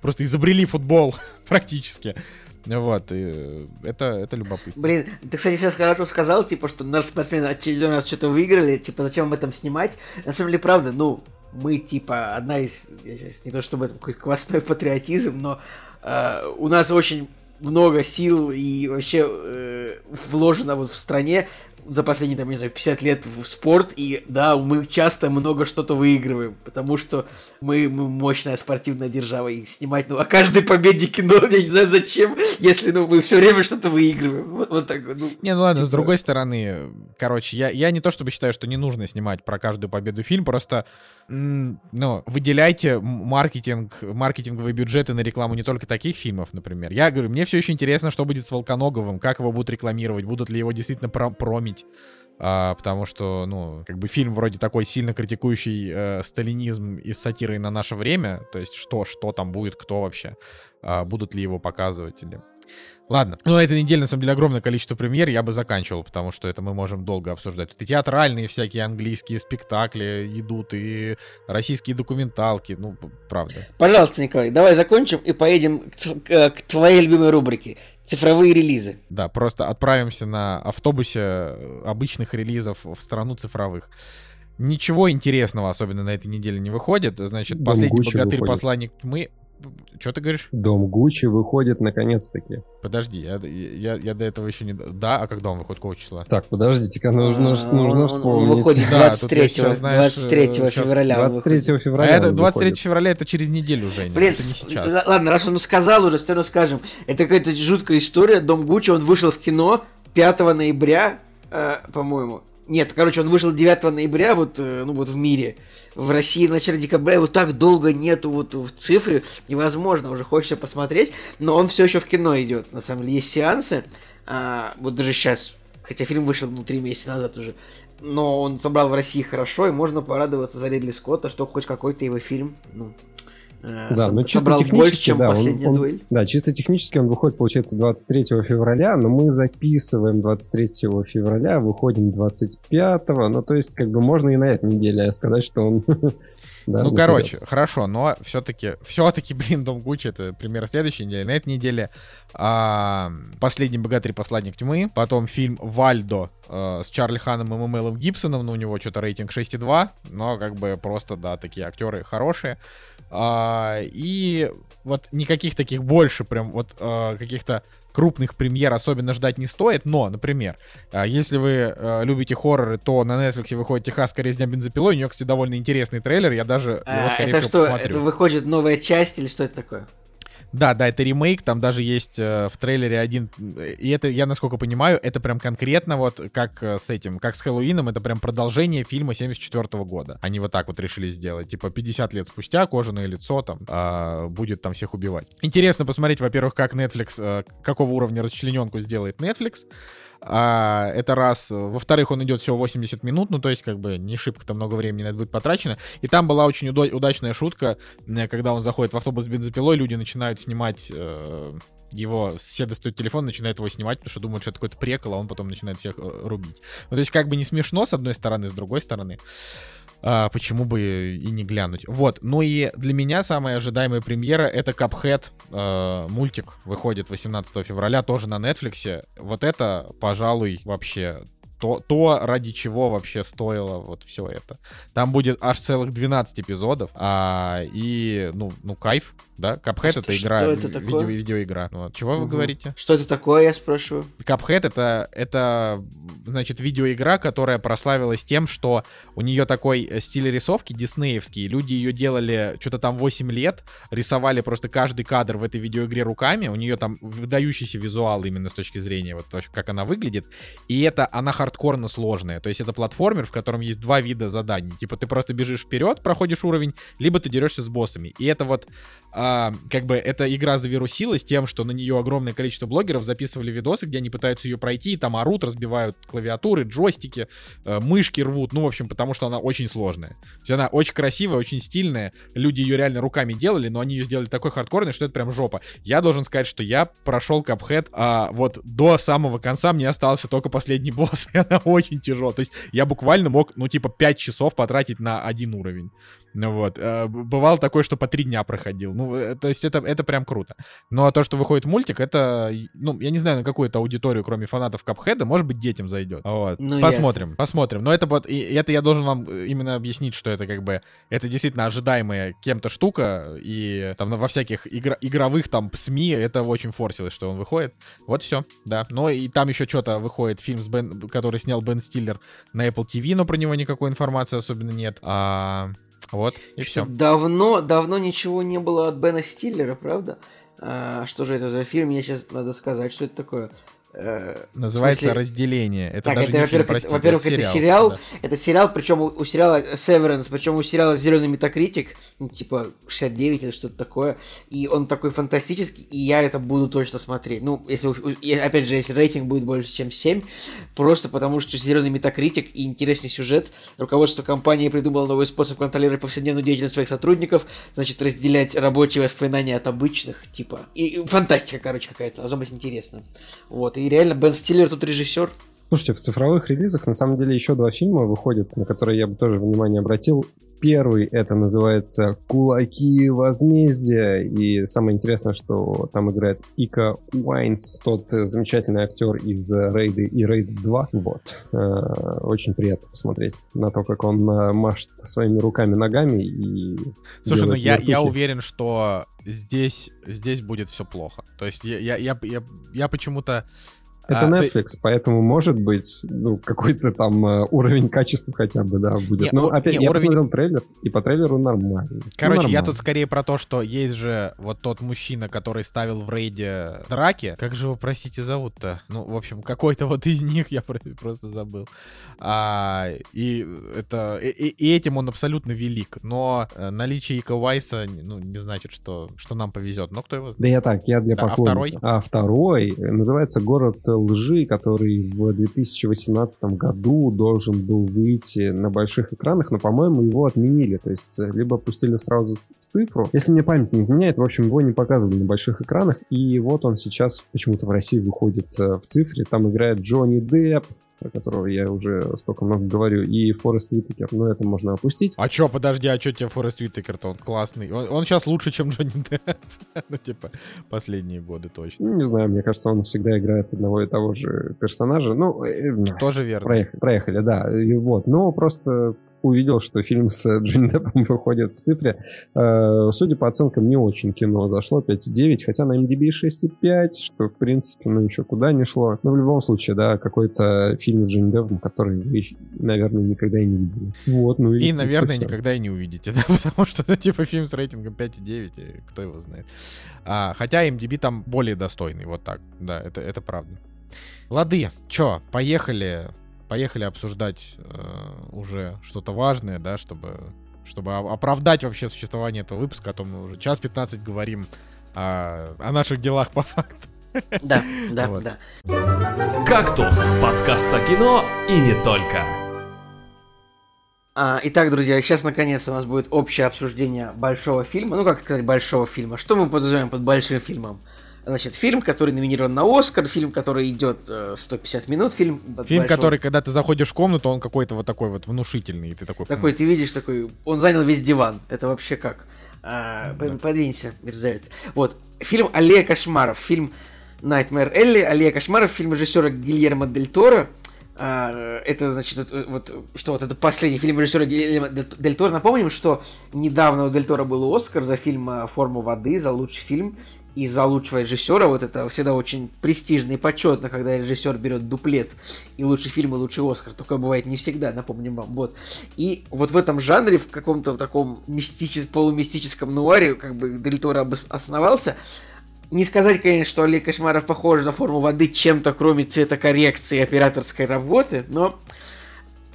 просто изобрели футбол практически. Вот, и это, это любопытно. Блин, ты, кстати, сейчас хорошо сказал, типа, что наши спортсмены очередной раз что-то выиграли, типа, зачем об этом снимать? На самом деле, правда, ну, мы, типа, одна из, я сейчас не то чтобы это какой-то квасной патриотизм, но э, у нас очень много сил и вообще э, вложено вот в стране за последние, там, не знаю, 50 лет в спорт, и да, мы часто много что-то выигрываем, потому что мы, мы мощная спортивная держава, и снимать, ну, о каждой победе кино, я не знаю зачем, если, ну, мы все время что-то выигрываем. Вот, вот так вот. Ну, не, ну ладно, типа... с другой стороны, короче, я, я не то чтобы считаю, что не нужно снимать про каждую победу фильм, просто, ну, выделяйте маркетинг, маркетинговые бюджеты на рекламу не только таких фильмов, например. Я говорю, мне все еще интересно, что будет с Волконоговым, как его будут рекламировать, будут ли его действительно промить объяснить. А, потому что, ну, как бы фильм вроде такой сильно критикующий э, сталинизм и сатирой на наше время, то есть что, что там будет, кто вообще, а, будут ли его показывать или... Ладно. Ну, на этой неделе, на самом деле, огромное количество премьер. Я бы заканчивал, потому что это мы можем долго обсуждать. Тут и театральные всякие английские спектакли идут, и российские документалки. Ну, правда. Пожалуйста, Николай, давай закончим и поедем к, к твоей любимой рубрике. Цифровые релизы. Да, просто отправимся на автобусе э, обычных релизов в страну цифровых. Ничего интересного особенно на этой неделе не выходит. Значит, последний богатырь выходит. посланник тьмы. Что ты говоришь? Дом Гуччи выходит наконец-таки. Подожди, я, я, я до этого еще не... Да, а когда он выходит? Какого числа? Так, подождите-ка, нужно, а, нужно вспомнить. Он выходит 23, да, 23 э, февраля. 23 февраля А это 23 выходит. февраля, это через неделю уже, Блин, это не сейчас. Ладно, раз он сказал уже, все равно скажем. Это какая-то жуткая история. Дом Гуччи, он вышел в кино 5 ноября, э, по-моему. Нет, короче, он вышел 9 ноября вот, э, ну, вот в мире в России в начале декабря его так долго нету вот в цифре, невозможно, уже хочется посмотреть, но он все еще в кино идет, на самом деле, есть сеансы, а, вот даже сейчас, хотя фильм вышел, ну, три месяца назад уже, но он собрал в России хорошо, и можно порадоваться за Ридли Скотта, что хоть какой-то его фильм, ну, да, но чисто технически, больше, чем да, последняя он, дуэль. Да, чисто технически он выходит, получается, 23 февраля, но мы записываем 23 февраля, выходим 25, ну то есть как бы можно и на этой неделе сказать, что он Да, ну, короче, хорошо, но все-таки, все-таки, блин, Дом Гуччи это пример следующей недели. На этой неделе а, Последний богатырь, посланник тьмы, потом фильм Вальдо э, с Чарли Ханом и Мэмелом Гибсоном, ну, у него что-то рейтинг 6,2, но как бы просто, да, такие актеры хорошие. А, и вот никаких таких больше прям вот э, каких-то крупных премьер особенно ждать не стоит, но, например, э, если вы э, любите хорроры, то на Netflix выходит «Техасская резня бензопилой», у нее, кстати, довольно интересный трейлер, я даже его, А, скорее это всего, что, посмотрю. это выходит новая часть или что это такое? Да, да, это ремейк, там даже есть э, в трейлере один, и это, я насколько понимаю, это прям конкретно вот как э, с этим, как с Хэллоуином, это прям продолжение фильма 74 года. Они вот так вот решили сделать, типа 50 лет спустя кожаное лицо там а, будет там всех убивать. Интересно посмотреть, во-первых, как Netflix, э, какого уровня расчлененку сделает Netflix, а, это раз. Во-вторых, он идет всего 80 минут, ну, то есть, как бы, не шибко-то много времени на это будет потрачено. И там была очень удо- удачная шутка, когда он заходит в автобус с бензопилой, люди начинают снимать э, его, все достают телефон, начинают его снимать, потому что думают, что это какой-то прекол, а он потом начинает всех э, рубить. Ну, то есть, как бы не смешно, с одной стороны, с другой стороны. А, почему бы и не глянуть? Вот, ну и для меня самая ожидаемая премьера это Cuphead, э, мультик выходит 18 февраля, тоже на Netflix. Вот это, пожалуй, вообще то, то, ради чего вообще стоило вот все это. Там будет аж целых 12 эпизодов, а, и, ну, ну, кайф, да? Что- это что игра, это такое? видео, видеоигра. Вот. Чего вы Мгм. говорите? Что это такое, я спрашиваю? Cuphead это, это, значит, видеоигра, которая прославилась тем, что у нее такой э, стиль рисовки диснеевский. Люди ее делали что-то там 8 лет, рисовали просто каждый кадр в этой видеоигре руками. У нее там выдающийся визуал именно с точки зрения вот как она выглядит. И это, она хардкорно сложная. То есть это платформер, в котором есть два вида заданий. Типа ты просто бежишь вперед, проходишь уровень, либо ты дерешься с боссами. И это вот а, как бы эта игра завирусилась тем, что на нее огромное количество блогеров записывали видосы, где они пытаются ее пройти, и там орут, разбивают клавиатуры, джойстики, э, мышки рвут, ну, в общем, потому что она очень сложная. То есть она очень красивая, очень стильная, люди ее реально руками делали, но они ее сделали такой хардкорной, что это прям жопа. Я должен сказать, что я прошел Cuphead, а вот до самого конца мне остался только последний босс, и она очень тяжелая. То есть я буквально мог, ну, типа, 5 часов потратить на один уровень. Ну вот. Э, Бывало такое, что по три дня проходил. Ну, э, то есть это, это прям круто. Ну, а то, что выходит мультик, это, ну, я не знаю, на какую-то аудиторию, кроме фанатов Капхеда, может быть, детям зайдет. Вот. Ну, посмотрим, посмотрим. Но это вот, и это я должен вам э, именно объяснить, что это как бы, это действительно ожидаемая кем-то штука, и там во всяких игра- игровых там СМИ это очень форсилось, что он выходит. Вот все, да. Но и там еще что-то выходит фильм, с Бен, который снял Бен Стиллер на Apple TV, но про него никакой информации особенно нет. А, вот, и все. Давно, давно ничего не было от Бена Стиллера, правда? А, что же это за фильм? Мне сейчас надо сказать, что это такое. Э, Называется смысле- «Разделение». Это так, даже это, не фильм, во-первых, простите, это, во-первых, это сериал, да. это сериал, причем у, у сериала Severance, причем у сериала зеленый метакритик, ну, типа 69 или что-то такое, и он такой фантастический, и я это буду точно смотреть. Ну, если, и опять же, если рейтинг будет больше, чем 7, просто потому что зеленый метакритик и интересный сюжет, руководство компании придумало новый способ контролировать повседневную деятельность своих сотрудников, значит, разделять рабочие воспоминания от обычных, типа, и, и фантастика, короче, какая-то, должно быть интересно. Вот, и реально Бен Стиллер тут режиссер, Слушайте, в цифровых релизах на самом деле еще два фильма выходят, на которые я бы тоже внимание обратил. Первый это называется «Кулаки возмездия». И самое интересное, что там играет Ика Уайнс, тот замечательный актер из «Рейды» и «Рейд 2». Вот. Э, Очень приятно посмотреть на то, как он э, машет своими руками-ногами и Слушай, ну я, я уверен, что здесь, здесь будет все плохо. То есть я, я, я, я, я почему-то... Это а, ты- Netflix, поэтому, может быть, ну, какой-то там э, уровень качества хотя бы, да, будет. Не, Но у- опять, не, я уровень- посмотрел трейлер, и по трейлеру нормально. Ну, Короче, я нормально. тут скорее про то, что есть же вот тот мужчина, который ставил в рейде драки. Как же его, простите, зовут-то? Ну, в общем, какой-то вот из них, я про- просто забыл. А, и это и, и- этим он абсолютно велик. Но э, наличие Ика Вайса, ну, не значит, что, что нам повезет. Но кто его знает? Да я так, я для а поклонников. А второй? э, называется «Город лжи», который в 2018 году должен был выйти на больших экранах, но, по-моему, его отменили. То есть, э, либо пустили сразу в цифру. Если мне память не изменяет, в общем, его не показывали на больших экранах. И вот он сейчас почему-то в России выходит э, в цифре. Там играет Джонни Депп, про которого я уже столько много говорю, и Форест Уитакер, но это можно опустить. А чё, подожди, а чё тебе Форест Уитакер-то? Он классный. Он, он сейчас лучше, чем Джонни Депп. ну, типа, последние годы точно. Ну, не знаю, мне кажется, он всегда играет одного и того же персонажа. Ну, э, Тоже верно. проехали, проехали, да. И вот, но просто увидел, что фильм с Джонни Деппом выходит в цифре. Э, судя по оценкам, не очень кино зашло, 5,9, хотя на MDB 6,5, что, в принципе, ну, еще куда не шло. Но в любом случае, да, какой-то фильм с Джонни Деппом, который вы, наверное, никогда и не видели. Вот, ну И, и, наверное, никогда и не увидите, да, потому что, ну, типа, фильм с рейтингом 5,9, и кто его знает. А, хотя MDB там более достойный, вот так, да, это, это правда. Лады, чё, поехали, поехали обсуждать э, уже что-то важное, да, чтобы, чтобы оправдать вообще существование этого выпуска, о том мы уже час 15 говорим о, о наших делах по факту. Да, да, Вот. да. «Кактус» — подкаст о кино и не только. А, итак, друзья, сейчас наконец у нас будет общее обсуждение большого фильма. Ну, как сказать, большого фильма. Что мы подразумеваем под большим фильмом? Значит, фильм, который номинирован на Оскар, фильм, который идет э, 150 минут, фильм... Фильм, большого- который, когда ты заходишь в комнату, он какой-то вот такой вот внушительный, и ты такой... Такой, «М, ты видишь, такой, он занял весь диван. Это вообще как? А, под- Подвинься, мерзавец. Вот, фильм «Аллея кошмаров», фильм Nightmare Элли, «Аллея кошмаров», фильм режиссера Гильермо Дель Торо. А, это, значит, вот, что вот это последний фильм режиссера Гильермо Дель Торо. Напомним, что недавно у Дель Торо был Оскар за фильм а, «Форма воды», за лучший фильм и за лучшего режиссера. Вот это всегда очень престижно и почетно, когда режиссер берет дуплет и лучший фильм, и лучший Оскар. Такое бывает не всегда, напомним вам. Вот. И вот в этом жанре, в каком-то таком мистичес- полумистическом нуаре, как бы Дель Торо основался. Не сказать, конечно, что Олег Кошмаров похож на форму воды чем-то, кроме цветокоррекции и операторской работы, но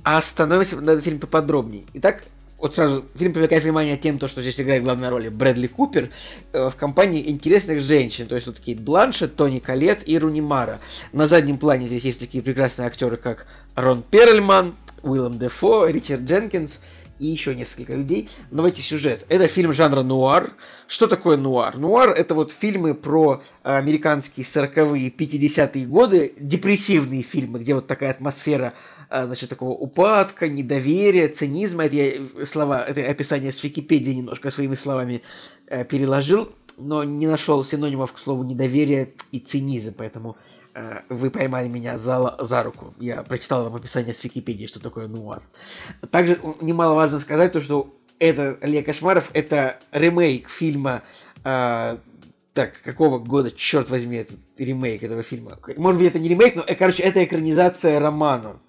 остановимся на этом фильме поподробнее. Итак, вот сразу фильм привлекает внимание тем, то, что здесь играет главную роль Брэдли Купер э, в компании интересных женщин. То есть тут Кейт Бланшет, Тони Колет и Руни Мара. На заднем плане здесь есть такие прекрасные актеры, как Рон Перльман, Уиллем Дефо, Ричард Дженкинс и еще несколько людей. Но давайте сюжет. Это фильм жанра нуар. Что такое нуар? Нуар это вот фильмы про э, американские 40-е, 50-е годы, депрессивные фильмы, где вот такая атмосфера значит, такого упадка, недоверия, цинизма. Это я э, слова, это описание с Википедии немножко своими словами э, переложил, но не нашел синонимов к слову недоверие и цинизм, поэтому э, вы поймали меня за, за руку. Я прочитал вам описание с Википедии, что такое нуар. Также немаловажно сказать то, что это Олег Кошмаров, это ремейк фильма а, так, какого года, черт возьми, этот ремейк этого фильма? Может быть, это не ремейк, но, э, короче, это экранизация романа, э,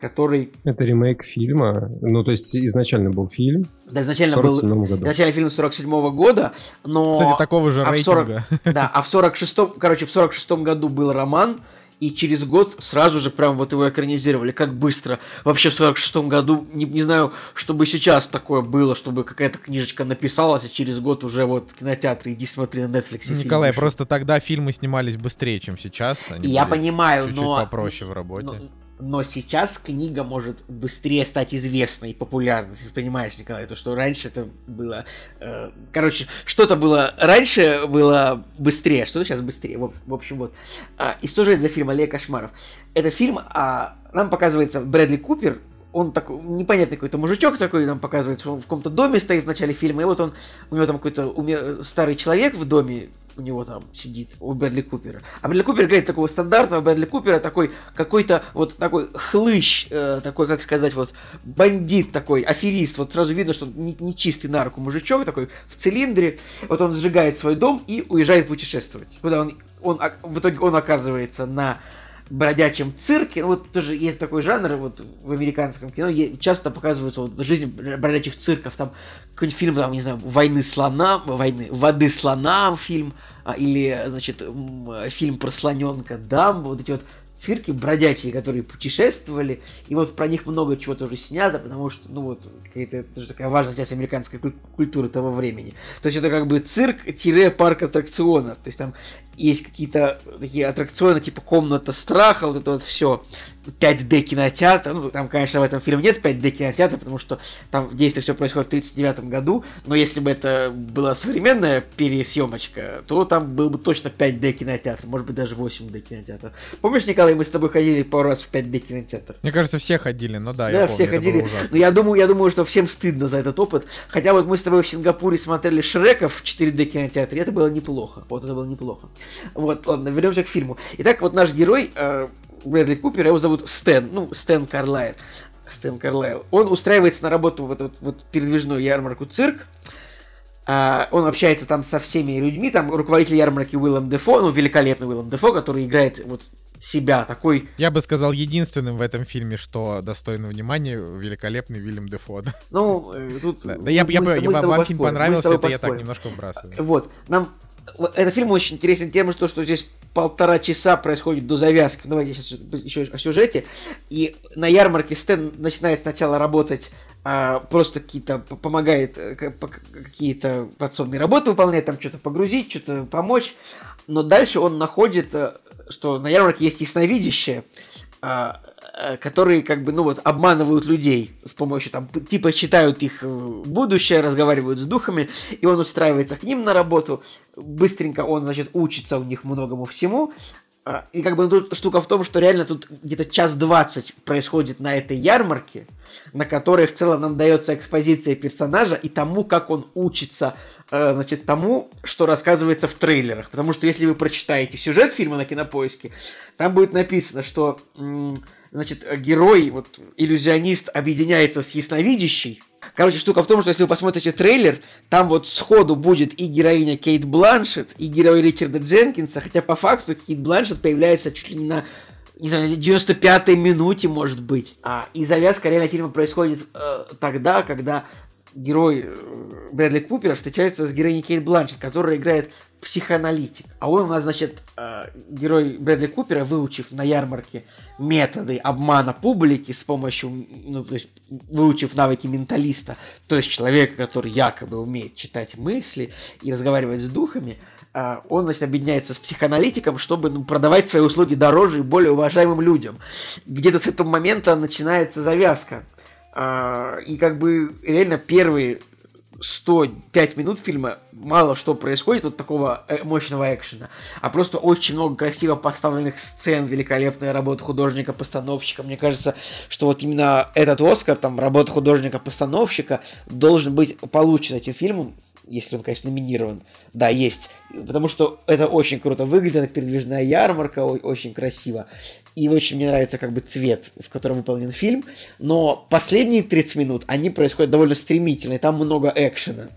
который Это ремейк фильма. Ну, то есть изначально был фильм да, в изначально был 47 году. изначально фильм 47 года, но... Кстати, такого же а в 40 рейтинга. Да, а в 46-м, короче, в 46-м году был роман, и через год сразу же прям вот его экранизировали. Как быстро. Вообще в 46-м году, не, не знаю, чтобы сейчас такое было, чтобы какая-то книжечка написалась, а через год уже вот в кинотеатре иди смотри на Netflix. фильм Николай, вышел. просто тогда фильмы снимались быстрее, чем сейчас. Они Я были понимаю, чуть-чуть но... попроще в работе. Но, но сейчас книга может быстрее стать известной и популярной. Ты понимаешь, Николай, то, что раньше это было... э, короче, что-то было... Раньше было быстрее, что-то сейчас быстрее. В, в общем, вот. А, и что же это за фильм «Олег Кошмаров»? Это фильм, а, нам показывается Брэдли Купер, он такой непонятный какой-то мужичок такой, нам показывается, он в каком-то доме стоит в начале фильма, и вот он, у него там какой-то умер- старый человек в доме, у него там сидит, у Брэдли Купера. А Брэдли Купер говорит такого стандартного Брэдли Купера, такой какой-то вот такой хлыщ, э, такой, как сказать, вот бандит такой, аферист. Вот сразу видно, что он не, не чистый на руку мужичок, такой в цилиндре. Вот он сжигает свой дом и уезжает путешествовать. Куда он, он, ок- в итоге он оказывается на бродячем цирке. Ну, Вот тоже есть такой жанр вот в американском кино. Часто показываются вот жизнь бродячих цирков. Там какой-нибудь фильм, там, не знаю, войны слонам, войны, воды слонам фильм, а, или, значит, фильм про слоненка Дамбо, вот эти вот цирки бродячие, которые путешествовали, и вот про них много чего тоже снято, потому что, ну вот, какая-то тоже такая важная часть американской куль- культуры того времени. То есть это как бы цирк-парк аттракционов, то есть там есть какие-то такие аттракционы, типа комната страха, вот это вот все. 5D кинотеатр. Ну, там, конечно, в этом фильме нет 5D кинотеатра, потому что там действие все происходит в 1939 году. Но если бы это была современная пересъемочка, то там был бы точно 5D кинотеатр, может быть, даже 8D кинотеатр. Помнишь, Николай, мы с тобой ходили пару раз в 5D кинотеатр? Мне кажется, все ходили, но да, Да, я помню, все ходили. Но я думаю, я думаю, что всем стыдно за этот опыт. Хотя вот мы с тобой в Сингапуре смотрели Шрека в 4D кинотеатре, это было неплохо. Вот это было неплохо. Вот, ладно, вернемся к фильму. Итак, вот наш герой, э, Брэдли Купер, его зовут Стэн, ну, Стэн Карлайл. Стэн Карлайл. Он устраивается на работу в эту вот передвижную ярмарку цирк. А, он общается там со всеми людьми, там руководитель ярмарки Уиллем Дефо, ну, великолепный Уиллем Дефо, который играет вот себя, такой Я бы сказал, единственным в этом фильме, что достойно внимания, великолепный Вильям Дефо. Ну, э, тут... Да, я, я я вам фильм понравился, это я так немножко выбрасываю. Вот, нам... Этот фильм очень интересен тем, что, что здесь полтора часа происходит до завязки. Давайте сейчас еще о сюжете. И на ярмарке Стэн начинает сначала работать а, просто какие-то помогает э, какие-то подсобные работы выполняет, там что-то погрузить, что-то помочь. Но дальше он находит, э, что на ярмарке есть ясновидящие, а, которые как бы, ну вот, обманывают людей с помощью, там, типа читают их э, будущее, разговаривают с духами, и он устраивается к ним на работу, быстренько он, значит, учится у них многому всему, а, и как бы тут штука в том, что реально тут где-то час двадцать происходит на этой ярмарке, на которой в целом нам дается экспозиция персонажа и тому, как он учится, э, значит, тому, что рассказывается в трейлерах. Потому что если вы прочитаете сюжет фильма на кинопоиске, там будет написано, что м, значит, герой, вот, иллюзионист объединяется с ясновидящей. Короче, штука в том, что если вы посмотрите трейлер, там вот сходу будет и героиня Кейт Бланшет, и герой Ричарда Дженкинса, хотя по факту Кейт Бланшет появляется чуть ли не на не знаю, на 95-й минуте, может быть. А, и завязка реально фильма происходит э, тогда, когда герой э, Брэдли Купера встречается с героиней Кейт Бланшет, которая играет психоаналитик. А он у нас, значит, э, герой Брэдли Купера, выучив на ярмарке методы обмана публики с помощью, ну, то есть, выучив навыки менталиста, то есть человека, который якобы умеет читать мысли и разговаривать с духами, а, он, значит, объединяется с психоаналитиком, чтобы ну, продавать свои услуги дороже и более уважаемым людям. Где-то с этого момента начинается завязка. А, И как бы реально первые 105 минут фильма мало что происходит вот такого э, мощного экшена, а просто очень много красиво поставленных сцен, великолепная работа художника-постановщика. Мне кажется, что вот именно этот Оскар, там, работа художника-постановщика должен быть получен этим фильмом, если он, конечно, номинирован. Да, есть. Потому что это очень круто выглядит, это передвижная ярмарка, очень красиво. И очень мне нравится как бы цвет, в котором выполнен фильм. Но последние 30 минут, они происходят довольно стремительно, и там много экшена.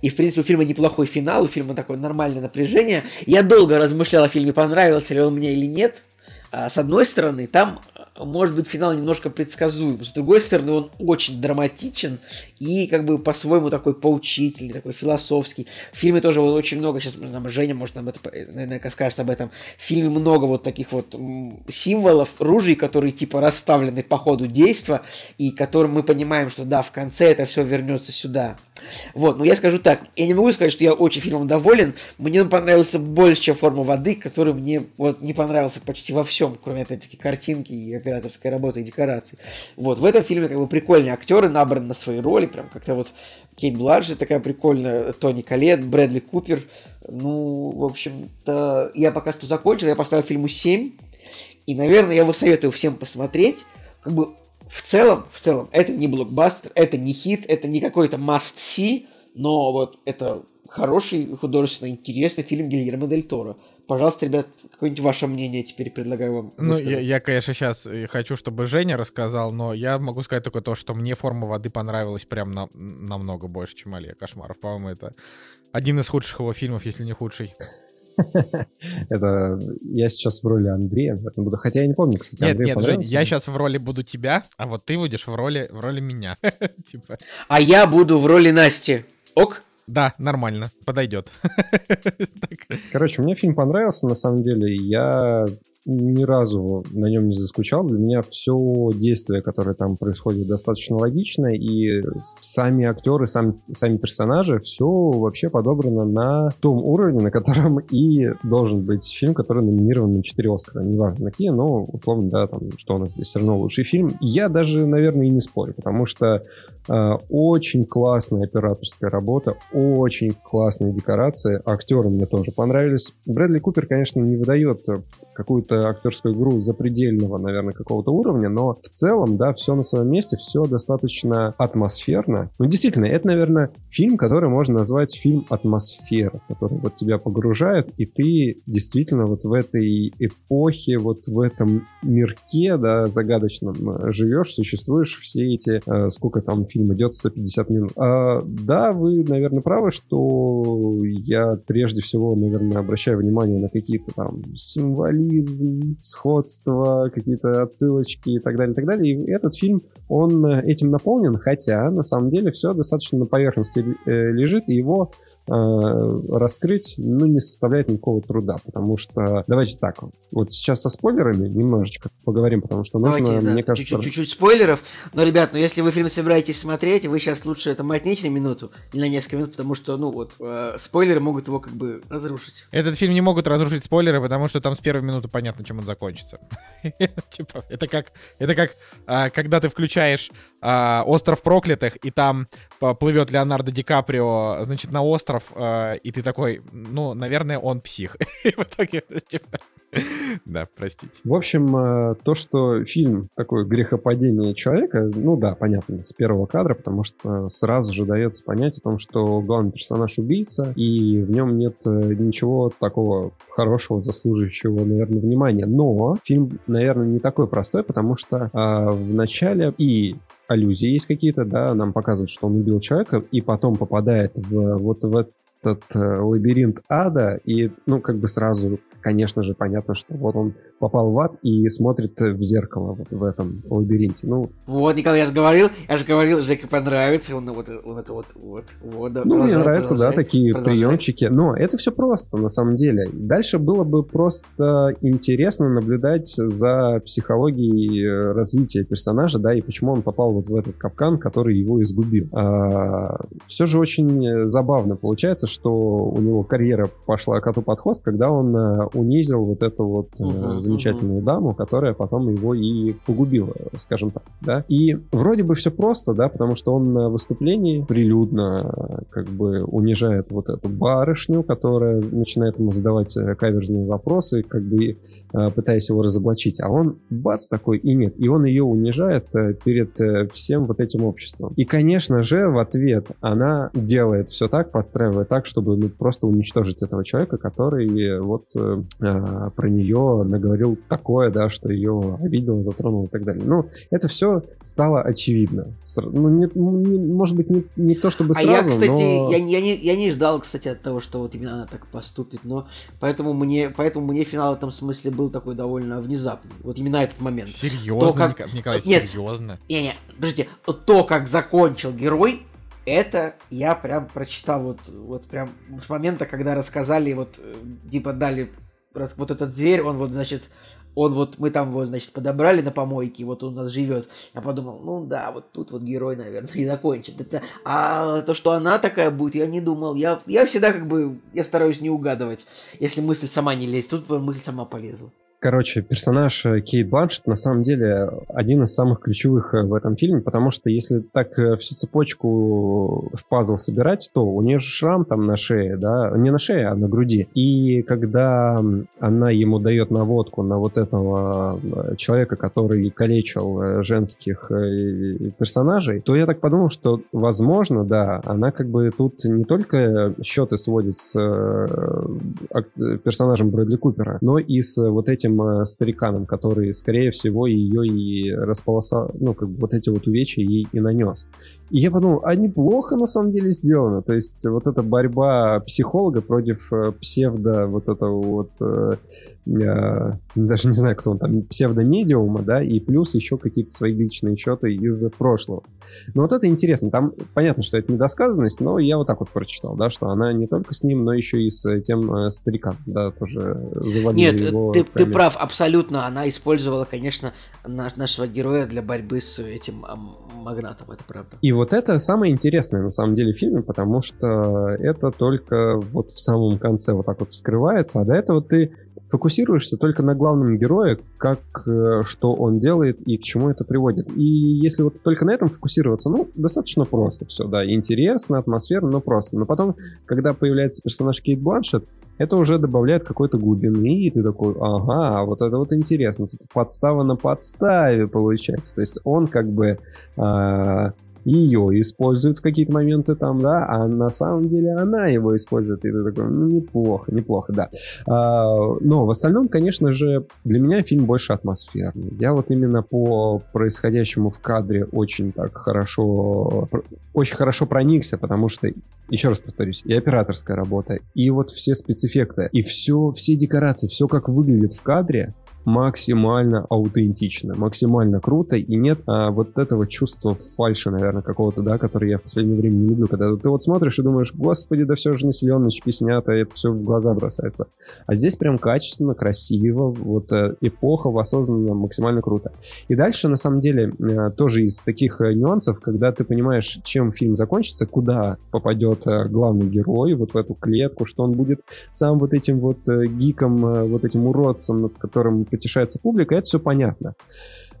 И, в принципе, у фильма неплохой финал, у фильма такое нормальное напряжение. Я долго размышлял о фильме, понравился ли он мне или нет. А, С одной стороны, там может быть финал немножко предсказуем. С другой стороны, он очень драматичен и как бы по-своему такой поучительный, такой философский. В фильме тоже вот очень много, сейчас нам Женя, может, нам это, наверное, скажет об этом. В фильме много вот таких вот символов, ружей, которые типа расставлены по ходу действа, и которым мы понимаем, что да, в конце это все вернется сюда. Вот, но я скажу так, я не могу сказать, что я очень фильмом доволен, мне он понравился больше, чем «Форма воды», который мне вот не понравился почти во всем, кроме, опять-таки, картинки и операторской работы и декораций. Вот, в этом фильме как бы прикольные актеры набраны на свои роли, прям как-то вот Кейт Бланшет такая прикольная, Тони Коллет, Брэдли Купер. Ну, в общем-то, я пока что закончил, я поставил фильму 7, и, наверное, я его советую всем посмотреть. Как бы в целом, в целом, это не блокбастер, это не хит, это не какой-то must-see, но вот это хороший, художественно интересный фильм Гильермо Дель Торо. Пожалуйста, ребят, какое-нибудь ваше мнение теперь предлагаю вам. Ну, я, я, конечно, сейчас хочу, чтобы Женя рассказал, но я могу сказать только то, что мне форма воды понравилась прям на, намного больше, чем Алия Кошмаров. По-моему, это один из худших его фильмов, если не худший. Это я сейчас в роли Андрея, буду. Хотя я не помню, кстати, Нет, Андрей нет, Жень, понравился? я сейчас в роли буду тебя, а вот ты будешь в роли, в роли меня. Типа, А я буду в роли Насти. Ок? Да, нормально, подойдет. Короче, мне фильм понравился, на самом деле. Я ни разу на нем не заскучал. Для меня все действие, которое там происходит, достаточно логично, и сами актеры, сами, сами персонажи, все вообще подобрано на том уровне, на котором и должен быть фильм, который номинирован на 4 Оскара. Неважно какие, но условно, да, там, что у нас здесь все равно лучший фильм. Я даже, наверное, и не спорю, потому что очень классная операторская работа, очень классные декорации, актеры мне тоже понравились. Брэдли Купер, конечно, не выдает какую-то актерскую игру запредельного, наверное, какого-то уровня, но в целом, да, все на своем месте, все достаточно атмосферно. Ну, действительно, это, наверное, фильм, который можно назвать фильм атмосфера, который вот тебя погружает, и ты действительно вот в этой эпохе, вот в этом мирке, да, загадочном э, живешь, существуешь все эти, э, сколько там фильм идет, 150 минут. А, да, вы, наверное, правы, что я прежде всего, наверное, обращаю внимание на какие-то там символизм, сходство, какие-то отсылочки и так далее, и так далее. И этот фильм, он этим наполнен, хотя на самом деле все достаточно на поверхности э, лежит, и его раскрыть, ну, не составляет никакого труда, потому что, давайте так, вот сейчас со спойлерами немножечко поговорим, потому что нужно, давайте, мне да, кажется... Чуть-чуть спойлеров, но, ребят, ну, если вы фильм собираетесь смотреть, вы сейчас лучше это мотните на минуту или на несколько минут, потому что, ну, вот, э, спойлеры могут его как бы разрушить. Этот фильм не могут разрушить спойлеры, потому что там с первой минуты понятно, чем он закончится. Типа, это как, это как, а, когда ты включаешь а, «Остров проклятых», и там плывет Леонардо Ди Каприо, значит, на остров, остров, э, и ты такой, ну, наверное, он псих. И в итоге, типа, да, простите. В общем, э, то, что фильм такое грехопадение человека, ну да, понятно, с первого кадра, потому что сразу же дается понять о том, что главный персонаж убийца, и в нем нет э, ничего такого хорошего, заслуживающего, наверное, внимания. Но фильм, наверное, не такой простой, потому что э, в начале и аллюзии есть какие-то, да, нам показывают, что он убил человека, и потом попадает в вот в этот э, лабиринт ада, и, ну, как бы сразу конечно же, понятно, что вот он попал в ад и смотрит в зеркало вот в этом лабиринте. Ну, вот, Николай, я же говорил, я же говорил, Жеке понравится, он, вот, он это вот, вот, вот. Да, ну, мне нравятся, да, такие приемчики, но это все просто, на самом деле. Дальше было бы просто интересно наблюдать за психологией э, развития персонажа, да, и почему он попал вот в этот капкан, который его изгубил. А, все же очень забавно получается, что у него карьера пошла коту под хвост, когда он э, унизил вот эту вот uh-huh, замечательную uh-huh. даму, которая потом его и погубила, скажем так, да. И вроде бы все просто, да, потому что он на выступлении прилюдно как бы унижает вот эту барышню, которая начинает ему задавать э, каверзные вопросы, как бы Э, пытаясь его разоблачить, а он бац такой и нет, и он ее унижает э, перед э, всем вот этим обществом. И, конечно же, в ответ она делает все так, подстраивает так, чтобы ну, просто уничтожить этого человека, который вот э, про нее наговорил такое, да, что ее обидел, затронул и так далее. Ну, это все стало очевидно. Ну, не, не, может быть, не, не то чтобы сразу, А я, кстати, но... я, я, не, я не ждал, кстати, от того, что вот именно она так поступит, но поэтому мне, поэтому мне финал в этом смысле был такой довольно внезапный. Вот именно этот момент. Серьезно, то, как... Николай, Нет, серьезно? Не-не, подождите, то, как закончил герой, это я прям прочитал вот, вот прям с момента, когда рассказали, вот, э, типа дали вот этот зверь, он вот, значит, он вот, мы там его, значит, подобрали на помойке, вот он у нас живет. Я подумал, ну да, вот тут вот герой, наверное, и закончит. Это, а то, что она такая будет, я не думал. Я, я всегда как бы, я стараюсь не угадывать, если мысль сама не лезет. Тут мысль сама полезла. Короче, персонаж э, Кейт Бланшет на самом деле один из самых ключевых э, в этом фильме, потому что если так э, всю цепочку в пазл собирать, то у нее же шрам там на шее, да, не на шее, а на груди. И когда она ему дает наводку на вот этого человека, который калечил женских персонажей, то я так подумал, что, возможно, да, она как бы тут не только счеты сводит с персонажем Брэдли Купера, но и с вот этим этим э, стариканом, который, скорее всего, ее и располосал, ну, как бы вот эти вот увечья ей и нанес. И я подумал, а неплохо на самом деле сделано. То есть вот эта борьба психолога против э, псевдо вот этого вот, э, э, даже не знаю, кто он там, псевдомедиума, да, и плюс еще какие-то свои личные счеты из прошлого. Но вот это интересно. Там понятно, что это недосказанность, но я вот так вот прочитал, да, что она не только с ним, но еще и с тем э, стариком, да, тоже заводила Нет, его. ты, ты прав, абсолютно. Она использовала, конечно, наш, нашего героя для борьбы с этим магнатом, это правда. И вот это самое интересное на самом деле в фильме, потому что это только вот в самом конце вот так вот вскрывается, а до этого ты фокусируешься только на главном герое, как, э, что он делает и к чему это приводит. И если вот только на этом фокусироваться, ну, достаточно просто все, да, интересно, атмосферно, но просто. Но потом, когда появляется персонаж Кейт Бланшет, это уже добавляет какой-то глубины, и ты такой, ага, вот это вот интересно, тут подстава на подставе получается. То есть он как бы а, ее используют в какие-то моменты там, да, а на самом деле она его использует, и ты такой, ну, неплохо, неплохо, да. А, но в остальном, конечно же, для меня фильм больше атмосферный. Я вот именно по происходящему в кадре очень так хорошо, очень хорошо проникся, потому что, еще раз повторюсь, и операторская работа, и вот все спецэффекты, и все, все декорации, все как выглядит в кадре, максимально аутентично, максимально круто, и нет а, вот этого чувства фальши, наверное, какого-то, да, который я в последнее время не люблю, когда ты вот смотришь и думаешь, господи, да все же на селеночке снято, это все в глаза бросается. А здесь прям качественно, красиво, вот э, эпоха воссоздана максимально круто. И дальше, на самом деле, э, тоже из таких э, нюансов, когда ты понимаешь, чем фильм закончится, куда попадет главный герой, вот в эту клетку, что он будет сам вот этим вот гиком, вот этим уродцем, над которым потешается публика, это все понятно.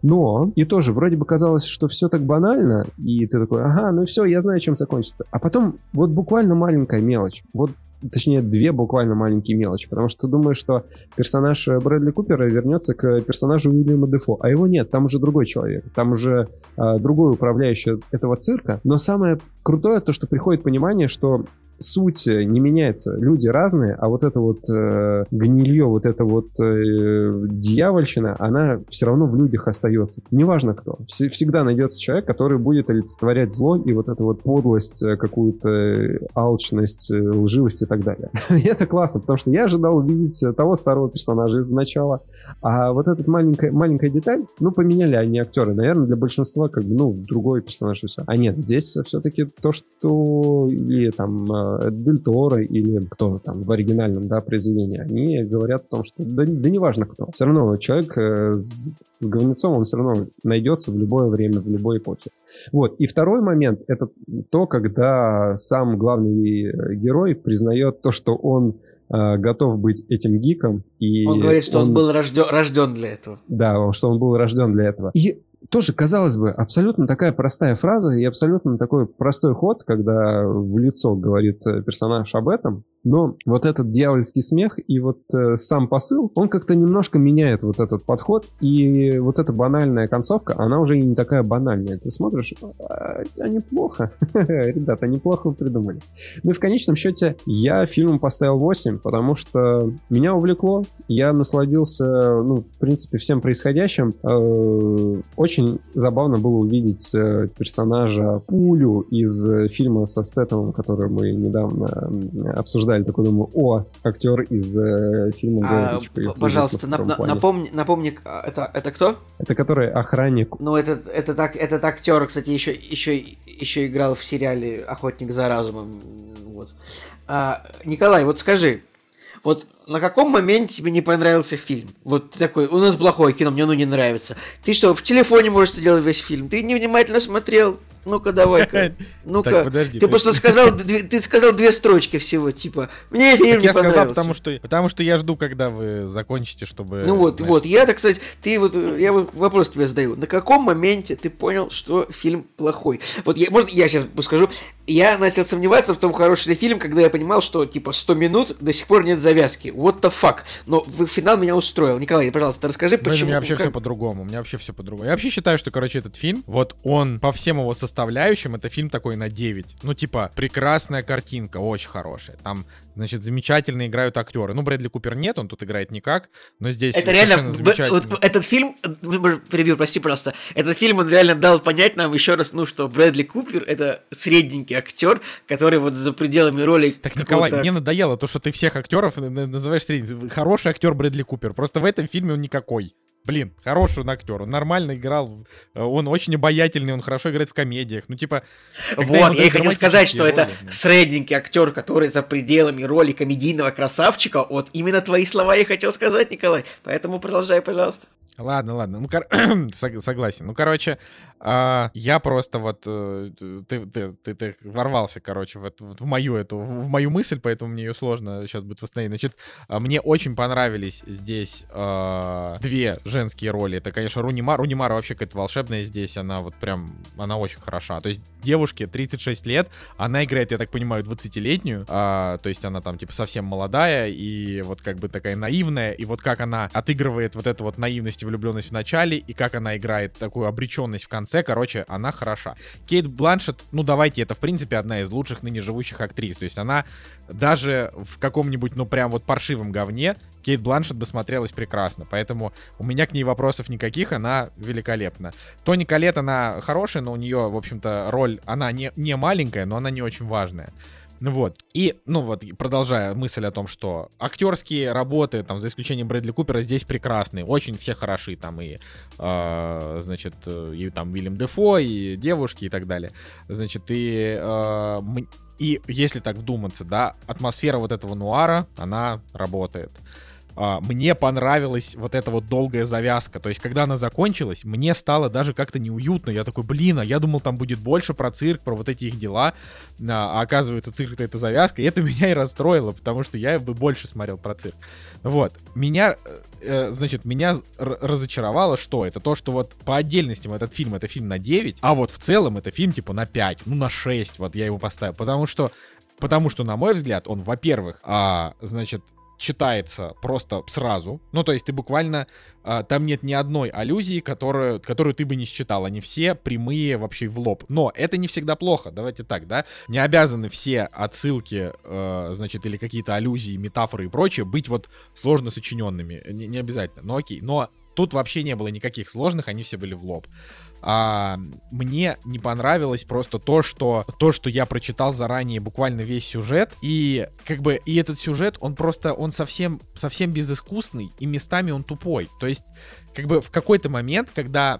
Но, и тоже, вроде бы казалось, что все так банально, и ты такой, ага, ну все, я знаю, чем закончится. А потом вот буквально маленькая мелочь, вот точнее, две буквально маленькие мелочи, потому что думаешь, что персонаж Брэдли Купера вернется к персонажу Уильяма Дефо, а его нет, там уже другой человек, там уже э, другой управляющий этого цирка, но самое крутое то, что приходит понимание, что суть не меняется. Люди разные, а вот это вот э, гнилье, вот это вот э, дьявольщина, она все равно в людях остается. Неважно кто. Вс- всегда найдется человек, который будет олицетворять зло и вот эту вот подлость, э, какую-то алчность, э, лживость и так далее. и это классно, потому что я ожидал увидеть того старого персонажа из начала, а вот эта маленькая, маленькая деталь, ну, поменяли они актеры. Наверное, для большинства, как бы, ну, другой персонаж и все. А нет, здесь все-таки то, что или там э, Дель Торо или кто там в оригинальном да, произведении, они говорят о том, что да, да неважно кто. Все равно человек э, с, с говнецом, он все равно найдется в любое время, в любой эпохе. Вот. И второй момент — это то, когда сам главный э, герой признает то, что он э, готов быть этим гиком. И он говорит, что он, он был рожден, рожден для этого. Да, что он был рожден для этого. И тоже, казалось бы, абсолютно такая простая фраза и абсолютно такой простой ход, когда в лицо говорит э, персонаж об этом, но вот этот дьявольский смех и вот э, сам посыл, он как-то немножко меняет вот этот подход, и вот эта банальная концовка, она уже не такая банальная. Ты смотришь, а, а неплохо. Ребята, неплохо вы придумали. Ну и в конечном счете я фильму поставил 8, потому что меня увлекло, я насладился, ну, в принципе, всем происходящим. Э, очень забавно было увидеть э, персонажа Пулю из э, фильма со Стэтомом, который мы недавно обсуждали такой думаю, о, актер из э, фильма а, Пожалуйста, на, на, напомни, напомни, а, это, это кто? Это который охранник. Ну, это, это так, этот актер, кстати, еще, еще, еще играл в сериале Охотник за разумом. Вот. А, Николай, вот скажи, вот на каком моменте тебе не понравился фильм? Вот ты такой, у нас плохое кино, мне оно не нравится. Ты что, в телефоне можешь делать весь фильм? Ты невнимательно смотрел? Ну-ка, давай-ка. Ну-ка. подожди. Ты просто сказал, ты сказал две строчки всего, типа, мне фильм не я сказал, потому что, потому что я жду, когда вы закончите, чтобы... Ну вот, вот, я, так сказать, ты вот, я вот вопрос тебе задаю. На каком моменте ты понял, что фильм плохой? Вот я, может, я сейчас скажу, я начал сомневаться в том, хороший ли фильм, когда я понимал, что, типа, 100 минут до сих пор нет завязки. What the fuck? Но финал меня устроил. Николай, пожалуйста, расскажи, почему... У меня вообще все по-другому. У меня вообще все по-другому. Я вообще считаю, что, короче, этот фильм, вот он по всем его составляющим составляющим это фильм такой на 9. Ну, типа, прекрасная картинка, очень хорошая. Там, значит, замечательно играют актеры. Ну, Брэдли Купер нет, он тут играет никак, но здесь Это реально, вот этот фильм, перебил, прости, пожалуйста, этот фильм, он реально дал понять нам еще раз, ну, что Брэдли Купер это средненький актер, который вот за пределами роли Так, Николай, мне надоело то, что ты всех актеров называешь средним. Хороший актер Брэдли Купер, просто в этом фильме он никакой. Блин, хороший он актер, он нормально играл, э, он очень обаятельный, он хорошо играет в комедиях. Ну, типа... Вот, я и хотел сказать, что роли, это средненький актер, который за пределами роли комедийного красавчика. Вот именно твои слова я хотел сказать, Николай. Поэтому продолжай, пожалуйста. Ладно, ладно. Ну, кор... согласен. Ну, короче, а, я просто вот... Э, ты, ты, ты, ты ворвался, короче, в, эту, в мою эту, в мою мысль, поэтому мне ее сложно сейчас будет восстановить. Значит, а, мне очень понравились здесь а, две женские роли. Это, конечно, Рунимар. Рунимара вообще какая-то волшебная здесь. Она вот прям... Она очень хороша. То есть девушке 36 лет, она играет, я так понимаю, 20-летнюю. А, то есть она там, типа, совсем молодая и вот как бы такая наивная. И вот как она отыгрывает вот эту вот наивность и влюбленность в начале, и как она играет такую обреченность в конце, короче, она хороша. Кейт Бланшет, ну давайте, это в принципе одна из лучших ныне живущих актрис, то есть она даже в каком-нибудь, ну прям вот паршивом говне, Кейт Бланшет бы смотрелась прекрасно, поэтому у меня к ней вопросов никаких, она великолепна. Тони Калет, она хорошая, но у нее, в общем-то, роль, она не, не маленькая, но она не очень важная. Вот. И, ну вот, продолжая мысль о том, что актерские работы, там, за исключением Брэдли Купера, здесь прекрасные. Очень все хороши. Там и, э, значит, и там Вильям Дефо, и девушки, и так далее. Значит, и... Э, и если так вдуматься, да, атмосфера вот этого нуара, она работает а, мне понравилась вот эта вот долгая завязка. То есть, когда она закончилась, мне стало даже как-то неуютно. Я такой, блин, а я думал, там будет больше про цирк, про вот эти их дела. А, а оказывается, цирк это завязка. И это меня и расстроило, потому что я бы больше смотрел про цирк. Вот. Меня, э, э значит, меня разочаровало, что это то, что вот по отдельности этот фильм, это фильм на 9, а вот в целом это фильм типа на 5, ну на 6, вот я его поставил. Потому что Потому что, на мой взгляд, он, во-первых, а, значит, читается просто сразу. Ну, то есть ты буквально... А, там нет ни одной аллюзии, которую, которую ты бы не считал. Они все прямые вообще в лоб. Но это не всегда плохо, давайте так, да? Не обязаны все отсылки, э, значит, или какие-то аллюзии, метафоры и прочее быть вот сложно сочиненными. Не, не обязательно. Но окей. Но тут вообще не было никаких сложных, они все были в лоб а, мне не понравилось просто то, что то, что я прочитал заранее буквально весь сюжет, и как бы и этот сюжет, он просто, он совсем, совсем безыскусный, и местами он тупой. То есть, как бы в какой-то момент, когда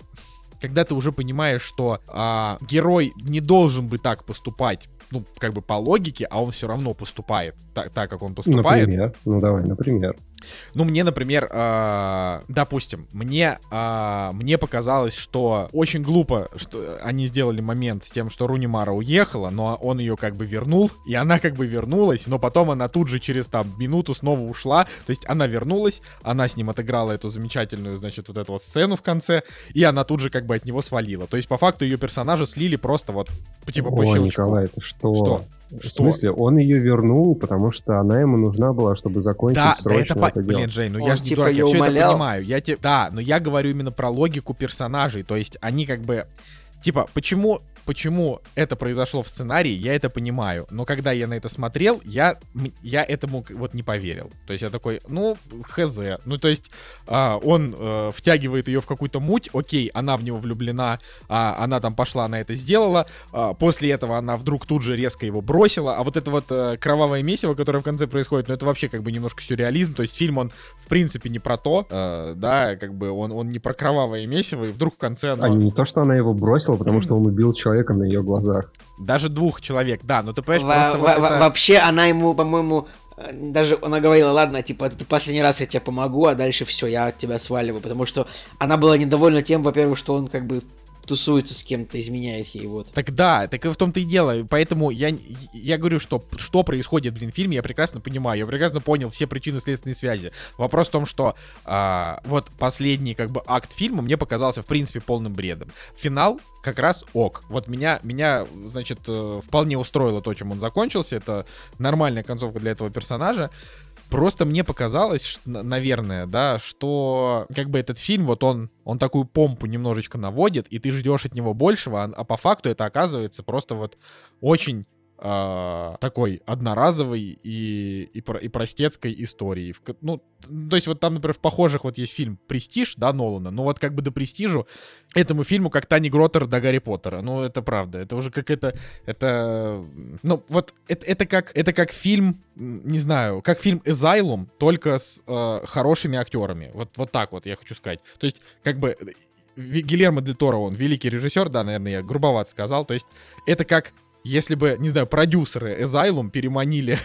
когда ты уже понимаешь, что а, герой не должен бы так поступать, ну, как бы по логике, а он все равно поступает так, так как он поступает. Например, ну давай, например. Ну, мне, например, э, допустим, мне, э, мне показалось, что очень глупо, что они сделали момент с тем, что Рунимара уехала, но он ее как бы вернул, и она как бы вернулась, но потом она тут же через там минуту снова ушла, то есть она вернулась, она с ним отыграла эту замечательную, значит, вот эту вот сцену в конце, и она тут же как бы от него свалила. То есть по факту ее персонажа слили просто вот типа О, по щелчку. Николай, это что? Что? В смысле, он ее вернул, потому что она ему нужна была, чтобы закончить да, срочно да, это, это дело. Блин, Жень, ну он, я же типа, не дурак, я все это понимаю. Я те... Да, но я говорю именно про логику персонажей. То есть они как бы... Типа, почему почему это произошло в сценарии, я это понимаю. Но когда я на это смотрел, я, я этому вот не поверил. То есть я такой, ну, хз. Ну, то есть а, он а, втягивает ее в какую-то муть, окей, она в него влюблена, а, она там пошла на это сделала. А, после этого она вдруг тут же резко его бросила. А вот это вот а, кровавое месиво, которое в конце происходит, ну, это вообще как бы немножко сюрреализм. То есть фильм, он в принципе не про то, а, да, как бы он, он не про кровавое месиво, и вдруг в конце она... А не то, что она его бросила, потому что он убил человека человека на ее глазах. Даже двух человек, да, но ты понимаешь, во- просто во- вот это... Вообще она ему, по-моему, э, даже она говорила, ладно, типа, ты последний раз я тебе помогу, а дальше все, я от тебя сваливаю, потому что она была недовольна тем, во-первых, что он как бы тусуется с кем-то, изменяет ей, вот. Так да, так и в том-то и дело. Поэтому я, я говорю, что что происходит, блин, в фильме, я прекрасно понимаю. Я прекрасно понял все причины следственной связи. Вопрос в том, что а, вот последний как бы акт фильма мне показался в принципе полным бредом. Финал как раз ок. Вот меня, меня значит, э, вполне устроило то, чем он закончился. Это нормальная концовка для этого персонажа. Просто мне показалось, наверное, да, что как бы этот фильм, вот он, он такую помпу немножечко наводит, и ты ждешь от него большего, а, а по факту это оказывается просто вот очень а, такой одноразовой и, и, и простецкой истории. В Ну, то есть вот там, например, в похожих вот есть фильм «Престиж», да, Нолана, но вот как бы до «Престижу» этому фильму как Тани Гроттер до Гарри Поттера. Ну, это правда. Это уже как это... Это... Ну, вот это, это как... Это как фильм, не знаю, как фильм «Эзайлум», только с э, хорошими актерами. Вот, вот так вот я хочу сказать. То есть, как бы... Гильермо Дель Торо, он великий режиссер, да, наверное, я грубовато сказал. То есть, это как если бы, не знаю, продюсеры Asylum переманили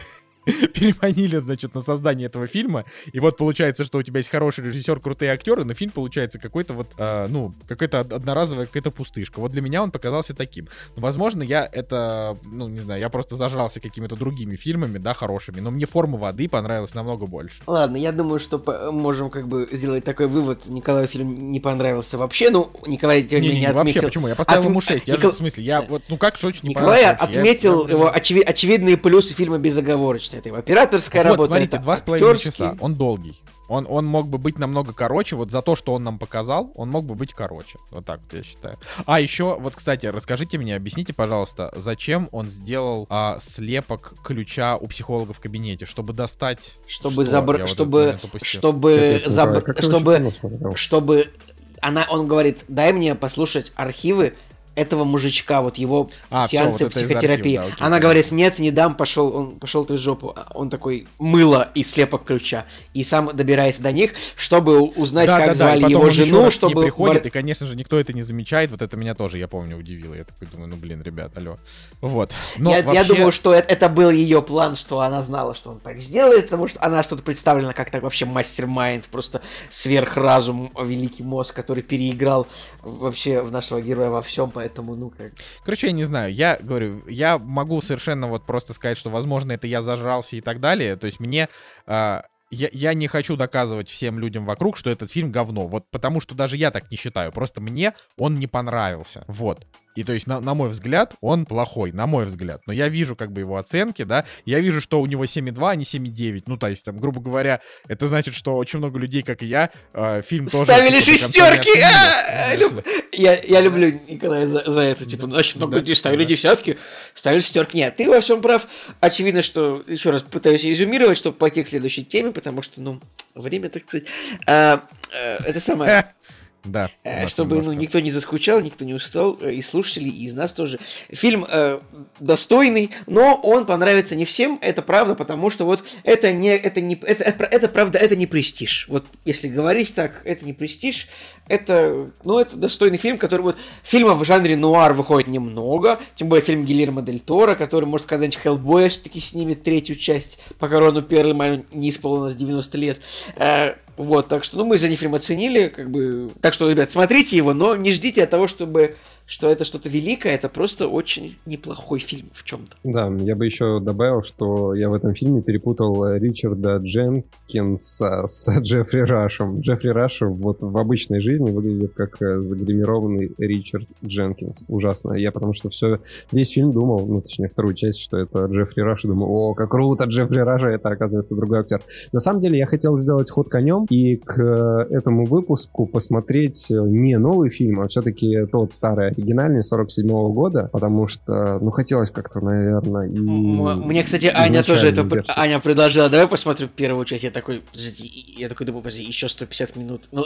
переманили, значит, на создание этого фильма, и вот получается, что у тебя есть хороший режиссер, крутые актеры, но фильм получается какой-то вот, а, ну, какая-то од- одноразовая какая-то пустышка. Вот для меня он показался таким. Но, возможно, я это, ну, не знаю, я просто зажрался какими-то другими фильмами, да, хорошими, но мне «Форма воды» понравилась намного больше. Ладно, я думаю, что можем как бы сделать такой вывод. Николаю фильм не понравился вообще. Ну, Николай тем не Не-не-не, менее вообще, отметил... почему? Я поставил Отм- ему 6. Я Никол- же, в смысле, я вот, ну как же очень не Николай понравился вообще? Отметил я- его очеви- очевидные плюсы фильма безоговорочно. Это его операторская Вот, работа, смотрите, два с половиной часа. Он долгий. Он, он мог бы быть намного короче. Вот за то, что он нам показал, он мог бы быть короче. Вот так вот я считаю. А еще, вот, кстати, расскажите мне, объясните, пожалуйста, зачем он сделал а, слепок ключа у психолога в кабинете, чтобы достать... Чтобы что? забр... Я вот чтобы... Чтобы... Вообще Чтобы... Чтобы... Она... Он говорит, дай мне послушать архивы этого мужичка, вот его А, сеансы вот это из психотерапии. архива, да, окей, Она понятно. говорит, нет, не дам, пошел, он пошел ты в жопу. Он такой, мыло и слепок ключа. И сам добирается до них, чтобы узнать, да, как да, да, звали потом его жену, чтобы... приходит, бар- и, конечно же, никто это не замечает. Вот это меня тоже, я помню, удивило. Я такой думаю, ну, блин, ребят, алло. Вот. Но я, я вообще- думаю, что это, это был ее план, что она знала, что он так сделает, потому что она что-то представлена как так вообще мастер-майнд, просто сверхразум, великий мозг, который переиграл вообще в нашего героя во всем, поэтому, ну как... Короче, я не знаю, я говорю, я могу совершенно вот просто сказать, что, возможно, это я зажрался и так далее. То есть мне... а, я, я не хочу доказывать всем людям вокруг, что этот фильм говно. Вот потому что даже я так не считаю. Просто мне он не понравился. Вот. И то есть, на, на мой взгляд, он плохой, на мой взгляд. Но я вижу как бы его оценки, да. Я вижу, что у него 7,2, а не 7,9. Ну, то есть, там, грубо говоря, это значит, что очень много людей, как и я, э, фильм тоже... Ставили шестерки! А, люб- Я, я люблю Николая за, это. Типа, очень много людей ставили десятки, ставили шестерки. Нет, ты во всем прав. Очевидно, что, еще раз пытаюсь резюмировать, чтобы пойти к следующей теме, потому что, ну, время, так сказать. А, э, это самое... Да. Э, Чтобы ну, никто не заскучал, никто не устал, э, и слушатели, и из нас тоже. Фильм э, достойный, но он понравится не всем, это правда, потому что вот это не, это не, это, это, это правда, это не престиж. Вот если говорить так, это не престиж, это, ну, это достойный фильм, который вот, фильмов в жанре нуар выходит немного, тем более фильм Гильермо Дель Торо, который, может, когда-нибудь Хеллбоя все-таки снимет третью часть, пока Рону Перлману не исполнилось 90 лет. Э, вот, так что, ну, мы за фильм оценили, как бы, так что, ребят, смотрите его, но не ждите от того, чтобы, что это что-то великое, это просто очень неплохой фильм в чем-то. Да, я бы еще добавил, что я в этом фильме перепутал э, Ричарда Дженкинса с Джеффри Рашем. Джеффри Раш вот в обычной жизни выглядит как э, загримированный Ричард Дженкинс. Ужасно. Я потому что все, весь фильм думал, ну, точнее, вторую часть, что это Джеффри Раш, и думал, о, как круто, Джеффри Раш, а это, оказывается, другой актер. На самом деле, я хотел сделать ход конем и к э, этому выпуску посмотреть не новый фильм, а все-таки тот старый оригинальный 47 года, потому что, ну, хотелось как-то, наверное, и... Мне, кстати, Аня тоже это... версию. Аня предложила, давай посмотрим первую часть. Я такой, я такой думаю, подожди, еще 150 минут. Ну,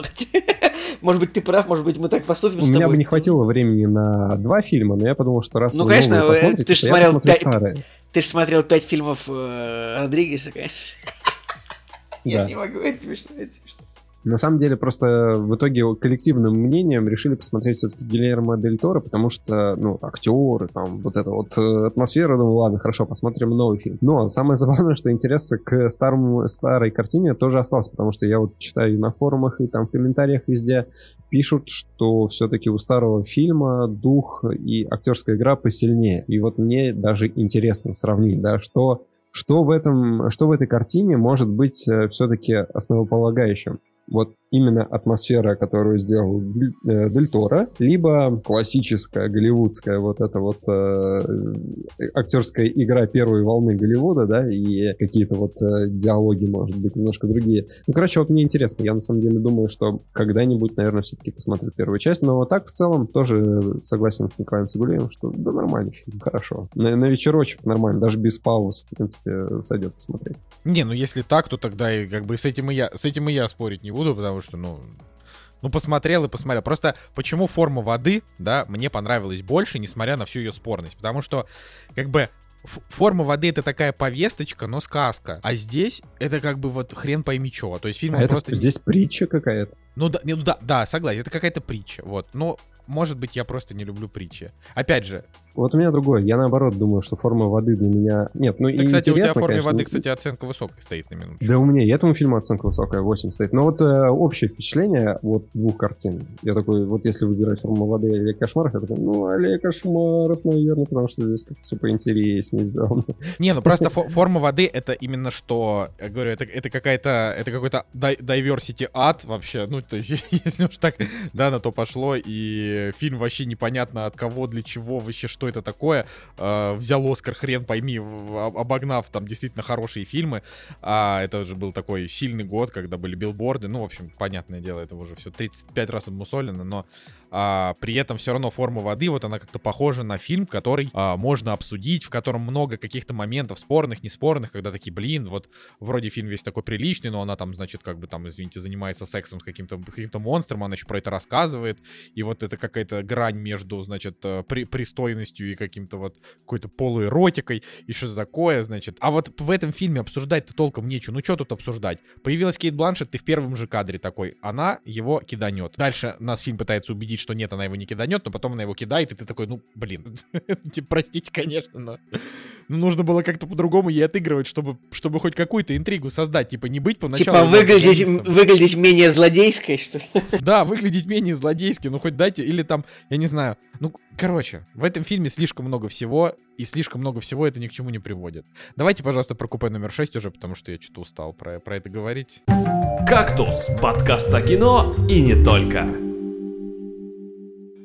может быть, ты прав, может быть, мы так поступим У с меня тобой. бы не хватило времени на два фильма, но я подумал, что раз Ну, вы конечно, э, посмотрите, ты ж то я смотрел пять- старые. Ты же смотрел пять фильмов э, Родригеса, конечно. Я не могу, это смешно, это смешно. На самом деле, просто в итоге коллективным мнением решили посмотреть все-таки Гильермо Дель Торо, потому что, ну, актеры, там, вот эта вот э, атмосфера, думаю, ладно, хорошо, посмотрим новый фильм. Но самое забавное, что интерес к старому, старой картине тоже остался, потому что я вот читаю на форумах, и там в комментариях везде пишут, что все-таки у старого фильма дух и актерская игра посильнее. И вот мне даже интересно сравнить, да, что, что, в, этом, что в этой картине может быть все-таки основополагающим. Вот именно атмосфера, которую сделал э, Дель Торо, либо классическая голливудская вот эта вот э, актерская игра первой волны Голливуда, да, и какие-то вот э, диалоги, может быть, немножко другие. Ну, короче, вот мне интересно, я на самом деле думаю, что когда-нибудь, наверное, все-таки посмотрю первую часть, но так в целом тоже согласен с Николаем Цигулеевым, что да нормальный хорошо. На, на вечерочек нормально, даже без пауз, в принципе, сойдет посмотреть. Не, ну если так, то тогда и как бы с этим и я, с этим и я спорить не буду, потому что, ну, ну, посмотрел и посмотрел. Просто почему форма воды, да, мне понравилась больше, несмотря на всю ее спорность. Потому что, как бы, форма воды это такая повесточка, но сказка. А здесь это как бы вот хрен пойми чего. То есть фильм а просто... Здесь притча какая-то. Ну да, ну да, да, согласен, это какая-то притча. Вот. Но может быть, я просто не люблю притчи. Опять же, вот у меня другое. Я наоборот думаю, что форма воды для меня... Нет, ну да, и кстати, у тебя в форме конечно, воды, кстати, оценка высокая стоит на минуту. Да у меня и этому фильму оценка высокая, 8 стоит. Но вот э, общее впечатление вот двух картин. Я такой, вот если выбирать форму воды и Олег Кошмаров, я такой, ну, Олег Кошмаров, наверное, потому что здесь как-то все поинтереснее сделано. Не, ну просто форма воды это именно что, я говорю, это, это какая-то, это какой-то diversity ад вообще, ну, то есть, если уж так, да, на то пошло, и фильм вообще непонятно от кого, для чего, вообще, что это такое, э, взял Оскар, хрен пойми, обогнав там действительно хорошие фильмы. А это же был такой сильный год, когда были билборды. Ну, в общем, понятное дело, это уже все 35 раз обмусолено, но а, при этом все равно форма воды, вот она как-то похожа на фильм, который а, можно обсудить, в котором много каких-то моментов спорных, неспорных, когда такие, блин, вот вроде фильм весь такой приличный, но она там, значит, как бы там, извините, занимается сексом с каким-то каким монстром, она еще про это рассказывает, и вот это какая-то грань между, значит, э, при, пристойностью и каким-то вот какой-то полуэротикой и что-то такое, значит. А вот в этом фильме обсуждать-то толком нечего. Ну что тут обсуждать? Появилась Кейт Бланшет, ты в первом же кадре такой, она его киданет. Дальше нас фильм пытается убедить, что нет, она его не киданет, но потом она его кидает, и ты такой, ну, блин, типа, простите, конечно, но ну, нужно было как-то по-другому ей отыгрывать, чтобы, чтобы хоть какую-то интригу создать, типа, не быть поначалу... Типа, выглядеть, выглядеть менее злодейской, что ли? Да, выглядеть менее злодейски, ну, хоть дайте, или там, я не знаю, ну, короче, в этом фильме слишком много всего, и слишком много всего это ни к чему не приводит. Давайте, пожалуйста, про купе номер 6 уже, потому что я что-то устал про, про это говорить. «Кактус» — подкаст о кино и не только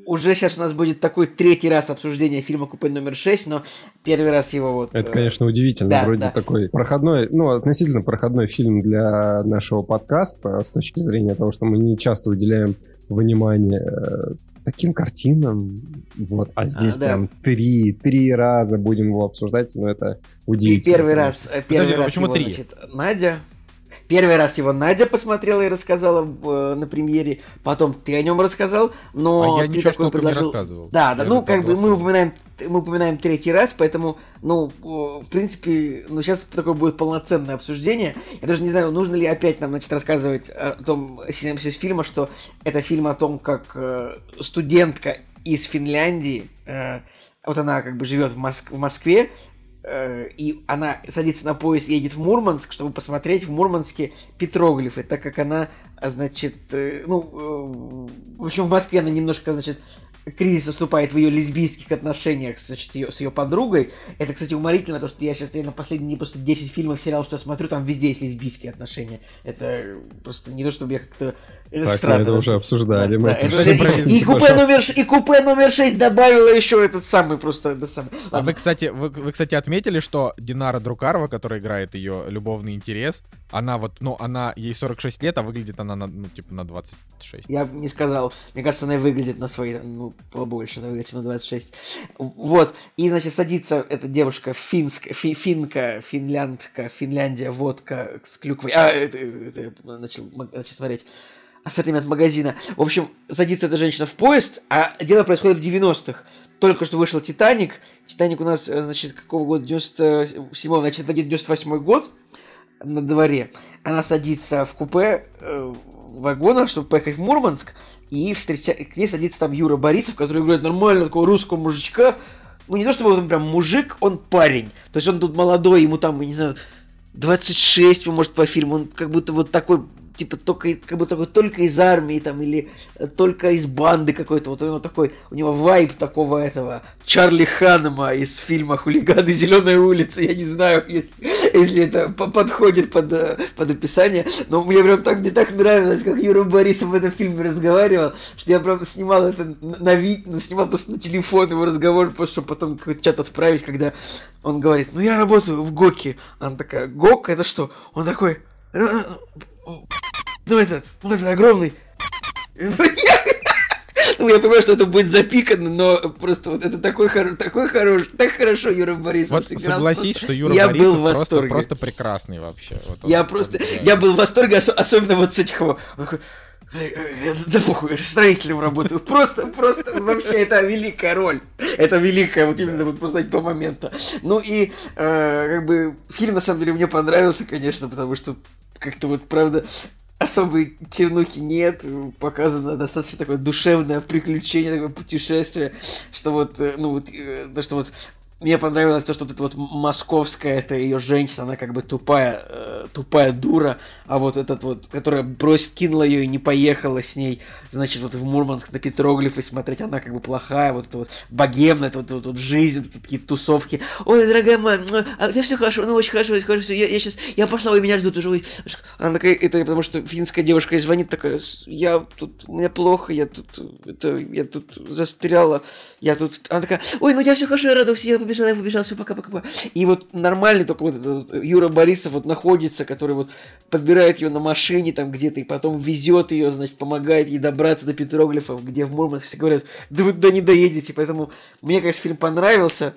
уже сейчас у нас будет такой третий раз обсуждение фильма «Купе номер 6», но первый раз его вот... Это, э, конечно, удивительно. Да, Вроде да. такой проходной, ну, относительно проходной фильм для нашего подкаста с точки зрения того, что мы не часто уделяем внимание э, таким картинам. Вот. А здесь а, да. прям три, три раза будем его обсуждать, но это удивительно. И первый раз, э, первый Подожди, раз почему его, три? Значит, Надя Первый раз его Надя посмотрела и рассказала э, на премьере, потом ты о нем рассказал, но а я ты ничего такой предложил. Не рассказывал. Да, да, я ну как бы мы упоминаем, мы упоминаем третий раз, поэтому, ну, в принципе, ну сейчас такое будет полноценное обсуждение. Я даже не знаю, нужно ли опять нам, значит, рассказывать о том синопсис фильма, что это фильм о том, как э, студентка из Финляндии, э, вот она как бы живет в, Моск- в Москве, и она садится на поезд, едет в Мурманск, чтобы посмотреть в Мурманске петроглифы, так как она, значит, э, ну, э, в общем, в Москве она немножко, значит, кризис наступает в ее лесбийских отношениях значит, ее, с ее подругой. Это, кстати, уморительно, то, что я сейчас на последние просто 10 фильмов, сериалов, что я смотрю, там везде есть лесбийские отношения. Это просто не то, чтобы я как-то... Это так, странно. это уже обсуждали. Да, мы да, это, и, и, купе номер, и купе номер 6 добавила еще этот самый просто... Это самый. А вы, кстати, вы, вы, кстати, отметили, что Динара Друкарова, которая играет ее любовный интерес, она вот, ну, она, ей 46 лет, а выглядит она, на, ну, типа, на 26. Я бы не сказал. Мне кажется, она выглядит на свои, ну, побольше, она выглядит на 26. Вот. И, значит, садится эта девушка финская, фи, финка, финляндка, Финляндия, водка с клюквой. А, это, это, это начал, начал смотреть ассортимент магазина. В общем, садится эта женщина в поезд, а дело происходит в 90-х. Только что вышел Титаник. Титаник у нас, значит, какого года? 97 значит, это где-то 98 год на дворе. Она садится в купе э, вагона, чтобы поехать в Мурманск, и встреча... к ней садится там Юра Борисов, который играет нормально такого русского мужичка. Ну, не то чтобы он прям мужик, он парень. То есть он тут молодой, ему там, не знаю, 26, может, по фильму. Он как будто вот такой типа только как бы такой только из армии там или э, только из банды какой-то. Вот него такой, у него вайб такого этого Чарли Ханема из фильма «Хулиганы Зеленой улицы». Я не знаю, если, если это подходит под, э, под описание, но мне прям так, мне так нравилось, как Юра Борисов в этом фильме разговаривал, что я прям снимал это на вид, ну, снимал просто на телефон его разговор, просто чтобы потом какой-то чат отправить, когда он говорит, ну я работаю в ГОКе. Она такая, ГОК это что? Он такой, «Э, ну этот, ну этот огромный. Ну, я понимаю, что это будет запикано, но просто вот это такой, хоро... такой хороший, так хорошо Юра Борисов Вот сыграл. согласись, Просто что Юра я Борисов был в просто, восторге. просто прекрасный вообще. Вот он- Я он просто, реально. я был в восторге, ос- особенно вот с этих его. Он такой, «Э, э, Да похуй, я же строителем работаю. Просто, просто, вообще, это великая роль. Это великая, вот именно вот просто до момента. Ну и, э, как бы, фильм, на самом деле, мне понравился, конечно, потому что как-то вот, правда, особой чернухи нет, показано достаточно такое душевное приключение, такое путешествие, что вот, э, ну вот, э, то, что вот мне понравилось то, что вот эта вот московская, это ее женщина, она как бы тупая, э, тупая дура, а вот этот вот, которая бросит, кинула ее и не поехала с ней, значит, вот в Мурманск на петроглифы смотреть, она как бы плохая, вот это вот богемная, вот, вот, вот жизнь, вот такие тусовки. Ой, дорогая моя, а у все хорошо, ну очень хорошо, очень хорошо, всё, я, я сейчас, я пошла, ой, меня ждут уже, ой. Она такая, это потому что финская девушка ей звонит, такая, «С- я тут, мне плохо, я тут, это, я тут застряла, я тут, она такая, ой, ну тебя все хорошо, я рада, все, я побежала, я побежала, все, пока-пока. И вот нормальный только вот этот вот Юра Борисов вот находится, который вот подбирает ее на машине там где-то и потом везет ее, значит, помогает ей добраться до Петроглифов, где в Мурманске все говорят, да вы туда не доедете, поэтому мне, конечно, фильм понравился.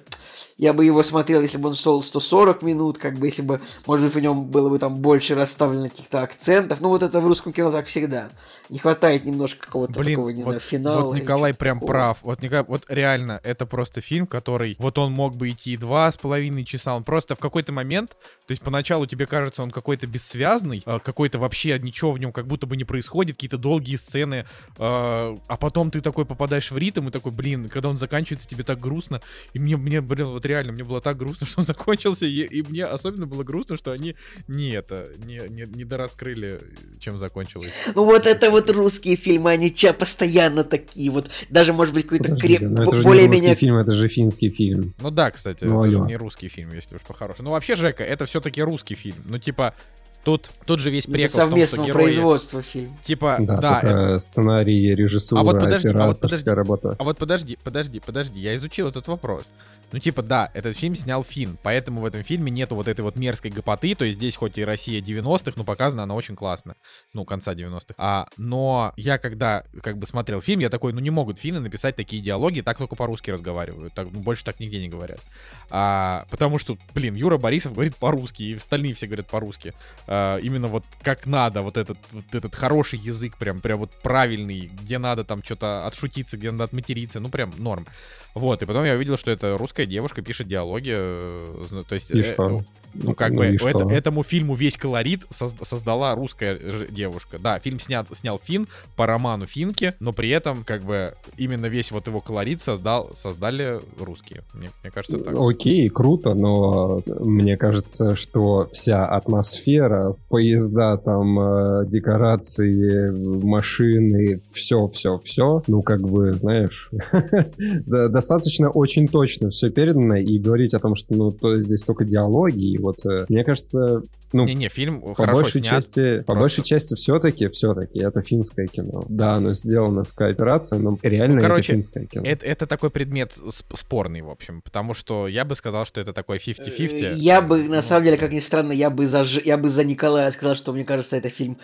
Я бы его смотрел, если бы он шел 140 минут, как бы, если бы, может быть, в нем было бы там больше расставлено каких-то акцентов. Ну, вот это в русском кино так всегда. Не хватает немножко какого-то Блин, такого, не вот, знаю, финала. вот Николай прям такого. прав. Вот, Николай, вот реально, это просто фильм, который... Вот он мог бы идти два с половиной часа. Он просто в какой-то момент... То есть поначалу тебе кажется, он какой-то бессвязный, а, какой-то вообще ничего в нем как будто бы не происходит, какие-то долгие сцены. а а потом ты такой попадаешь в ритм и такой, блин, когда он заканчивается, тебе так грустно. И мне, мне блин, вот реально, мне было так грустно, что он закончился. И, и мне особенно было грустно, что они не это, не, не, не дораскрыли, чем закончилось. Ну, вот это вот русские фильмы, они ча постоянно такие вот. Даже, может быть, какой-то креп... но это же не более-менее... фильм, это же финский фильм. Ну да, кстати, Ну, это не русский фильм, если уж по-хорошему. Ну вообще, Жека, это все-таки русский фильм. Ну типа, тут, тут же весь Это прикол в том, что совместного герои... производства фильм. Типа, Да, да, только сценарий, режиссура, А вот подожди, а вот операторская работа. А вот подожди, подожди, подожди, я изучил этот вопрос. Ну, типа, да, этот фильм снял Фин, поэтому в этом фильме нету вот этой вот мерзкой гопоты, то есть здесь хоть и Россия 90-х, но показана она очень классно. Ну, конца 90-х. А, но я когда как бы смотрел фильм, я такой, ну не могут финны написать такие диалоги, так только по-русски разговаривают. Так, ну, больше так нигде не говорят. А, потому что, блин, Юра Борисов говорит по-русски, и остальные все говорят по-русски. А, именно вот как надо, вот этот, вот этот хороший язык, прям, прям вот правильный, где надо там что-то отшутиться, где надо отматериться, ну прям норм. Вот, и потом я увидел, что это русская девушка пишет диалоги, э, то есть... И э, что? Ну, как Ну бы, и это- что? этому фильму весь колорит соз- создала русская девушка. Да, фильм снят, снял Фин по роману Финки, но при этом, как бы, именно весь вот его колорит создал, создали русские. Мне, мне кажется, так. Окей, круто, но мне кажется, что вся атмосфера, поезда, там, э, декорации, машины, все, все, все, ну, как бы, знаешь, да, достаточно очень точно все передано, и говорить о том, что, ну, то, здесь только диалоги, и вот, э, мне кажется, ну, Не-не, фильм по хорошо большей снят. части, по просто- большей части все-таки, все-таки это финское кино. Да, оно сделано в кооперации, но реально Ну, короче, это финское кино. Это, это такой предмет сп- спорный, в общем, потому что я бы сказал, что это такой 50-50. Э, Я бы, на самом деле, как ни странно, я бы за, я бы за Николая сказал, что мне кажется, это фильм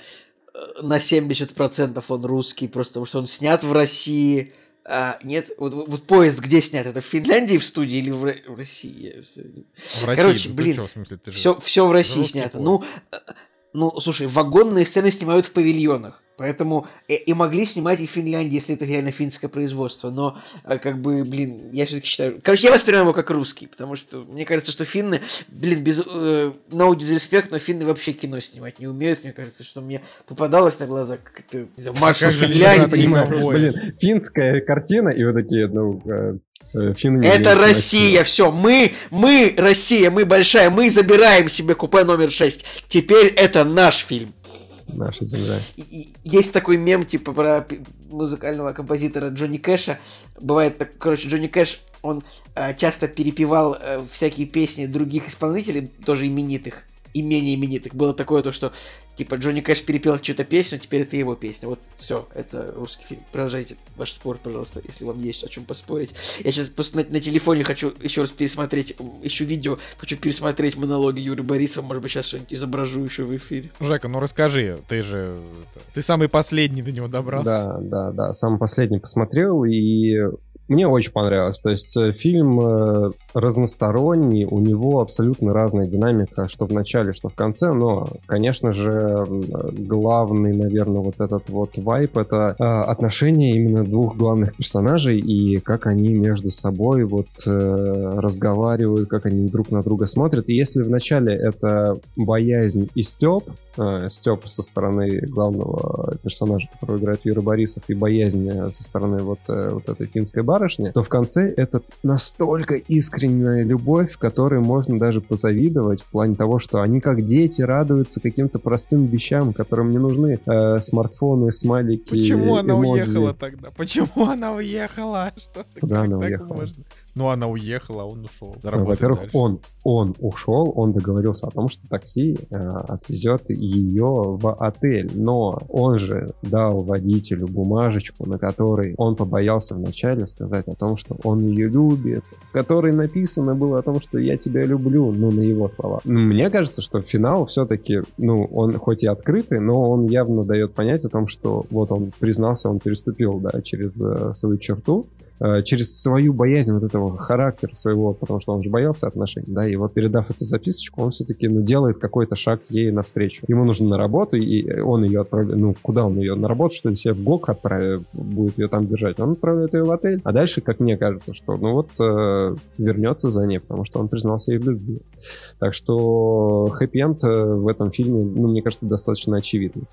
э, на 70% он русский, просто потому что он снят в России. А, нет, вот, вот- поезд где снят? Это в Финляндии в студии или в, в России? В России, короче, блин, чё, в смысле, ты же- Все, все в России снято. поезд. Ну, э, ну, слушай, вагонные сцены снимают в павильонах. Поэтому и, и могли снимать и в Финляндии, если это реально финское производство. Но, э, как бы, блин, я все-таки считаю... Короче, я воспринимаю его как русский, потому что мне кажется, что финны, блин, без... Э, no disrespect, но финны вообще кино снимать не умеют. Мне кажется, что мне попадалось на глаза как-то, из же Финляндии. Блин, финская картина, и вот такие, ну, э, э, финны Это Россия, все, мы, мы, Россия, мы большая, мы забираем себе купе номер 6. Теперь это наш фильм. Наша земля. Есть такой мем, типа, про музыкального композитора Джонни Кэша. Бывает так, короче, Джонни Кэш, он э, часто перепевал э, всякие песни других исполнителей, тоже именитых, и менее именитых. Было такое то, что, типа, Джонни Кэш перепел чью-то песню, теперь это его песня. Вот, все, это русский фильм. Продолжайте ваш спор, пожалуйста, если вам есть о чем поспорить. Я сейчас просто на, на телефоне хочу еще раз пересмотреть, ищу видео, хочу пересмотреть монологи Юрия Борисова, может быть, сейчас что-нибудь изображу еще в эфире. Жека, ну расскажи, ты же... Ты самый последний до него добрался. Да, да, да. Самый последний посмотрел, и мне очень понравилось. То есть э, фильм э, разносторонний, у него абсолютно разная динамика, что в начале, что в конце, но, конечно же, главный, наверное, вот этот вот вайп, это э, отношения именно двух главных персонажей и как они между собой вот разговаривают, как они друг на друга смотрят. И если в начале это боязнь и степ, степ со стороны главного персонажа, которого играет Юра Борисов, и боязнь со стороны вот, вот этой финской барышни, то в конце это настолько искренняя любовь, которой можно даже позавидовать в плане того, что они как дети радуются каким-то простым вещам, которым не нужны э, смартфоны, смайлики, Почему она эмодзи. уехала тогда? Почему она уехала? Что Куда она уехала? можно? Ну, она уехала, а он ушел. Ну, Во-первых, дальше. он, он ушел, он договорился о том, что такси э, отвезет ее в отель. Но он же дал водителю бумажечку, на которой он побоялся вначале сказать о том, что он ее любит, в которой написано было о том, что я тебя люблю, ну, на его слова. Мне кажется, что финал все-таки, ну, он хоть и открытый, но он явно дает понять о том, что вот он признался, он переступил, да, через э, свою черту, через свою боязнь вот этого характера своего, потому что он же боялся отношений, да, и вот передав эту записочку, он все-таки, ну, делает какой-то шаг ей навстречу. Ему нужно на работу, и он ее отправляет, ну, куда он ее, на работу, что ли, себе в ГОК отправит, будет ее там держать, он отправляет ее в отель, а дальше, как мне кажется, что, ну, вот, э, вернется за ней, потому что он признался ей в любви. Так что хэппи-энд э, в этом фильме, ну, мне кажется, достаточно очевидный.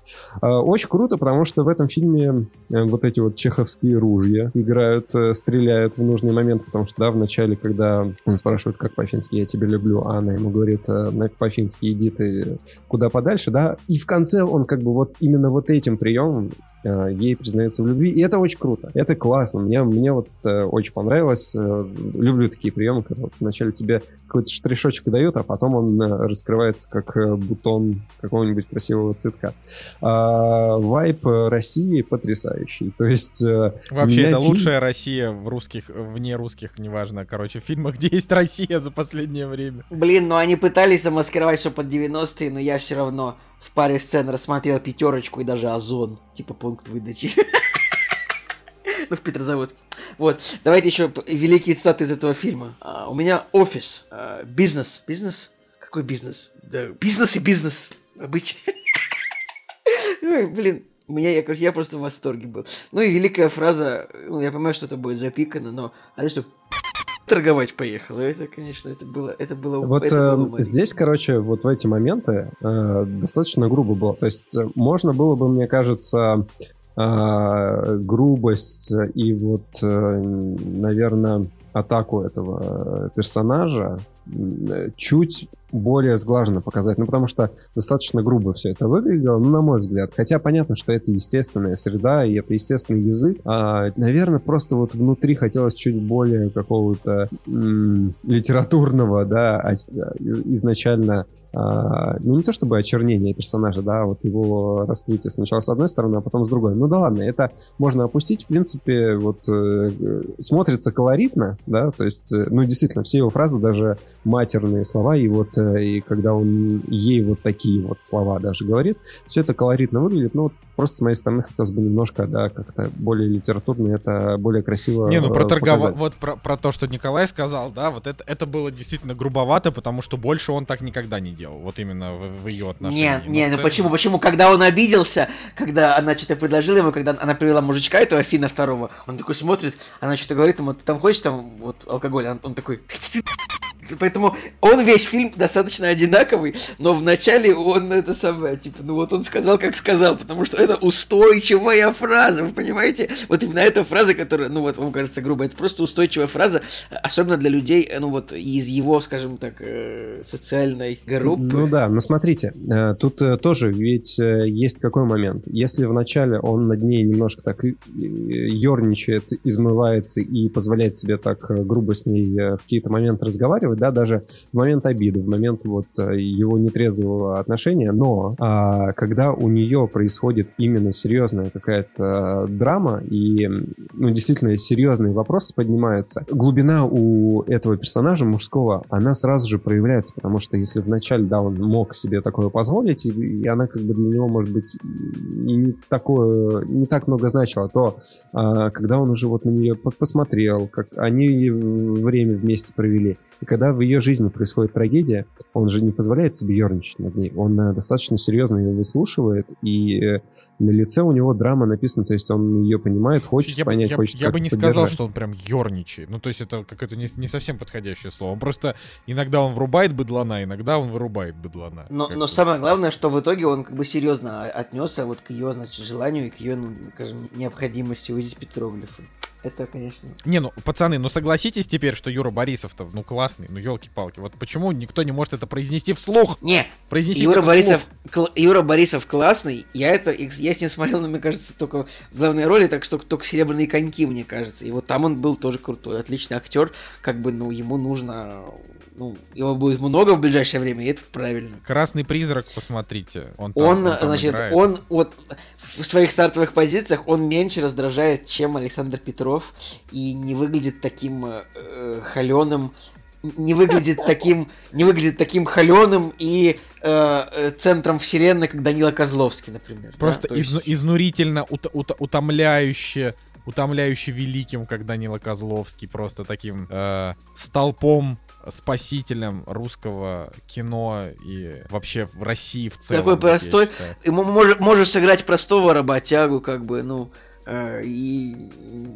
Э, Очень круто, потому что в этом фильме э, вот эти вот чеховские ружья играют, э, стреляют в нужный момент, потому что, да, в начале, когда он спрашивает, как по-фински «я тебя люблю», а она ему говорит э, по-фински «иди ты куда подальше», да, и в конце он как бы вот именно вот этим приемом ей признается в любви, и это очень круто, это классно, мне, мне вот э, очень понравилось, э, люблю такие приемы, когда вот вначале тебе какой-то штришочек дают, а потом он э, раскрывается как э, бутон какого-нибудь красивого цветка. А, вайп э, России потрясающий. То есть... э, Вообще, это фильм- лучшая Россия в русских, вне русских, неважно, короче, в фильмах, где есть Россия за последнее время. Блин, ну они пытались замаскировать все под 90-е, но я все равно в паре сцен рассмотрел пятерочку и даже озон, типа пункт выдачи. Ну, в Петрозаводске. Вот, давайте еще великие цитаты из этого фильма. А, у меня офис, а, бизнес. Бизнес? Какой бизнес? Да, бизнес и бизнес. Обычный. Ой, блин, меня, я, короче, я просто в восторге был. Ну и великая фраза, ну, я понимаю, что это будет запикано, но а это что, торговать поехала. Это, конечно, это было, это было, Вот это было э, здесь, короче, вот в эти моменты э, достаточно грубо было. То есть э, можно было бы, мне кажется, э, грубость и вот, наверное, атаку этого э, персонажа э, чуть более сглаженно показать. Ну, потому что достаточно грубо все это выглядело, ну, на мой взгляд. Хотя понятно, что это естественная среда, и это естественный язык. А, наверное, просто вот внутри хотелось чуть более какого-то литературного, да, а- изначально а, ну, не то чтобы очернение персонажа, да, а вот его раскрытие сначала с одной стороны, а потом с другой. Ну да ладно, это можно опустить, в принципе, вот э, э, смотрится колоритно, да, то есть, э, ну, действительно, все его фразы, даже матерные слова, и вот, э, и когда он ей вот такие вот слова даже говорит, все это колоритно выглядит, ну, вот просто с моей стороны хотелось бы немножко, да, как-то более литературно, это более красиво Не, ну про э, показать. Вот про, про то, что Николай сказал, да, вот это, это было действительно грубовато, потому что больше он так никогда не делал. Вот именно в, в ее отношениях. Не, не, ну почему, почему, когда он обиделся, когда она что-то предложила ему, когда она привела мужичка этого Фина второго, он такой смотрит, она что-то говорит ему, ты там хочешь там вот алкоголь, он, он такой, Поэтому он весь фильм достаточно одинаковый, но вначале он это самое, типа, ну вот он сказал, как сказал, потому что это устойчивая фраза, вы понимаете? Вот именно эта фраза, которая, ну вот, вам кажется грубо, это просто устойчивая фраза, особенно для людей, ну вот, из его, скажем так, э, социальной группы. Ну да, но смотрите, э, тут э, тоже ведь есть какой момент. Если вначале он над ней немножко так ерничает, измывается и позволяет себе так грубо с ней в какие-то моменты разговаривать, да, даже в момент обиды, в момент вот его нетрезвого отношения, но а, когда у нее происходит именно серьезная какая-то драма и, ну, действительно серьезные вопросы поднимаются, глубина у этого персонажа мужского, она сразу же проявляется, потому что если вначале, да, он мог себе такое позволить, и, и она как бы для него, может быть, и не такое, не так много значила, то а, когда он уже вот на нее посмотрел, как они время вместе провели, и когда в ее жизни происходит трагедия, он же не позволяет себе ерничать над ней. Он э, достаточно серьезно ее выслушивает, и э, на лице у него драма написана, то есть он ее понимает, хочет я понять, я, хочет Я бы не сказал, что он прям ерничает. Ну, то есть это какое-то не, не совсем подходящее слово. Он просто иногда он врубает быдлана, иногда он вырубает быдлана. Но, но самое главное, что в итоге он как бы серьезно отнесся вот к ее, значит, желанию и к ее, ну, скажем, необходимости увидеть петроглифы. Это, конечно. Не, ну, пацаны, ну согласитесь теперь, что Юра Борисов-то, ну, классный, ну, елки-палки. Вот почему никто не может это произнести вслух? Не, произнести Юра Борисов, кл- Юра Борисов классный. Я это, я с ним смотрел, но мне кажется, только в главной роли, так что только серебряные коньки, мне кажется. И вот там он был тоже крутой, отличный актер. Как бы, ну, ему нужно ну, его будет много в ближайшее время, и это правильно. Красный призрак, посмотрите. Он, там, он, он там значит, играет. он вот в своих стартовых позициях он меньше раздражает, чем Александр Петров, и не выглядит таким э, холеным, не выглядит таким, не выглядит таким холеным и э, э, центром вселенной, как Данила Козловский, например. Просто да? из, есть... изнурительно, ут, ут, утомляюще, утомляюще великим, как Данила Козловский, просто таким э, столпом спасителем русского кино и вообще в России в целом. Такой простой. Можешь, можешь сыграть простого работягу, как бы, ну, и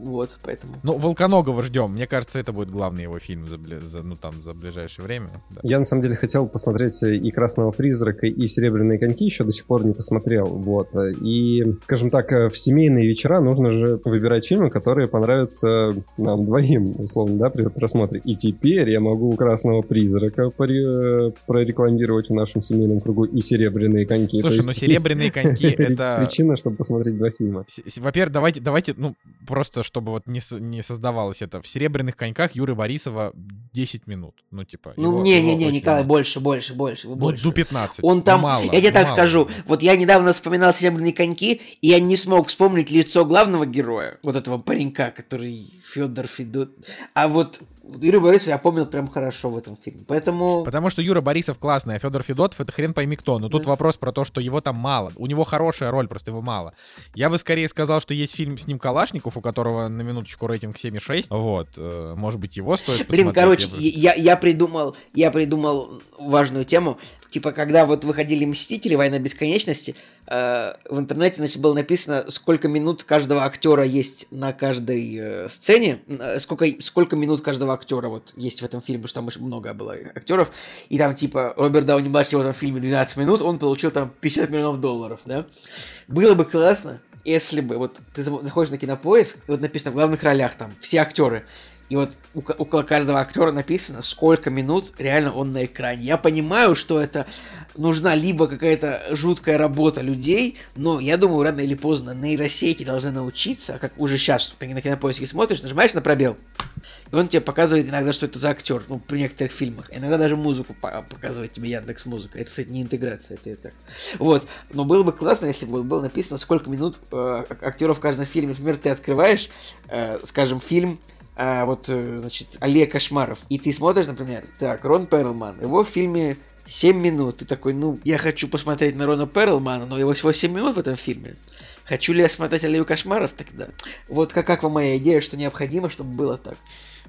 вот, поэтому. Ну, Волконогова ждем. Мне кажется, это будет главный его фильм за, за, ну, там, за ближайшее время. Да. Я, на самом деле, хотел посмотреть и «Красного призрака», и «Серебряные коньки», еще до сих пор не посмотрел. Вот. И, скажем так, э, в семейные вечера нужно же выбирать фильмы, которые понравятся нам двоим, условно, да, при просмотре. И теперь я могу «Красного призрака» э, прорекламировать в нашем семейном кругу и «Серебряные коньки». Слушай, ну «Серебряные коньки» — это... Причина, чтобы посмотреть два фильма. Во-первых, давайте, давайте, ну, просто чтобы вот не, не создавалось это. В «Серебряных коньках» Юры Борисова 10 минут. Ну, типа, Ну, не-не-не, Николай, больше, больше, больше, ну, больше. До 15. Он там, мало, я тебе так скажу, вот я недавно вспоминал «Серебряные коньки», и я не смог вспомнить лицо главного героя, вот этого паренька, который Федор Федот. А вот Юрий Борисов я помнил прям хорошо в этом фильме. Поэтому... Потому что Юра Борисов классный, а Федор Федотов это хрен пойми кто. Но тут да. вопрос про то, что его там мало. У него хорошая роль, просто его мало. Я бы скорее сказал, что есть фильм с ним Калашников, у которого на минуточку рейтинг 7,6. Вот. Э, может быть, его стоит Блин, короче, я, я, я придумал, я придумал важную тему типа, когда вот выходили «Мстители. Война бесконечности», в интернете, значит, было написано, сколько минут каждого актера есть на каждой э, сцене, э, сколько, сколько минут каждого актера вот есть в этом фильме, что там много было актеров, и там, типа, Роберт Дауни-младший в этом фильме 12 минут, он получил там 50 миллионов долларов, да? Было бы классно, если бы, вот, ты заходишь на кинопоиск, и вот написано в главных ролях там все актеры, и вот около каждого актера написано, сколько минут реально он на экране. Я понимаю, что это нужна либо какая-то жуткая работа людей, но я думаю, рано или поздно нейросети должны научиться, как уже сейчас, ты на кинопоиске смотришь, нажимаешь на пробел, и он тебе показывает иногда, что это за актер, ну, при некоторых фильмах. Иногда даже музыку показывает тебе Яндекс Музыка. Это, кстати, не интеграция, это так. Вот. Но было бы классно, если бы было написано, сколько минут э, актеров в каждом фильме. Например, ты открываешь, э, скажем, фильм а, вот, э, значит, Олег Кошмаров, и ты смотришь, например, так, Рон Перлман, его в фильме 7 минут, ты такой, ну, я хочу посмотреть на Рона Перлмана, но его всего 7 минут в этом фильме. Хочу ли я смотреть Аллею кошмаров тогда? Вот как, как вам моя идея, что необходимо, чтобы было так?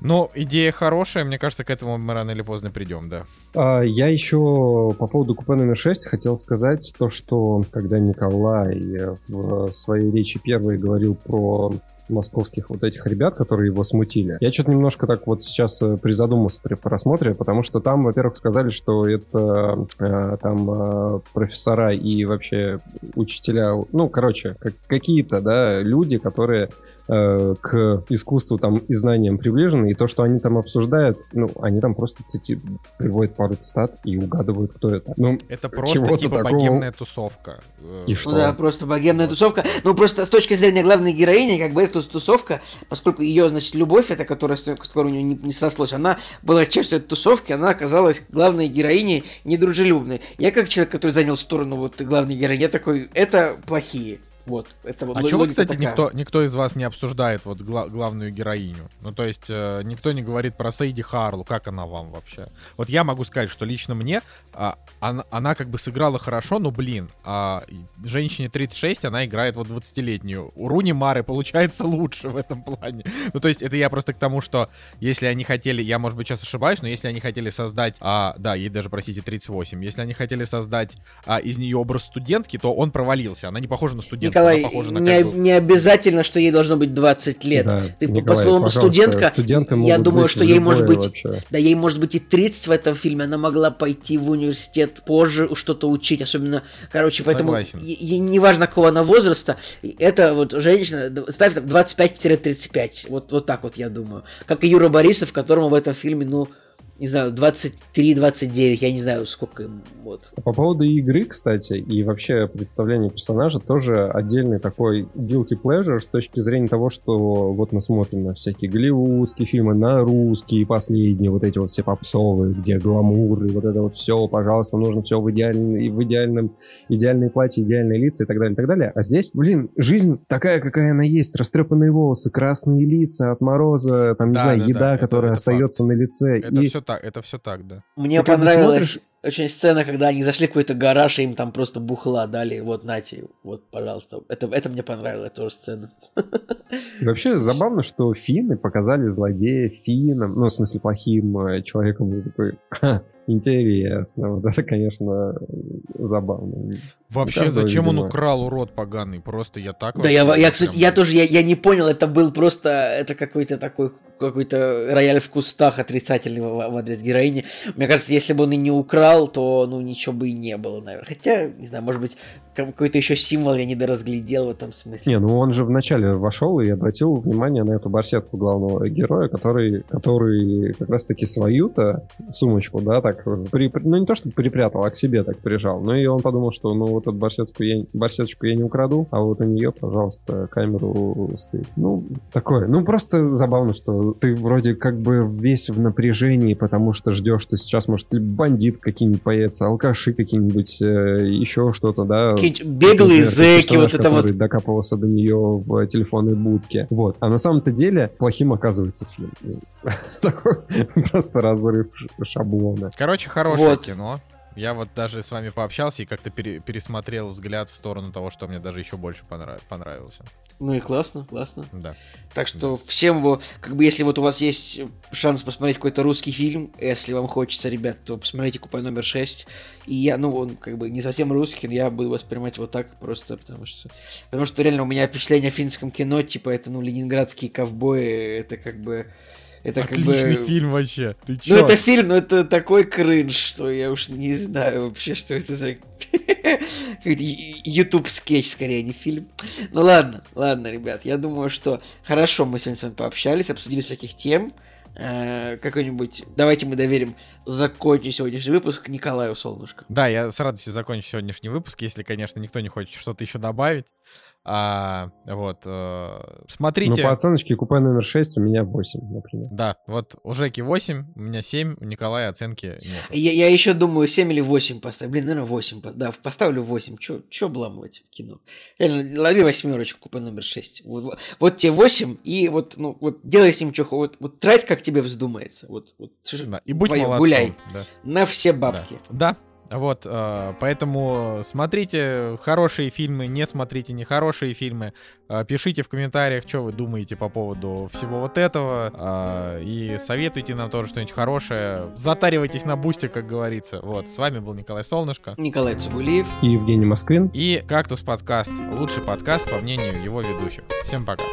Ну, идея хорошая, мне кажется, к этому мы рано или поздно придем, да. А, я еще по поводу купе номер 6 хотел сказать то, что когда Николай в своей речи первой говорил про московских вот этих ребят, которые его смутили. Я что-то немножко так вот сейчас э, призадумался при просмотре, потому что там, во-первых, сказали, что это э, там э, профессора и вообще учителя, ну, короче, как, какие-то, да, люди, которые э, к искусству там и знаниям приближены, и то, что они там обсуждают, ну, они там просто цити... приводят пару цитат и угадывают, кто это. Ну, Это просто типа такого- богемная тусовка. Э, И что? Ну да, просто богемная тусовка. Ну, просто с точки зрения главной героини, как бы эта тусовка, поскольку ее, значит, любовь, эта, которая, с которой у нее не, не сослось, она была частью этой тусовки, она оказалась главной героиней недружелюбной. Я как человек, который занял сторону вот главной героини, я такой, это плохие. Вот, это вот А чего, кстати, такая. никто, никто из вас не обсуждает вот гла- главную героиню? Ну, то есть, э, никто не говорит про Сейди Харлу, как она вам вообще? Вот я могу сказать, что лично мне а, она, она как бы сыграла хорошо, но, блин, а, женщине 36, она играет вот 20-летнюю. У Руни Мары получается лучше в этом плане. Ну, то есть, это я просто к тому, что если они хотели, я, может быть, сейчас ошибаюсь, но если они хотели создать, а, да, ей даже, простите, 38, если они хотели создать а, из нее образ студентки, то он провалился. Она не похожа на студентку, Николай, на не, как бы- не обязательно, что ей должно быть 20 лет. Да, Ты по- по Николай, словам студентка, я думаю, что ей может быть вообще. Да ей может быть и 30 в этом фильме, она могла пойти в университет позже что-то учить, особенно, короче, поэтому Согласен. е- ей не важно какого она возраста, это вот женщина, ставь там 25-35, вот, вот так вот я думаю. Как и Юра Борисов, которому в этом фильме, ну, не знаю, 23-29, я не знаю, сколько им, вот. По поводу игры, кстати, и вообще представления персонажа, тоже отдельный такой guilty pleasure с точки зрения того, что вот мы смотрим на всякие голливудские фильмы, на русские последние, вот эти вот все попсовые, где гламур, и вот это вот все, пожалуйста, нужно все в, идеальном, в идеальном, идеальные платья, идеальные лица и так далее, и так далее. А здесь, блин, жизнь такая, какая она есть, растрепанные волосы, красные лица от мороза, там, не Да, знаю, да, еда, да, которая это остается на лице. Это и все так, это все так, да. Мне Ты понравилась смотришь- очень сцена, когда они зашли в какой-то гараж, и им там просто бухла дали, вот, нате, вот, пожалуйста. Это, это мне понравилась тоже сцена. И вообще забавно, что финны показали злодея финном, ну, в смысле, плохим э, человеком. Такой, «Ха, интересно. Вот это, конечно, забавно. Вообще, каждого, зачем он видимо. украл урод поганый? Просто я так Да, я, я, прям- кстати, я тоже, я, я не понял, это был просто, это какой-то такой, какой-то рояль в кустах отрицательный в, в адрес героини. Мне кажется, если бы он и не украл, то, ну, ничего бы и не было, наверное. Хотя, не знаю, может быть, какой-то еще символ я недоразглядел в этом смысле. Не, ну он же вначале вошел и обратил внимание на эту барсетку главного героя, который, который как раз-таки свою-то сумочку, да, так, при- ну не то, чтобы припрятал, а к себе так прижал. Ну и он подумал, что ну вот эту барсетку я, барсеточку я не украду, а вот у нее, пожалуйста, камеру стоит. Ну, такое. Ну, просто забавно, что ты вроде как бы весь в напряжении, потому что ждешь, что сейчас, может, бандит какие-нибудь появится, алкаши какие-нибудь, э, еще что-то, да, беглые зэки, вот это вот. докапывался до нее в телефонной будке. Вот. А на самом-то деле плохим оказывается фильм. Такой просто разрыв шаблона. Короче, хорошее Вот. кино. Я вот даже с вами пообщался и как-то пере- пересмотрел взгляд в сторону того, что мне даже еще больше понрав- понравился. Ну и классно, классно. Да. Так что всем его, как бы если вот у вас есть шанс посмотреть какой-то русский фильм, если вам хочется, ребят, то посмотрите «Купе номер 6». И я, ну, он как бы не совсем русский, но я буду воспринимать вот так просто, потому что... Потому что реально у меня впечатление о финском кино, типа, это, ну, ленинградские ковбои, это как бы... Это Отличный как бы... фильм вообще. Ты Ну, чё? это фильм, но это такой кринж, что я уж не знаю вообще, что это за... YouTube скетч скорее, а не фильм. Ну ладно, ладно, ребят, я думаю, что хорошо мы сегодня с вами пообщались, обсудили всяких тем. Э, Какой-нибудь... Давайте мы доверим закончить сегодняшний выпуск Николаю Солнышко. Да, я с радостью закончу сегодняшний выпуск, если, конечно, никто не хочет что-то еще добавить. А, вот. э, Ну, смотрите. по оценочке купе номер 6 у меня 8, например. Да, вот у Жеки 8, у меня 7, у Николая оценки нет. Я, я еще думаю, 7 или 8 поставлю. Блин, наверное, 8. по- Да, поставлю 8. Че, че обламывать в кино? Реально, лови восьмерочку, купе номер 6. Вот, вот, вот тебе 8, и вот, ну, вот делай с ним что вот, вот трать, как тебе вздумается. Вот, вот, Да, И будь твоё, молодцом. гуляй. Да. На все Да. бабки. Да. Вот, э, поэтому смотрите хорошие фильмы, не смотрите нехорошие фильмы, Э, пишите в комментариях, что вы думаете по поводу всего вот этого, э, и советуйте нам тоже что-нибудь хорошее. Затаривайтесь на бусте, как говорится. Вот, с вами был Николай Солнышко. Николай Цугулиев. И Евгений Москвин. И «Кактус подкаст» — лучший подкаст, по мнению его ведущих. Всем пока.